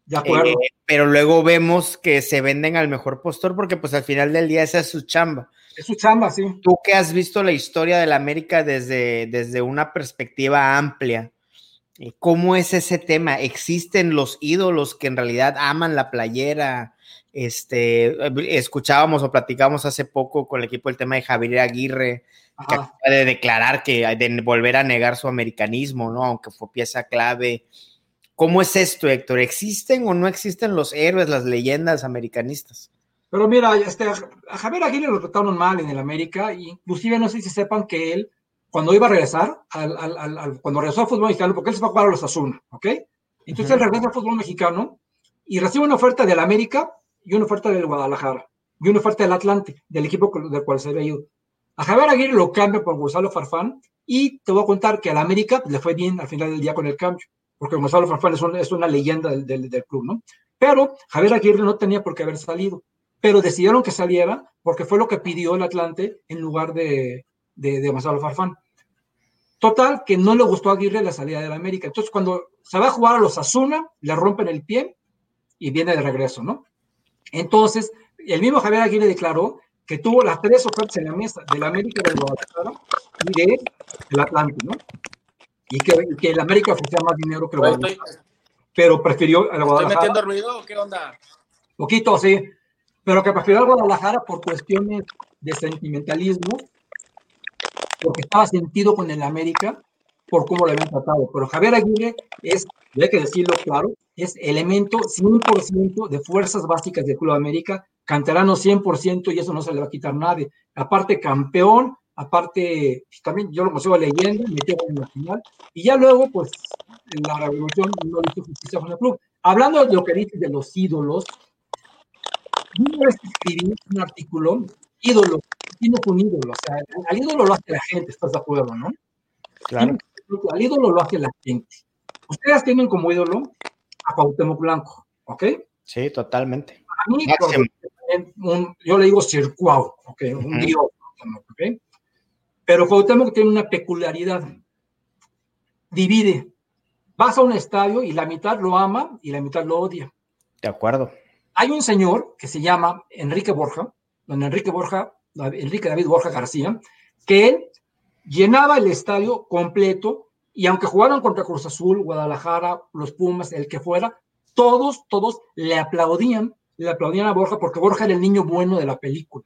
S3: De acuerdo.
S1: Eh, pero luego vemos que se venden al mejor postor porque pues al final del día esa es su chamba.
S3: Es su chamba, sí.
S1: Tú que has visto la historia de la América desde, desde una perspectiva amplia, ¿Cómo es ese tema? ¿Existen los ídolos que en realidad aman la playera? Este, escuchábamos o platicábamos hace poco con el equipo el tema de Javier Aguirre, Ajá. que acaba de declarar que de volver a negar su americanismo, ¿no? Aunque fue pieza clave. ¿Cómo es esto, Héctor? ¿Existen o no existen los héroes, las leyendas americanistas?
S3: Pero mira, este, a Javier Aguirre lo trataron mal en el América, inclusive no sé si sepan que él cuando iba a regresar, al, al, al, cuando regresó al fútbol mexicano, porque él se fue a jugar a los Asuna, ¿ok? Entonces uh -huh. él regresa al fútbol mexicano y recibe una oferta del América y una oferta del Guadalajara y una oferta del Atlante, del equipo del cual se había ido. A Javier Aguirre lo cambia por Gonzalo Farfán y te voy a contar que al América le fue bien al final del día con el cambio, porque Gonzalo Farfán es una, es una leyenda del, del, del club, ¿no? Pero Javier Aguirre no tenía por qué haber salido, pero decidieron que saliera porque fue lo que pidió el Atlante en lugar de, de, de Gonzalo Farfán. Total, que no le gustó a Aguirre la salida de la América. Entonces, cuando se va a jugar a los Asuna, le rompen el pie y viene de regreso, ¿no? Entonces, el mismo Javier Aguirre declaró que tuvo las tres ofertas en la mesa de la América del Guadalajara y de el Atlante, ¿no? Y que, que el América ofrecía más dinero que el Guadalajara. pero prefirió el Guadalajara.
S5: ¿Estoy metiendo ruido o qué onda?
S3: Poquito, sí. Pero que prefirió el Guadalajara por cuestiones de sentimentalismo, porque estaba sentido con el América por cómo lo habían tratado. Pero Javier Aguirre es, hay que decirlo claro, es elemento 100% de fuerzas básicas del Club América, canterano 100% y eso no se le va a quitar nadie. Aparte campeón, aparte pues, también yo lo consigo leyendo, metió en la final y ya luego pues la revolución no le hizo justicia con el club. Hablando de lo que dices de los ídolos, una vez escribí un artículo, ídolo, tienes un ídolo, o sea, al ídolo lo hace la gente, ¿estás de acuerdo, no?
S1: Claro.
S3: Al ídolo lo hace la gente. Ustedes tienen como ídolo a Cuauhtémoc Blanco, ¿ok?
S1: Sí, totalmente.
S3: A mí, un, yo le digo circuau, ¿ok? Un dios, ¿ok? Pero Cuauhtémoc tiene una peculiaridad. Divide. Vas a un estadio y la mitad lo ama y la mitad lo odia.
S1: De acuerdo.
S3: Hay un señor que se llama Enrique Borja, don Enrique Borja, Enrique David Borja García, que él llenaba el estadio completo y aunque jugaran contra Cruz Azul, Guadalajara, los Pumas, el que fuera, todos, todos le aplaudían, le aplaudían a Borja porque Borja era el niño bueno de la película.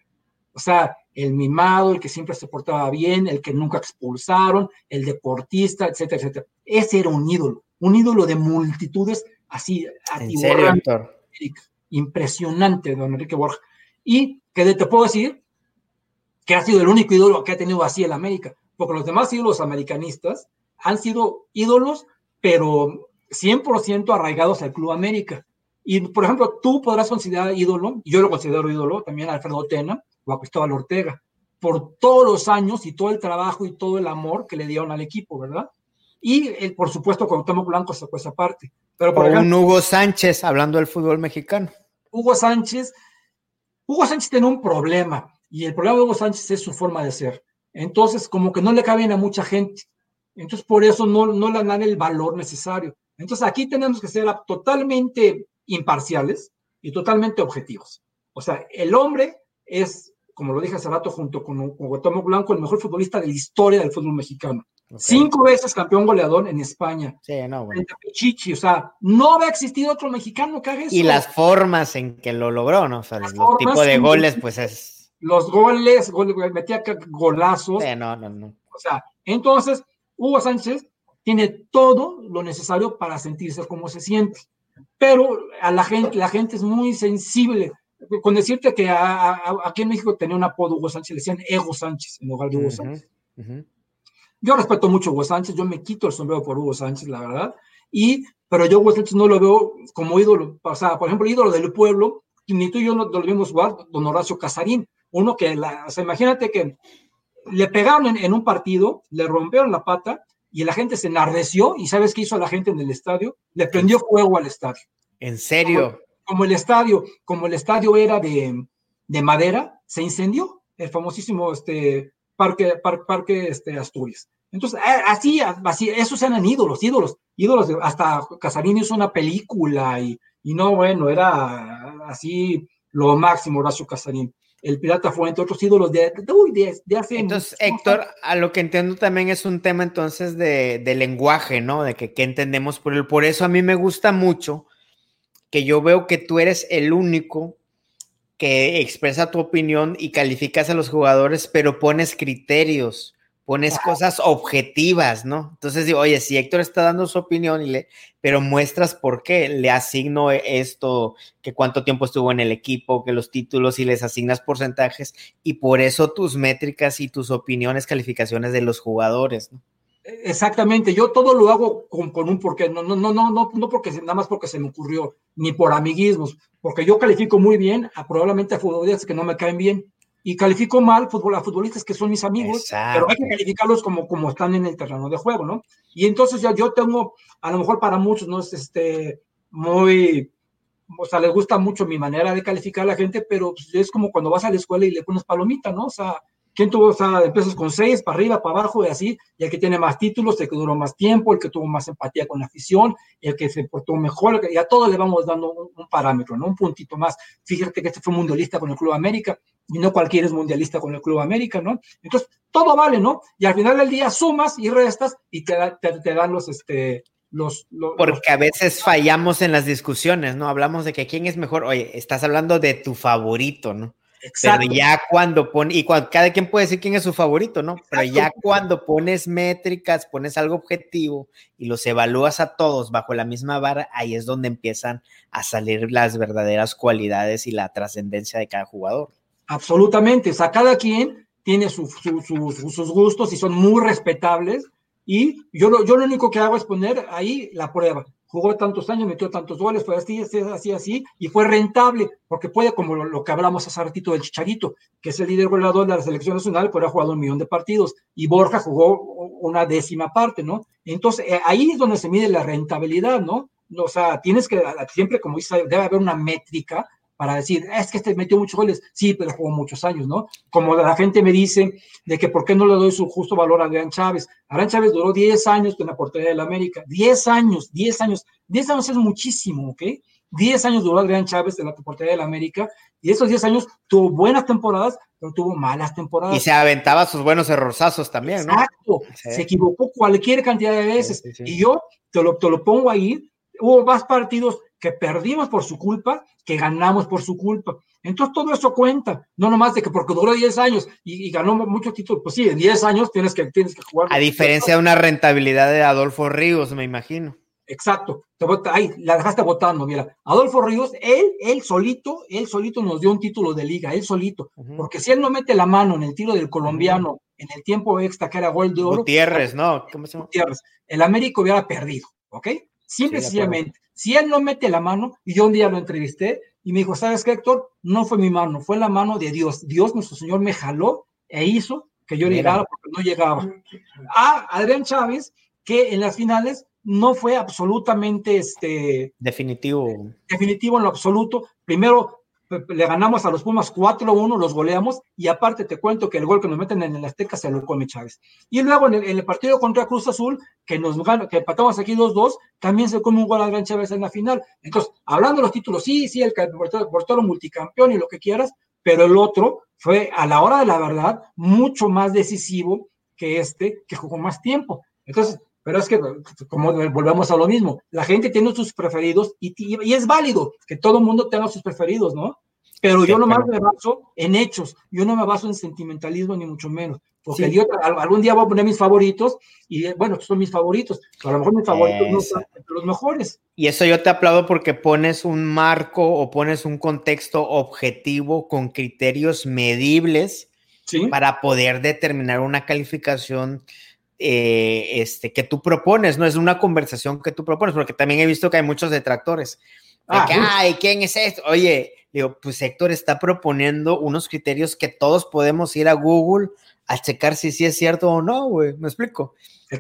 S3: O sea, el mimado, el que siempre se portaba bien, el que nunca expulsaron, el deportista, etcétera, etcétera. Ese era un ídolo, un ídolo de multitudes así.
S1: ¿En serio,
S3: Impresionante, don Enrique Borja. Y que te puedo decir que ha sido el único ídolo que ha tenido así el América, porque los demás ídolos americanistas han sido ídolos, pero 100% arraigados al Club América. Y, por ejemplo, tú podrás considerar ídolo, y yo lo considero ídolo, también a Alfredo Tena o a Cristóbal Ortega, por todos los años y todo el trabajo y todo el amor que le dieron al equipo, ¿verdad? Y, el, por supuesto, Cuauhtémoc Blanco sacó esa parte. Pero, por
S1: ejemplo, un Hugo Sánchez, hablando del fútbol mexicano.
S3: Hugo Sánchez, Hugo Sánchez tiene un problema, y el problema de Hugo Sánchez es su forma de ser. Entonces, como que no le caben a mucha gente. Entonces, por eso no, no le dan el valor necesario. Entonces, aquí tenemos que ser totalmente imparciales y totalmente objetivos. O sea, el hombre es, como lo dije hace rato, junto con, con Blanco, el mejor futbolista de la historia del fútbol mexicano. Cinco veces campeón goleador en España.
S1: Sí, no, bueno.
S3: Pichichi, o sea, no va a existir otro mexicano que haga eso.
S1: Y las formas en que lo logró, ¿no? O sea, los tipos de goles, pues es.
S3: Los goles, metía golazos.
S1: Sí, no, no, no.
S3: O sea, entonces, Hugo Sánchez tiene todo lo necesario para sentirse como se siente. Pero a la gente, la gente es muy sensible. Con decirte que aquí en México tenía un apodo Hugo Sánchez, le decían Ego Sánchez en lugar de Hugo Sánchez. Yo respeto mucho a Hugo Sánchez, yo me quito el sombrero por Hugo Sánchez, la verdad. Y, pero yo Hugo Sánchez no lo veo como ídolo. O sea, por ejemplo, ídolo del pueblo, ni tú y yo no lo vimos jugar, don Horacio Casarín. Uno que, la, o sea, imagínate que le pegaron en, un partido, le rompieron la pata y la gente se enardeció y ¿sabes qué hizo la gente en el estadio? Le prendió fuego al estadio.
S1: ¿En serio?
S3: Como, el estadio, como el estadio era de, de, madera, se incendió el famosísimo este, parque, parque este, Asturias. Entonces, así, así, esos eran ídolos, ídolos, ídolos, hasta Casarín hizo una película y, y no, bueno, era así lo máximo Horacio Casarín el Pirata fue entre otros ídolos de, de, de, hace...
S1: Entonces, Héctor, a lo que entiendo también es un tema entonces de, de lenguaje, ¿no? De que qué entendemos por él. Por eso a mí me gusta mucho que yo veo que tú eres el único que expresa tu opinión y calificas a los jugadores, pero pones criterios pones cosas objetivas, ¿no? Entonces digo, oye, si Héctor está dando su opinión, y le, pero muestras por qué, le asigno esto, que cuánto tiempo estuvo en el equipo, que los títulos y les asignas porcentajes, y por eso tus métricas y tus opiniones, calificaciones de los jugadores, ¿no?
S3: Exactamente, yo todo lo hago con, con, un porqué, no, no, no, no, no, no porque nada más porque se me ocurrió, ni por amiguismos, porque yo califico muy bien a probablemente a futbolistas que no me caen bien, y califico mal fútbol, a futbolistas que son mis amigos, pero hay que calificarlos como, como están en el terreno de juego, ¿no? Y entonces ya yo tengo, a lo mejor para muchos no es este, muy, o sea, les gusta mucho mi manera de calificar a la gente, pero pues, es como cuando vas a la escuela y le pones palomita, ¿no? O sea, quién tuvo, o sea, empiezas con seis, para arriba, para abajo y así, y el que tiene más títulos, el que duró más tiempo, el que tuvo más empatía con la afición, el que se portó mejor, y a todos le vamos dando un, parámetro, ¿no? Un puntito más. Fíjate que este fue mundialista con el Club América, y no cualquiera es mundialista con el Club América, ¿no? Entonces, todo vale, ¿no? Y al final del día sumas y restas y te, te, dan los, este, los, los,
S1: Porque a veces fallamos en las discusiones, ¿no? Hablamos de que quién es mejor. Oye, estás hablando de tu favorito, ¿no? Exacto. Pero ya cuando pone, y cuando, cada quien puede decir quién es su favorito, ¿no? Pero ya cuando pones métricas, pones algo objetivo y los evalúas a todos bajo la misma vara, ahí es donde empiezan a salir las verdaderas cualidades y la trascendencia de cada jugador.
S3: Absolutamente, o sea, cada quien tiene sus gustos y son muy respetables. Y yo lo, yo lo único que hago es poner ahí la prueba jugó tantos años, metió tantos goles, fue así, así, así, así, y fue rentable, porque puede, como lo, que hablamos hace ratito del Chicharito, que es el líder goleador de la selección nacional, pero ha jugado un millón de partidos, y Borja jugó una décima parte, ¿no? Entonces, eh, ahí es donde se mide la rentabilidad, ¿no? O sea, tienes que, siempre, como dice, debe haber una métrica para decir, es que este metió muchos goles, sí, pero jugó muchos años, ¿no? Como la gente me dice de que por qué no le doy su justo valor a Adrián Chávez. Adrián Chávez duró 10 años con la portería del América, 10 años, 10 años, 10 años es muchísimo, ¿ok? 10 años duró Adrián Chávez en la portería del América y esos 10 años tuvo buenas temporadas, pero tuvo malas temporadas.
S1: Y se aventaba sus buenos errorzazos también, ¿no?
S3: Exacto, se equivocó cualquier cantidad de veces. y yo te lo, te lo pongo ahí, hubo más partidos que perdimos por su culpa, que ganamos por su culpa. Entonces todo eso cuenta, no nomás de que porque duró 10 años y, ganó muchos títulos, pues sí, en 10 años tienes que, tienes que jugar.
S1: A diferencia de una rentabilidad de Adolfo Ríos, me imagino.
S3: Exacto, ahí la dejaste votando, mira. Adolfo Ríos, él, él solito, él solito nos dio un título de liga, él solito, porque si él no mete la mano en el tiro del colombiano en el tiempo extra que era gol de oro.
S1: Gutiérrez, ¿no?
S3: ¿Cómo se llama? Gutiérrez, el América hubiera perdido, ¿ok? Simple y sencillamente. Si él no mete la mano, y yo un día lo entrevisté y me dijo, ¿sabes qué, Héctor? No fue mi mano, fue la mano de Dios. Dios, nuestro Señor, me jaló e hizo que yo llegara porque no llegaba. A Adrián Chávez, que en las finales no fue absolutamente este,
S1: definitivo.
S3: Definitivo en lo absoluto. Primero le ganamos a los Pumas 4-1, los goleamos, y aparte te cuento que el gol que nos meten en el Azteca se lo come Chávez. Y luego en el, partido contra Cruz Azul, que nos que empatamos aquí 2-2, también se come un gol a Gran Chávez en la final. Entonces, hablando de los títulos, sí, sí, el portero multicampeón y lo que quieras, pero el otro fue a la hora de la verdad mucho más decisivo que este, que jugó más tiempo. Entonces, pero es que, como volvemos a lo mismo, la gente tiene sus preferidos y, y, es válido que todo el mundo tenga sus preferidos, ¿no? Pero yo nomás me baso en hechos, yo no me baso en sentimentalismo ni mucho menos, porque yo algún día voy a poner mis favoritos y bueno, son mis favoritos, a lo mejor mis favoritos no son los mejores.
S1: Y eso yo te aplaudo porque pones un marco o pones un contexto objetivo con criterios medibles para poder determinar una calificación eh, este, que tú propones, no es una conversación que tú propones, porque también he visto que hay muchos detractores. De que, ay, ¿quién es esto? Oye, digo, pues Héctor está proponiendo unos criterios que todos podemos ir a Google a checar si sí es cierto o no, güey, me explico.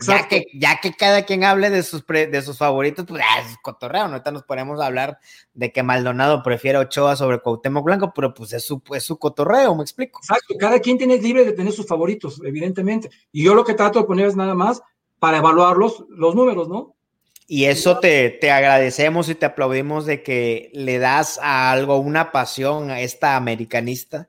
S1: Ya que, ya que cada quien hable de sus, de sus favoritos, pues ah, es cotorreo. Ahorita nos ponemos a hablar de que Maldonado prefiere Ochoa sobre Cuauhtémoc Blanco, pero pues es su, es su cotorreo, me explico.
S3: Exacto, cada quien tiene libre de tener sus favoritos, evidentemente. Y yo lo que trato de poner es nada más para evaluar los, los números, ¿no?
S1: Y eso te, te, agradecemos y te aplaudimos de que le das a algo una pasión a esta americanista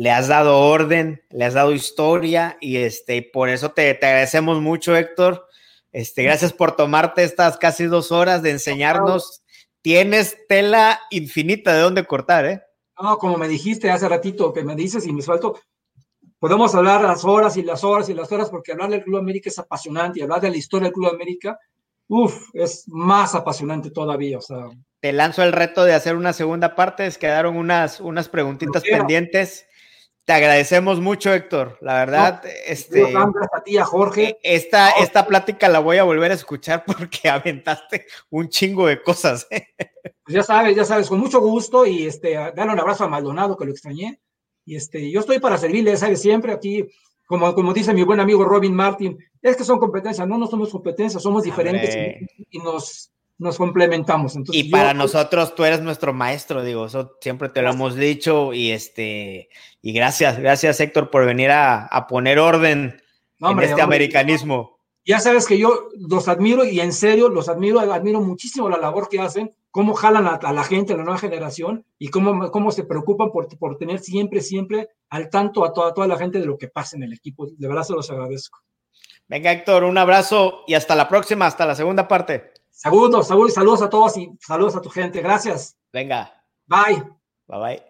S1: le has dado orden, le has dado historia y este, por eso te, agradecemos mucho, Héctor. Este, gracias por tomarte estas casi dos horas de enseñarnos. Tienes tela infinita de dónde cortar, ¿eh?
S3: No, como me dijiste hace ratito, que me dices y me suelto, podemos hablar las horas y las horas y las horas, porque hablar del Club América es apasionante y hablar de la historia del Club América, uff, es más apasionante todavía. O sea,
S1: te lanzo el reto de hacer una segunda parte, es quedaron unas, unas preguntitas pendientes te agradecemos mucho, Héctor. La verdad, este.
S3: a ti, a Jorge.
S1: Esta, esta plática la voy a volver a escuchar porque aventaste un chingo de cosas. ¿eh?
S3: Pues ya sabes, ya sabes, con mucho gusto y este, darle un abrazo a Maldonado que lo extrañé. Y este, yo estoy para servirle, sabes, siempre aquí, como, como dice mi buen amigo Robin Martin, es que son competencias, no, no somos competencias, somos diferentes y, nos, nos complementamos. Entonces,
S1: y para nosotros tú eres nuestro maestro, digo, eso siempre te lo hemos dicho y este y gracias, gracias Héctor por venir a, poner orden en este americanismo.
S3: Ya sabes que yo los admiro y en serio los admiro, admiro muchísimo la labor que hacen, cómo jalan a, la gente, a la nueva generación y cómo, cómo se preocupan por, por tener siempre, siempre al tanto a toda, toda la gente de lo que pasa en el equipo. De verdad se los agradezco.
S1: Venga Héctor, un abrazo y hasta la próxima, hasta la segunda parte.
S3: Saludos, saludos, saludos a todos y saludos a tu gente. Gracias.
S1: Venga.
S3: Bye.
S1: Bye bye.